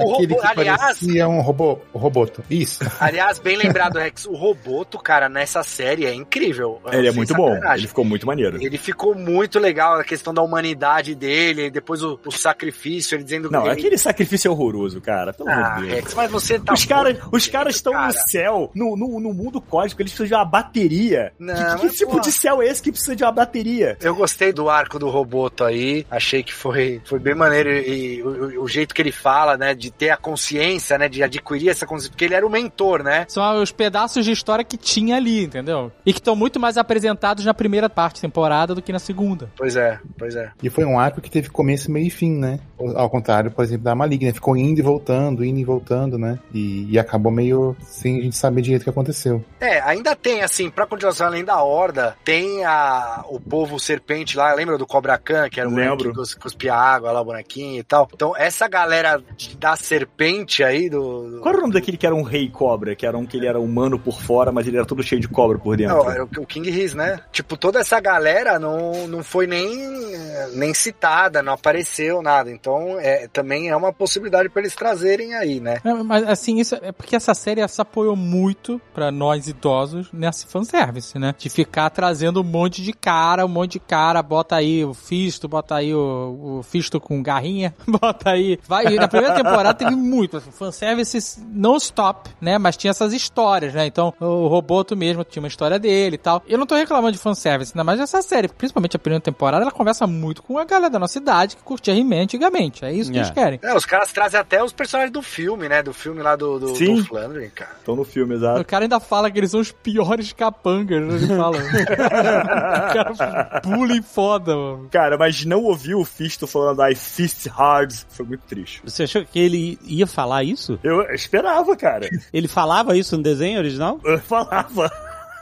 S6: o robô, aliás,
S4: parecia um robô, o roboto. Isso.
S6: aliás, bem lembrado, Rex, o Roboto, cara, nessa série é incrível.
S3: Ele é muito bom, ele ficou muito maneiro.
S6: Ele ficou muito legal, a questão da humanidade dele, depois o, o sacrifício, ele dizendo
S3: Não,
S6: que ele...
S3: aquele sacrifício é horroroso, cara. Pelo amor
S6: Ah,
S3: de Deus.
S6: Rex, mas você tá...
S3: Os caras,
S6: muito
S3: os caras estão
S6: cara.
S3: no céu, no, no, no mundo cósmico, eles precisam de uma bateria.
S6: Não,
S3: que que
S6: mas,
S3: tipo
S6: pô.
S3: de céu é esse que precisa de uma bateria?
S6: Eu gostei do arco do Roboto aí, achei que foi, foi bem maneiro e, o, o jeito que ele fala, né, de ter a consciência, né, de adquirir essa consciência, porque ele era o mentor, né?
S5: São os pedaços de história que tinha ali, entendeu? E que estão muito mais apresentados na primeira parte da temporada do que na segunda.
S6: Pois é, pois é.
S4: E foi um arco que teve começo, meio e fim, né? Ao contrário, por exemplo, da Maligna. Ficou indo e voltando, indo e voltando, né? E, e acabou meio sem a gente saber direito o que aconteceu.
S6: É, ainda tem, assim, pra continuação além da Horda, tem a, o povo serpente lá, lembra do Cobra Khan, que era o
S3: Lembro.
S6: que cus- cuspia água lá, o bonequinho e tal. Então, essa galera de- da serpente aí, do...
S3: Qual era o nome daquele que era um rei cobra? Que era um que ele era humano por fora, mas ele era todo cheio de cobra por dentro.
S6: Não, era o o King Riz, né? Tipo, toda essa galera não, não foi nem, nem citada, não apareceu nada. Então, é, também é uma possibilidade pra eles trazerem aí, né?
S5: É, Mas assim, isso é porque essa série se apoiou muito pra nós idosos nesse fanservice, né? De ficar trazendo um monte de cara, um monte de cara, bota aí o Fisto, bota aí o, o Fisto com garrinha, bota aí. Vai, na primeira temporada teve muito, assim, fanservice não stop, né? Mas tinha essas histórias, né? Então, o Roboto mesmo tinha uma história dele e tal. Eu não tô reclamando de fanservice, ainda mais essa série, principalmente a primeira temporada, ela conversa muito com a galera da nossa idade que curtia He-Man antigamente. É isso que
S2: É.
S5: eles querem.
S6: É, os caras trazem até os personagens do filme, né? Do filme lá do, do,
S3: Sim.
S6: do Flandre, cara.
S3: Estão no filme,
S5: O
S3: exato.
S5: cara ainda fala que eles são os piores capangas, né? Ele fala. o cara bullying foda, mano.
S3: Cara, mas não ouvir o Fisto falando I fist hard foi muito triste.
S2: Você achou que ele ia falar isso?
S3: Eu esperava, cara.
S2: Ele falava isso no desenho original?
S3: Eu falava.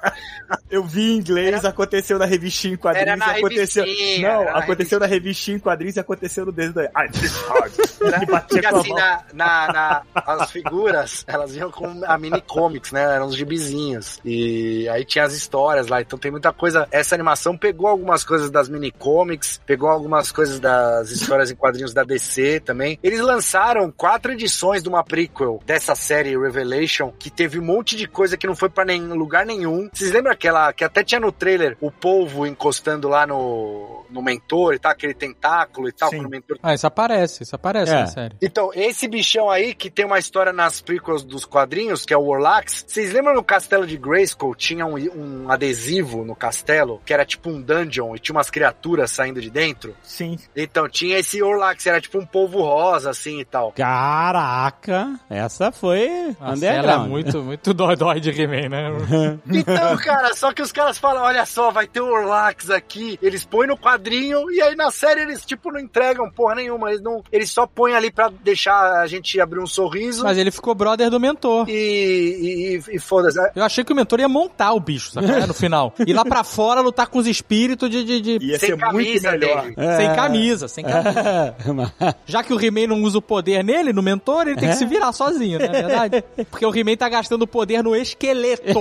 S3: Eu vi em inglês, aconteceu na revistinha em quadrinhos,
S6: Era na
S3: aconteceu. não,
S6: era na
S3: aconteceu na revistinha em quadrinhos e aconteceu no desenho da. Ai,
S6: Porque assim, na, na, na- as figuras, elas vinham com a mini comics, né? Eram os gibizinhos. E aí tinha as histórias lá. Então tem muita coisa. Essa animação pegou algumas coisas das mini comics, pegou algumas coisas das histórias em quadrinhos da DC também. Eles lançaram quatro edições de uma prequel dessa série Revelation, que teve um monte de coisa que não foi pra nenhum lugar nenhum. Vocês lembram aquela que até tinha no trailer o polvo encostando lá no, no mentor e tal, aquele tentáculo e tal,
S3: Sim.
S6: quando o mentor
S5: Ah, isso aparece, isso aparece
S2: É.
S5: na série.
S6: Então, esse bichão aí, que tem uma história nas prequels dos quadrinhos, que é o Warlax, vocês lembram no castelo de Grayskull, tinha um, um adesivo no castelo, que era tipo um dungeon, e tinha umas criaturas saindo de dentro?
S3: Sim.
S6: Então, tinha esse Orlax, era tipo um polvo rosa, assim, e tal.
S2: Caraca, essa foi
S5: Nossa, ela é muito, muito dói-dói de He-Man, né?
S6: Então, cara, só que os caras falam, olha só, vai ter o Orlax aqui, eles põem no quadrinho, e aí na série eles, tipo, não entregam porra nenhuma, eles não, eles só põem ali pra deixar a gente abrir um sorriso,
S5: Mas ele ficou brother do mentor.
S6: e, e, e, e foda-se.
S5: Eu achei que o mentor ia montar o bicho, sabe? É, No final. Ir lá pra fora lutar com os espíritos de. de, de-
S3: Ia
S6: Sem
S3: ser muito
S6: camisa
S3: melhor.
S6: dele.
S2: É.
S5: Sem camisa, sem camisa.
S2: É.
S5: Já que o He-Man não usa o poder nele, no mentor, ele tem que se virar sozinho, não é verdade? Porque o He-Man tá gastando o poder no esqueleto.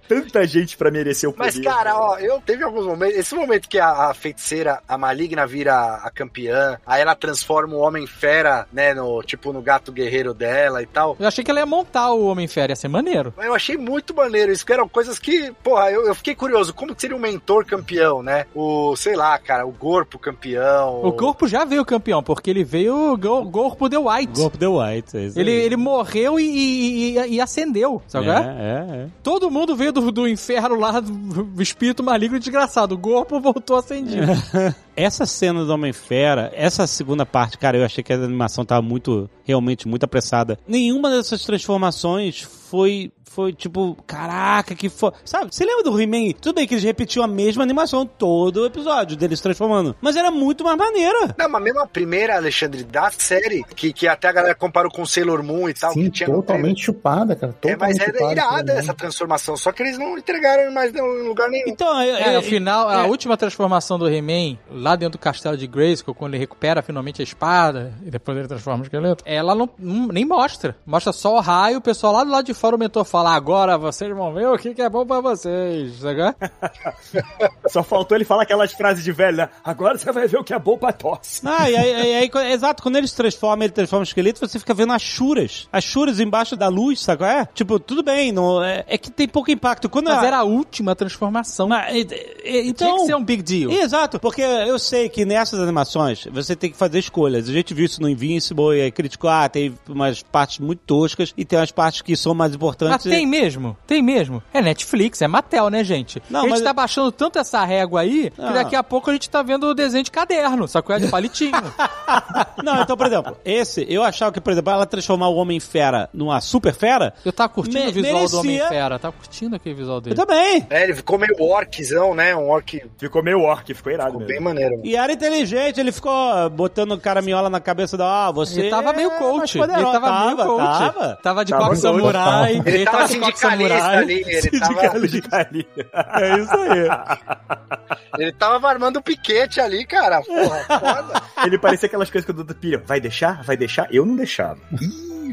S3: Tanta gente pra merecer o poder.
S6: Mas, cara, ó, eu teve alguns momentos. Esse momento que a, a feiticeira, a maligna, vira a campeã, aí ela transforma o Homem-Fera, né, no tipo no gato guerreiro dela e tal.
S5: Eu achei que ela ia montar o Homem-Fera, ia ser maneiro.
S6: Eu achei muito maneiro isso, que eram coisas que, porra, eu, eu fiquei curioso, como que seria um mentor campeão, né? O, sei lá, cara, o corpo campeão.
S5: O corpo já veio campeão, porque ele veio go- corpo de White.
S2: Golpe The White. é isso
S5: Ele, ele morreu e, e, e- e acendeu, sabe?
S2: é,
S5: é?
S2: é, é.
S5: Todo mundo veio do, do inferno lá, do espírito maligno desgraçado. O corpo voltou acendido.
S2: Essa cena do Homem-Fera, essa segunda parte, cara, eu achei que a animação tava muito, realmente muito apressada. Nenhuma dessas transformações foi, foi tipo, caraca, que foi. Sabe, você lembra do He-Man? Tudo bem que eles repetiam a mesma animação todo o episódio deles se transformando, mas era muito mais maneira.
S6: Não, mas mesmo a primeira, Alexandre, da série, que, que até a galera comparou com Sailor Moon e tal,
S4: Sim,
S6: que tinha
S4: totalmente chupada, cara.
S6: É, mas
S4: Totalmente
S6: é
S4: chupada,
S6: irada
S4: cara.
S6: essa transformação, só que eles não entregaram mais em lugar nenhum.
S2: Então,
S5: É,
S2: é,
S5: no final, a
S2: é.
S5: última transformação do He-Man, lá dentro do castelo de Grayskull, quando ele recupera finalmente a espada, e depois ele transforma o esqueleto, ela não, não- nem mostra. Mostra só o raio, o pessoal lá do lado de fora, o mentor fala, agora vocês vão ver o que, que é bom pra vocês, sabe?
S3: Só faltou ele falar aquelas frases de velho, né? Agora você vai ver o que é bom pra tosse.
S2: Ah, e aí, aí- aí, exato, quando ele se transforma, ele transforma o esqueleto, você fica vendo as churas. As churas embaixo da luz, sabe qual é? Tipo, tudo bem, não, é, é que tem pouco impacto. Quando
S5: Mas
S2: a-
S5: era a última transformação.
S2: Mas, e- e- então,
S5: Tinha que ser um big deal.
S2: Exato, porque eu sei que nessas animações você tem que fazer escolhas. A gente viu isso no Invincible e aí criticou, ah, tem umas partes muito toscas e tem umas partes que são mais
S5: Mas
S2: importantes.
S5: Tem mesmo, tem mesmo. É Netflix, é Mattel, né, gente?
S2: Não,
S5: a gente
S2: mas-
S5: tá baixando tanto essa régua aí, que
S2: Ah.
S5: daqui a pouco a gente tá vendo o desenho de caderno, que é de palitinho.
S2: Não, então, por exemplo, esse, eu achava que, por exemplo, ela transformar o Homem-Fera numa super fera.
S5: Eu tava curtindo
S2: Me-
S5: o visual
S2: merecia-
S5: do Homem-Fera, tava curtindo aquele visual
S2: Eu
S5: dele.
S2: também.
S6: É, ele ficou meio orczão, né? Um orc
S3: Ficou meio orc, ficou irado
S6: ficou
S3: mesmo.
S6: bem maneiro. mano.
S2: E era inteligente, ele ficou botando caraminhola na cabeça da, ah, você
S5: Ele tava meio
S2: é
S5: coach. Ele
S2: poderosa.
S5: tava, meio coach.
S2: Tava.
S5: Tava de
S3: Tava coach,
S5: samurai.
S3: tava.
S6: Ele, tava
S5: de coque
S6: sindicalista
S5: samurai.
S6: ali, ele tava,
S3: Sindicalista.
S2: É isso aí.
S6: ele tava armando o piquete ali, cara. Porra, foda.
S3: Ele parecia aquelas coisas que o Dudu pira. Vai deixar? Vai deixar? Eu não deixava.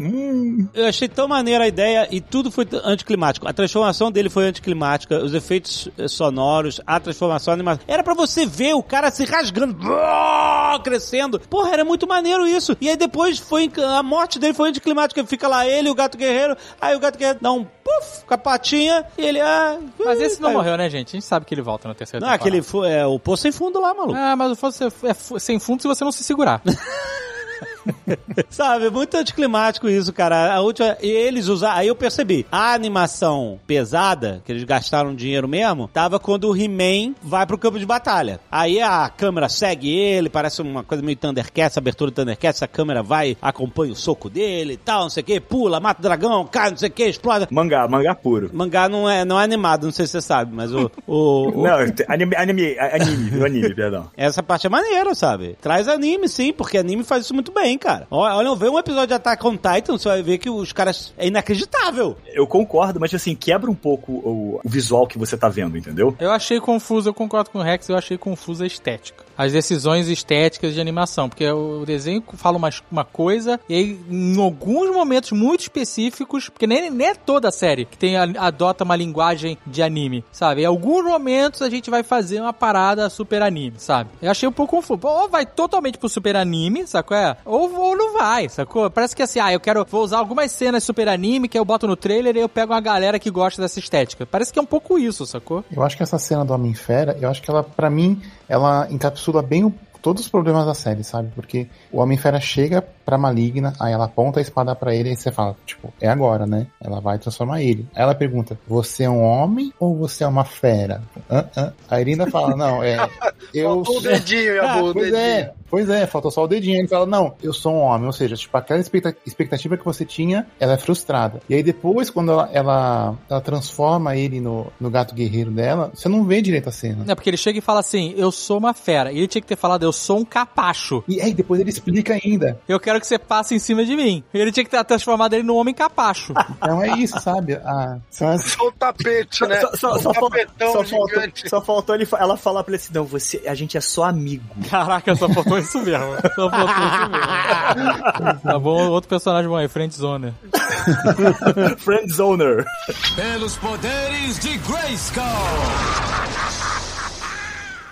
S3: Hum.
S2: Eu achei tão maneira a ideia e tudo foi anticlimático. A transformação dele foi anticlimática, os efeitos eh, sonoros, a transformação animada. Era pra você ver o cara se rasgando, brrr, crescendo. Porra, era muito maneiro isso. E aí depois foi a morte dele foi anticlimática. Fica lá ele o gato guerreiro. Aí o gato guerreiro dá um puf com a patinha e ele ah,
S5: Mas esse não
S2: caiu.
S5: morreu, né, gente? A gente sabe que ele volta na terceira
S2: Não,
S5: temporada.
S2: aquele é o poço sem fundo lá, maluco.
S5: Ah, mas o fosse é fu- sem fundo se você não se segurar.
S2: Sabe, é muito anticlimático isso, cara. A última, e eles usaram, aí eu percebi, a animação pesada, que eles gastaram dinheiro mesmo, tava quando o He-Man vai pro campo de batalha. Aí a câmera segue ele, parece uma coisa meio Thundercats, abertura do Thundercats, a câmera vai, acompanha o soco dele e tal, não sei o que, pula, mata o dragão, cai, não sei o que, explode.
S3: Mangá, mangá puro.
S2: Mangá não é, não é animado, não sei se você sabe, mas o... o, o-
S3: Não, anime, anime, anime, anime, perdão.
S2: essa parte é maneira, sabe? Traz anime, sim, porque anime faz isso muito bem, cara. Olha, olha vê um episódio de Attack on Titan, você vai ver que os caras... É inacreditável.
S3: Eu concordo, mas assim, quebra um pouco o, o visual que você tá vendo, entendeu?
S5: Eu achei confuso, eu concordo com o Rex, eu achei confusa a estética. As decisões estéticas de animação, porque o desenho fala uma, uma coisa, e aí, em alguns momentos muito específicos, porque nem, nem é toda a série que tem, adota uma linguagem de anime, sabe? Em alguns momentos a gente vai fazer uma parada super anime, sabe? Eu achei um pouco confuso. Ou vai totalmente pro super anime, qual é? Ou ou, não vai, sacou? Parece que assim, ah, eu quero, vou usar algumas cenas super anime que eu boto no trailer e eu pego uma galera que gosta dessa estética. Parece que é um pouco isso, sacou?
S4: Eu acho que essa cena do Homem-Fera, eu acho que ela, pra mim, ela encapsula bem o todos os problemas da série, sabe? Porque o Homem-Fera chega pra Maligna, aí ela aponta a espada pra ele e você fala, tipo, é agora, né? Ela vai transformar ele. Aí ela pergunta, você é um homem ou você é uma fera? Hã? Hã? Aí ele ainda fala, não, é... Eu...
S6: Faltou o dedinho, Yabu, o
S4: pois
S6: dedinho.
S4: é, pois é, faltou só o dedinho. Aí ele fala, não, eu sou um homem. Ou seja, tipo, aquela expecta- expectativa que você tinha, ela é frustrada. E aí depois, quando ela, ela, ela transforma ele no, no gato guerreiro dela, você não vê direito a cena.
S5: É porque ele chega e fala assim, eu sou uma fera. E ele tinha que ter falado, eu sou um capacho.
S4: E aí depois ele explica ainda.
S5: Eu quero que você passe em cima de mim. Ele tinha que ter transformado ele num homem capacho.
S4: Então é isso, sabe? Ah, são as-
S6: Só o tapete, né?
S3: Só, só, só,
S6: tapetão
S3: só faltou,
S6: gigante.
S3: só faltou ele, ela falar pra ele assim: não, você, a gente é só amigo.
S5: Caraca, só faltou isso mesmo. Só faltou isso mesmo. Tá bom, outro personagem bom aí, Friendzone.
S3: Friendzoner.
S9: Pelos poderes de Grayskull.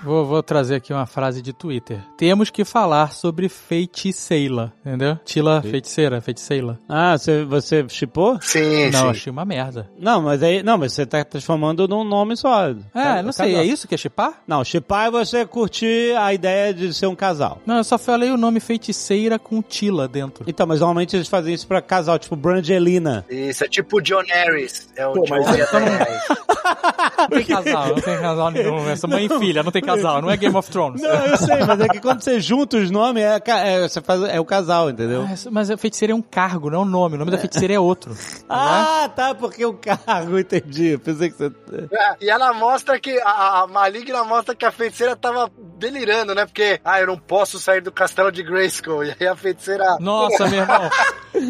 S5: Vou, vou trazer aqui uma frase de Twitter. Temos que falar sobre feiticeira, entendeu? Tila feiticeira, feiticeira.
S2: Ah, você, você chipou?
S6: Sim,
S5: Não,
S6: sim.
S5: achei uma merda.
S2: Não, mas aí. Não, mas você tá transformando num nome só.
S5: É,
S2: Ca-
S5: não sei,
S2: casal.
S5: é isso que é chipar?
S2: Não, chipar é você curtir a ideia de ser um casal.
S5: Não, eu só falei o nome feiticeira com Tila dentro.
S2: Então, mas normalmente eles fazem isso pra casal, tipo Brangelina.
S6: Isso, é tipo John Harris. É o
S3: Pô,
S6: John
S3: mas-
S6: Harris.
S5: Não tem casal, não tem casal nenhum. Essa mãe e filha, não tem casal, não é Game of Thrones.
S2: Não, eu sei, mas é que quando você junta os nomes, é, é, você faz, é o casal, entendeu?
S5: Mas, mas a feiticeira é um cargo, não é um nome. O nome da feiticeira é outro.
S2: Ah, tá, porque o cargo, entendi. Pensei que você.
S6: É, e ela mostra que a, a maligna mostra que a feiticeira tava delirando, né? Porque, ah, eu não posso sair do castelo de Grayskull. E aí a feiticeira.
S5: Nossa, meu irmão.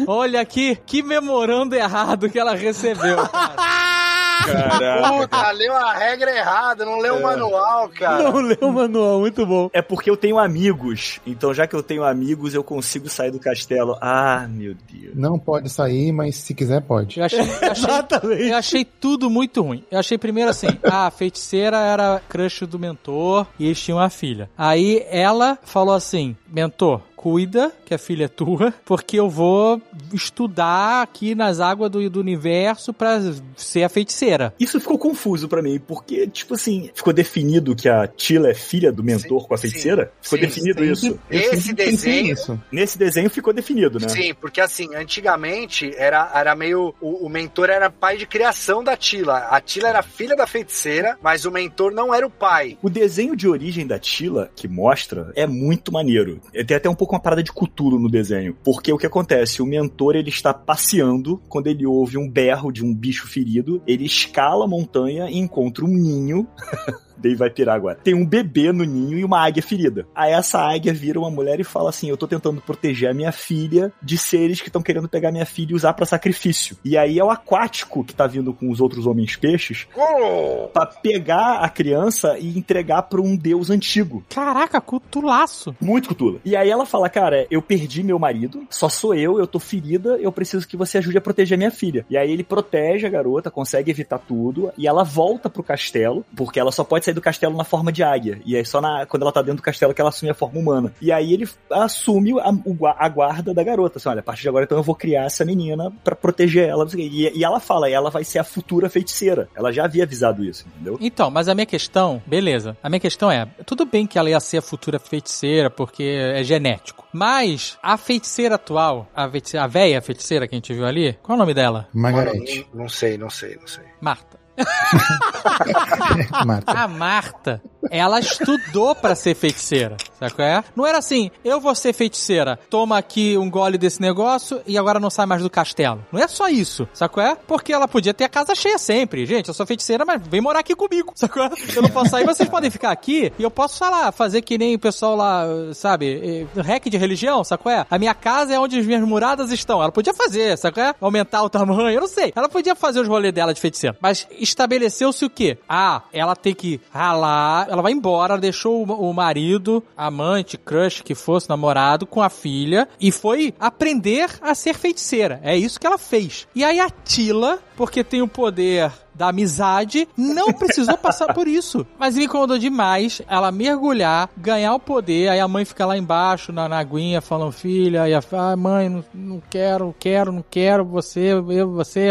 S5: Olha aqui, que memorando errado que ela recebeu. cara.
S6: Puta, leu a regra errada, não leu o manual, cara.
S2: Não leu o manual, muito bom.
S3: É porque eu tenho amigos. Então, já que eu tenho amigos, eu consigo sair do castelo. Ah, meu Deus.
S4: Não pode sair, mas se quiser pode.
S5: Eu achei, eu achei,
S2: Exatamente.
S5: eu achei tudo muito ruim. Eu achei primeiro assim, a feiticeira era crush do mentor e eles tinham uma filha. Aí ela falou assim, mentor, cuida que a filha é tua, porque eu vou estudar aqui nas águas do, do universo pra ser a feiticeira.
S3: Isso ficou confuso pra mim, porque, tipo assim, ficou definido que a Tila é filha do mentor
S6: Sim,
S3: com a feiticeira? Ficou
S6: sim,
S3: definido isso.
S4: eu
S6: Esse
S4: sempre pensei
S6: desenho-
S4: nisso.
S3: Nesse desenho ficou definido, né?
S6: Sim, porque assim, antigamente era, era meio. O, o mentor era pai de criação da Tila. A Tila era filha da feiticeira, mas o mentor não era o pai.
S3: O desenho de origem da Tila, que mostra, é muito maneiro. Tem até um pouco uma parada de Cthulhu no desenho. Porque o que acontece? O mentor, ele está passeando, quando ele ouve um berro de um bicho ferido, ele escala a montanha e encontra um ninho... Daí vai pirar agora. Tem um bebê no ninho e uma águia ferida. Aí essa águia vira uma mulher e fala assim: Eu tô tentando proteger a minha filha de seres que estão querendo pegar minha filha e usar pra sacrifício. E aí é o aquático que tá vindo com os outros homens peixes
S6: Oh!
S3: pra pegar a criança e entregar pra um deus antigo.
S5: Caraca, cutulaço.
S3: Muito Cthulhu. E aí ela fala, cara, eu perdi meu marido, só sou eu, eu tô ferida, eu preciso que você ajude a proteger minha filha. E aí ele protege a garota, consegue evitar tudo, e ela volta pro castelo, porque ela só pode sair do castelo na forma de águia. E é só na, quando ela tá dentro do castelo que ela assume a forma humana. E aí ele assume a, a guarda da garota. Assim, olha, a partir de agora então eu vou criar essa menina pra proteger ela. E, e ela fala, ela vai ser a futura feiticeira. Ela já havia avisado isso, entendeu?
S5: Então, mas a minha questão, beleza. A minha questão é, tudo bem que ela ia ser a futura feiticeira, porque é genético. Mas a feiticeira atual, a, feiticeira, a véia feiticeira que a gente viu ali, qual é o nome dela?
S4: Margarete.
S6: Não, não sei, não sei, não sei.
S5: Marta.
S4: Marta.
S5: A Marta, ela estudou pra ser feiticeira, sabe é? Não era assim, eu vou ser feiticeira, toma aqui um gole desse negócio e agora não sai mais do castelo. Não é só isso, sabe é? Porque ela podia ter a casa cheia sempre. Gente, eu sou feiticeira, mas vem morar aqui comigo, sabe é? Eu não posso sair, vocês podem ficar aqui e eu posso, sei lá, fazer que nem o pessoal lá, sabe, eh, hack de religião, sabe é? A minha casa é onde as minhas muradas estão. Ela podia fazer, sabe é? Aumentar o tamanho, eu não sei. Ela podia fazer os rolês dela de feiticeira. Mas estabeleceu-se o quê? Ah, ela tem que ralar, ela vai embora, deixou o o marido, amante, crush, que fosse namorado, com a filha e foi aprender a ser feiticeira. É isso que ela fez. E aí a Tila, porque tem o poder da amizade, não precisou passar por isso. Mas me incomodou demais ela mergulhar, ganhar o poder, aí a mãe fica lá embaixo na, na aguinha falando, filha, e a ah, mãe, não, não quero, quero, não quero, você, eu, você,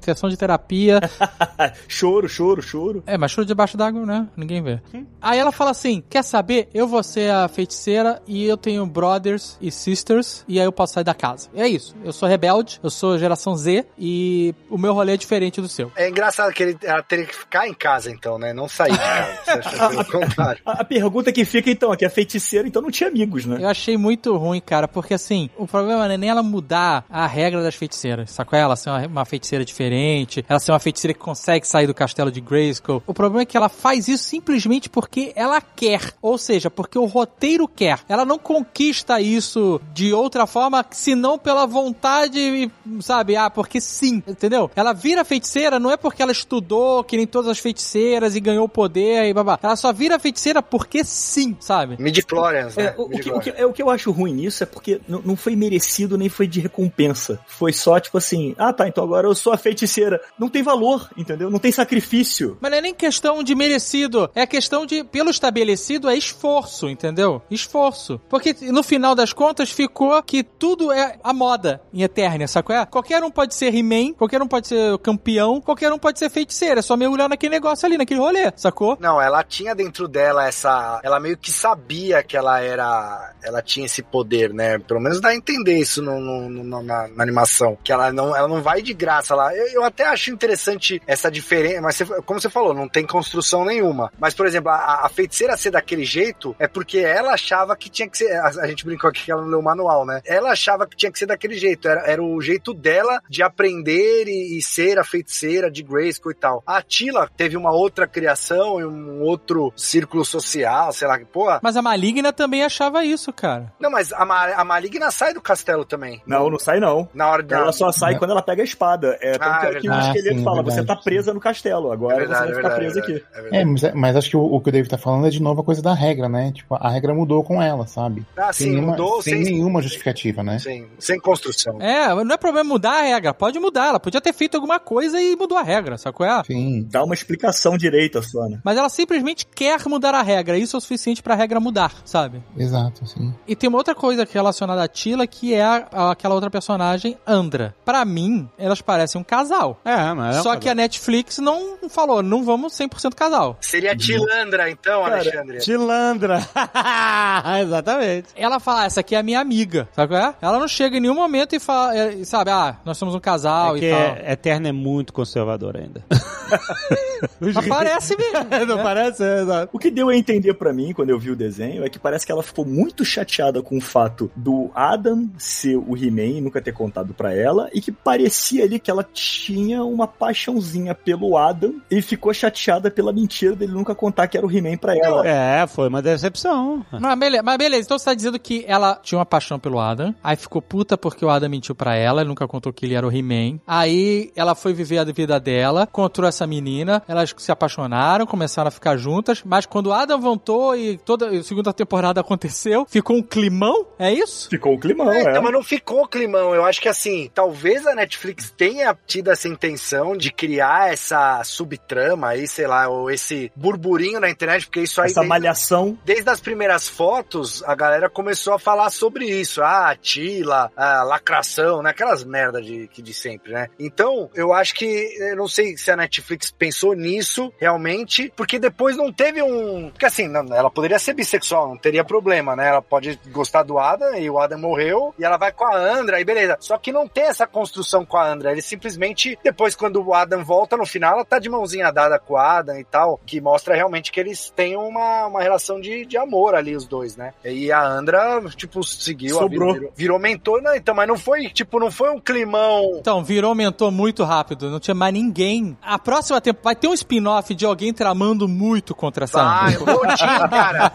S5: sessão de terapia.
S3: choro, choro, choro.
S5: É, mas choro debaixo d'água, né? Ninguém vê. Aí ela fala assim: quer saber? Eu vou ser a feiticeira e eu tenho brothers e sisters, e aí eu posso sair da casa. É isso. Eu sou rebelde, eu sou geração Z e o meu rolê é diferente do seu.
S6: É engraçado que ele, ela teria que ficar em casa, então, né? Não sair de casa. Você acha pelo contrário.
S3: A, a pergunta que fica, então, é que a feiticeira, então, não tinha amigos, né?
S5: Eu achei muito ruim, cara, porque assim, o problema não é nem ela mudar a regra das feiticeiras, sacou? Ela ser uma, uma feiticeira diferente, ela ser uma feiticeira que consegue sair do castelo de Grayskull. O problema é que ela faz isso simplesmente porque ela quer, ou seja, porque o roteiro quer. Ela não conquista isso de outra forma, senão pela vontade, sabe? Ah, porque sim, entendeu? Ela vira feiticeira não é porque ela estudou, que nem todas as feiticeiras e ganhou poder e babá. Ela só vira feiticeira porque sim, sabe?
S6: Midi-chlorians, né?
S3: É, o, o que, o, que, é, o que eu acho ruim nisso é porque não, foi merecido nem foi de recompensa. Foi só tipo assim, ah tá, então agora eu sou a feiticeira. Não tem valor, entendeu? Não tem sacrifício.
S5: Mas não é nem questão de merecido, é questão de, pelo estabelecido, é esforço, entendeu? Esforço. Porque no final das contas ficou que tudo é a moda em Eternia, sacou? É? Qualquer um pode ser He-Man, qualquer um pode ser campeão, qualquer um pode ser feiticeira. É só mergulhar naquele negócio ali, naquele rolê, sacou?
S6: Não, ela tinha dentro dela essa. Ela meio que sabia que ela era. Ela tinha esse poder, né? Pelo menos dá a entender isso no, no, no na, na, animação. Que ela não, ela não vai de graça lá. Eu, eu até acho interessante essa diferença. Mas você, como você falou, não tem construção nenhuma. Mas, por exemplo, a, a, feiticeira ser daquele jeito é porque ela achava que tinha que ser. A, a, gente brincou aqui que ela não leu o manual, né? Ela achava que tinha que ser daquele jeito. Era, era o jeito dela de aprender e, e ser a feiticeira de Grayskull e tal. A Tila teve uma outra criação e um outro círculo social, sei lá que porra.
S5: Mas a Maligna também achava isso, cara.
S6: Não, mas a, Ma a Maligna sai do castelo também.
S3: Não, não sai não.
S6: Na hora
S3: Ela só sai quando ela pega a espada. É tanto ah, é que o esqueleto ah, fala, verdade. você tá presa no castelo, agora é verdade, você vai ficar presa aqui.
S4: É, mas, mas, acho que o, o, que o David tá falando é de novo a coisa da regra, né? Tipo, a regra mudou com ela, sabe?
S6: Ah, sem sim, nenhuma, mudou
S4: sem, sem nenhuma justificativa, né?
S6: Sim, sem construção.
S5: É, não é problema mudar a regra, pode mudar. Ela podia ter feito alguma coisa e mudou a regra, sacou? É?
S3: Sim. Dá uma explicação direita, só, né?
S5: Mas ela simplesmente quer mudar a regra. Isso é o suficiente pra regra mudar, sabe?
S4: Exato, sim.
S5: E tem uma outra coisa relacionada a Tila, que é a, aquela outra personagem, Andra. Pra mim, elas parecem um casal.
S2: É, mas.
S5: É Só um que a Netflix não falou, não vamos 100% casal.
S6: Seria Tilandra, então, Cara, Alexandre.
S2: Tilandra. Exatamente.
S5: Ela fala, ah, essa aqui é a minha amiga, sabe qual é? Ela não chega em nenhum momento e fala, é, sabe, ah, nós somos um casal
S2: é
S5: e tal.
S2: Eterna é muito conservador ainda.
S5: Mas parece mesmo.
S2: não
S5: é.
S2: parece? É, exato.
S3: O que deu a entender para mim quando eu vi o desenho é que parece que ela ficou muito chateada com o fato do Adam ser o He-Man e nunca ter contado para ela e que parecia ali que ela tinha uma paixãozinha pelo Adam e ficou chateada pela mentira dele nunca contar que era o He-Man pra ela.
S2: É, foi uma decepção.
S5: Mas beleza, mas beleza, então você tá dizendo que ela tinha uma paixão pelo Adam, aí ficou puta porque o Adam mentiu para ela, ele nunca contou que ele era o He-Man. Aí ela foi viver a vida dela, encontrou essa menina, elas se apaixonaram, começaram a ficar juntas, mas quando o Adam voltou e toda a segunda temporada aconteceu, ficou um climão? É isso?
S3: Ficou um climão, é.
S6: é. Então, mas não ficou climão. Eu acho que assim, talvez a Netflix tenha tido essa intenção de criar essa subtrama aí, sei lá, ou esse burburinho na internet, porque isso aí.
S3: Essa desde, malhação.
S6: Desde as primeiras fotos, a galera começou a falar sobre isso. Ah, Tila, a lacração, né? Aquelas merda de, de sempre, né? Então, eu acho que. Eu não sei se a Netflix pensou nisso realmente, porque depois não teve um. Porque assim, não, ela poderia ser bissexual, não teria problema, né? Ela pode gostar do Adam e o Adam morreu e ela vai com a Andra e beleza. Só que não tem essa construção com a Andra. Ele simplesmente, depois, quando o Adam volta no final, ela tá de mãozinha dada com o Adam e tal, que mostra realmente que eles têm uma, uma relação de, de amor ali, os dois, né? E a Andra, tipo, seguiu
S3: Sobrou.
S6: a vida, virou, virou mentor, não, então, mas não foi, tipo, não foi um climão.
S5: Então, virou mentor muito rápido, não tinha mais ninguém. A próxima tempo vai ter um spin-off de alguém tramando muito contra essa
S6: Vai, o motim, cara.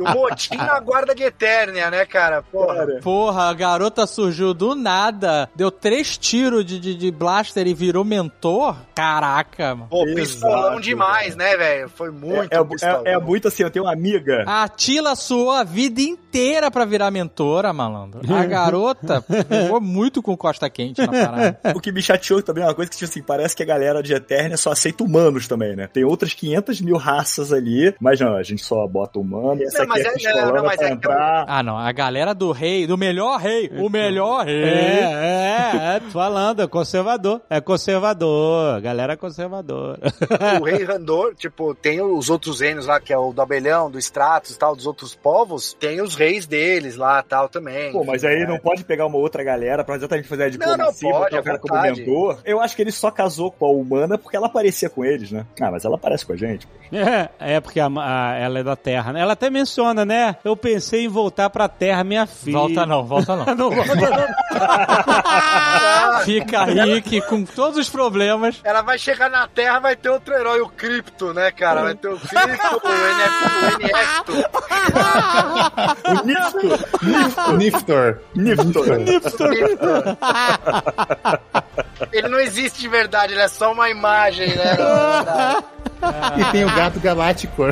S6: o motim na guarda de Eternia, né, cara? Porra.
S5: Porra, a garota surgiu do nada, deu três tiros de, de, de blaster e virou mentor? Caraca, mano.
S6: Pô, pistolão demais, né, velho? Foi muito
S3: é, é, é, é, muito assim, eu tenho uma amiga.
S5: A Tila suou a vida inteira inteira pra virar mentora, malandro. A garota pegou muito com costa quente na parada.
S3: O que me chateou também é uma coisa que, tipo assim, parece que a galera de Eternia só aceita humanos também, né? Tem outras 500 mil raças ali, mas não, a gente só bota humano e essa
S6: Não,
S3: aqui
S6: mas
S3: é
S6: é- não, mas
S3: pra
S6: é que
S3: entrar.
S5: Ah, não. A galera do rei, do melhor rei, o melhor rei.
S2: É, é, é, tô falando, é conservador. É conservador, galera é conservadora.
S6: o rei Randor, tipo, tem os outros reinos lá, que é o do Abelhão, do Stratos tal, dos outros povos, tem os reis deles lá tal também.
S3: Pô, mas aí não pode pegar uma outra galera pra exatamente fazer a
S6: Não, não,
S3: diplomacia,
S6: pode,
S3: botar
S6: à
S3: o cara como mentor. Eu acho que ele só casou com a humana porque ela aparecia com eles, né? Ah, mas ela aparece com a gente.
S2: É, é porque a- a- ela é da Terra, né? Ela até menciona, né? Eu pensei em voltar pra Terra, minha filha.
S5: Volta não, volta não.
S2: não volta não.
S5: Fica aí que com todos os problemas.
S6: Ela vai chegar na Terra, vai ter outro herói, o Crypto, né, cara? Vai ter o Crypto, o NF, o.
S3: O Nifto.
S4: Niftor.
S3: Niftor.
S6: Niftor. Ele não existe de verdade, ele é só uma imagem, né?
S4: E tem o gato galáctico.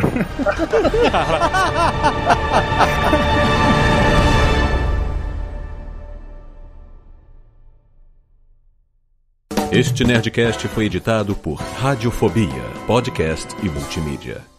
S1: Este Nerdcast foi editado por Radiofobia, podcast e multimídia.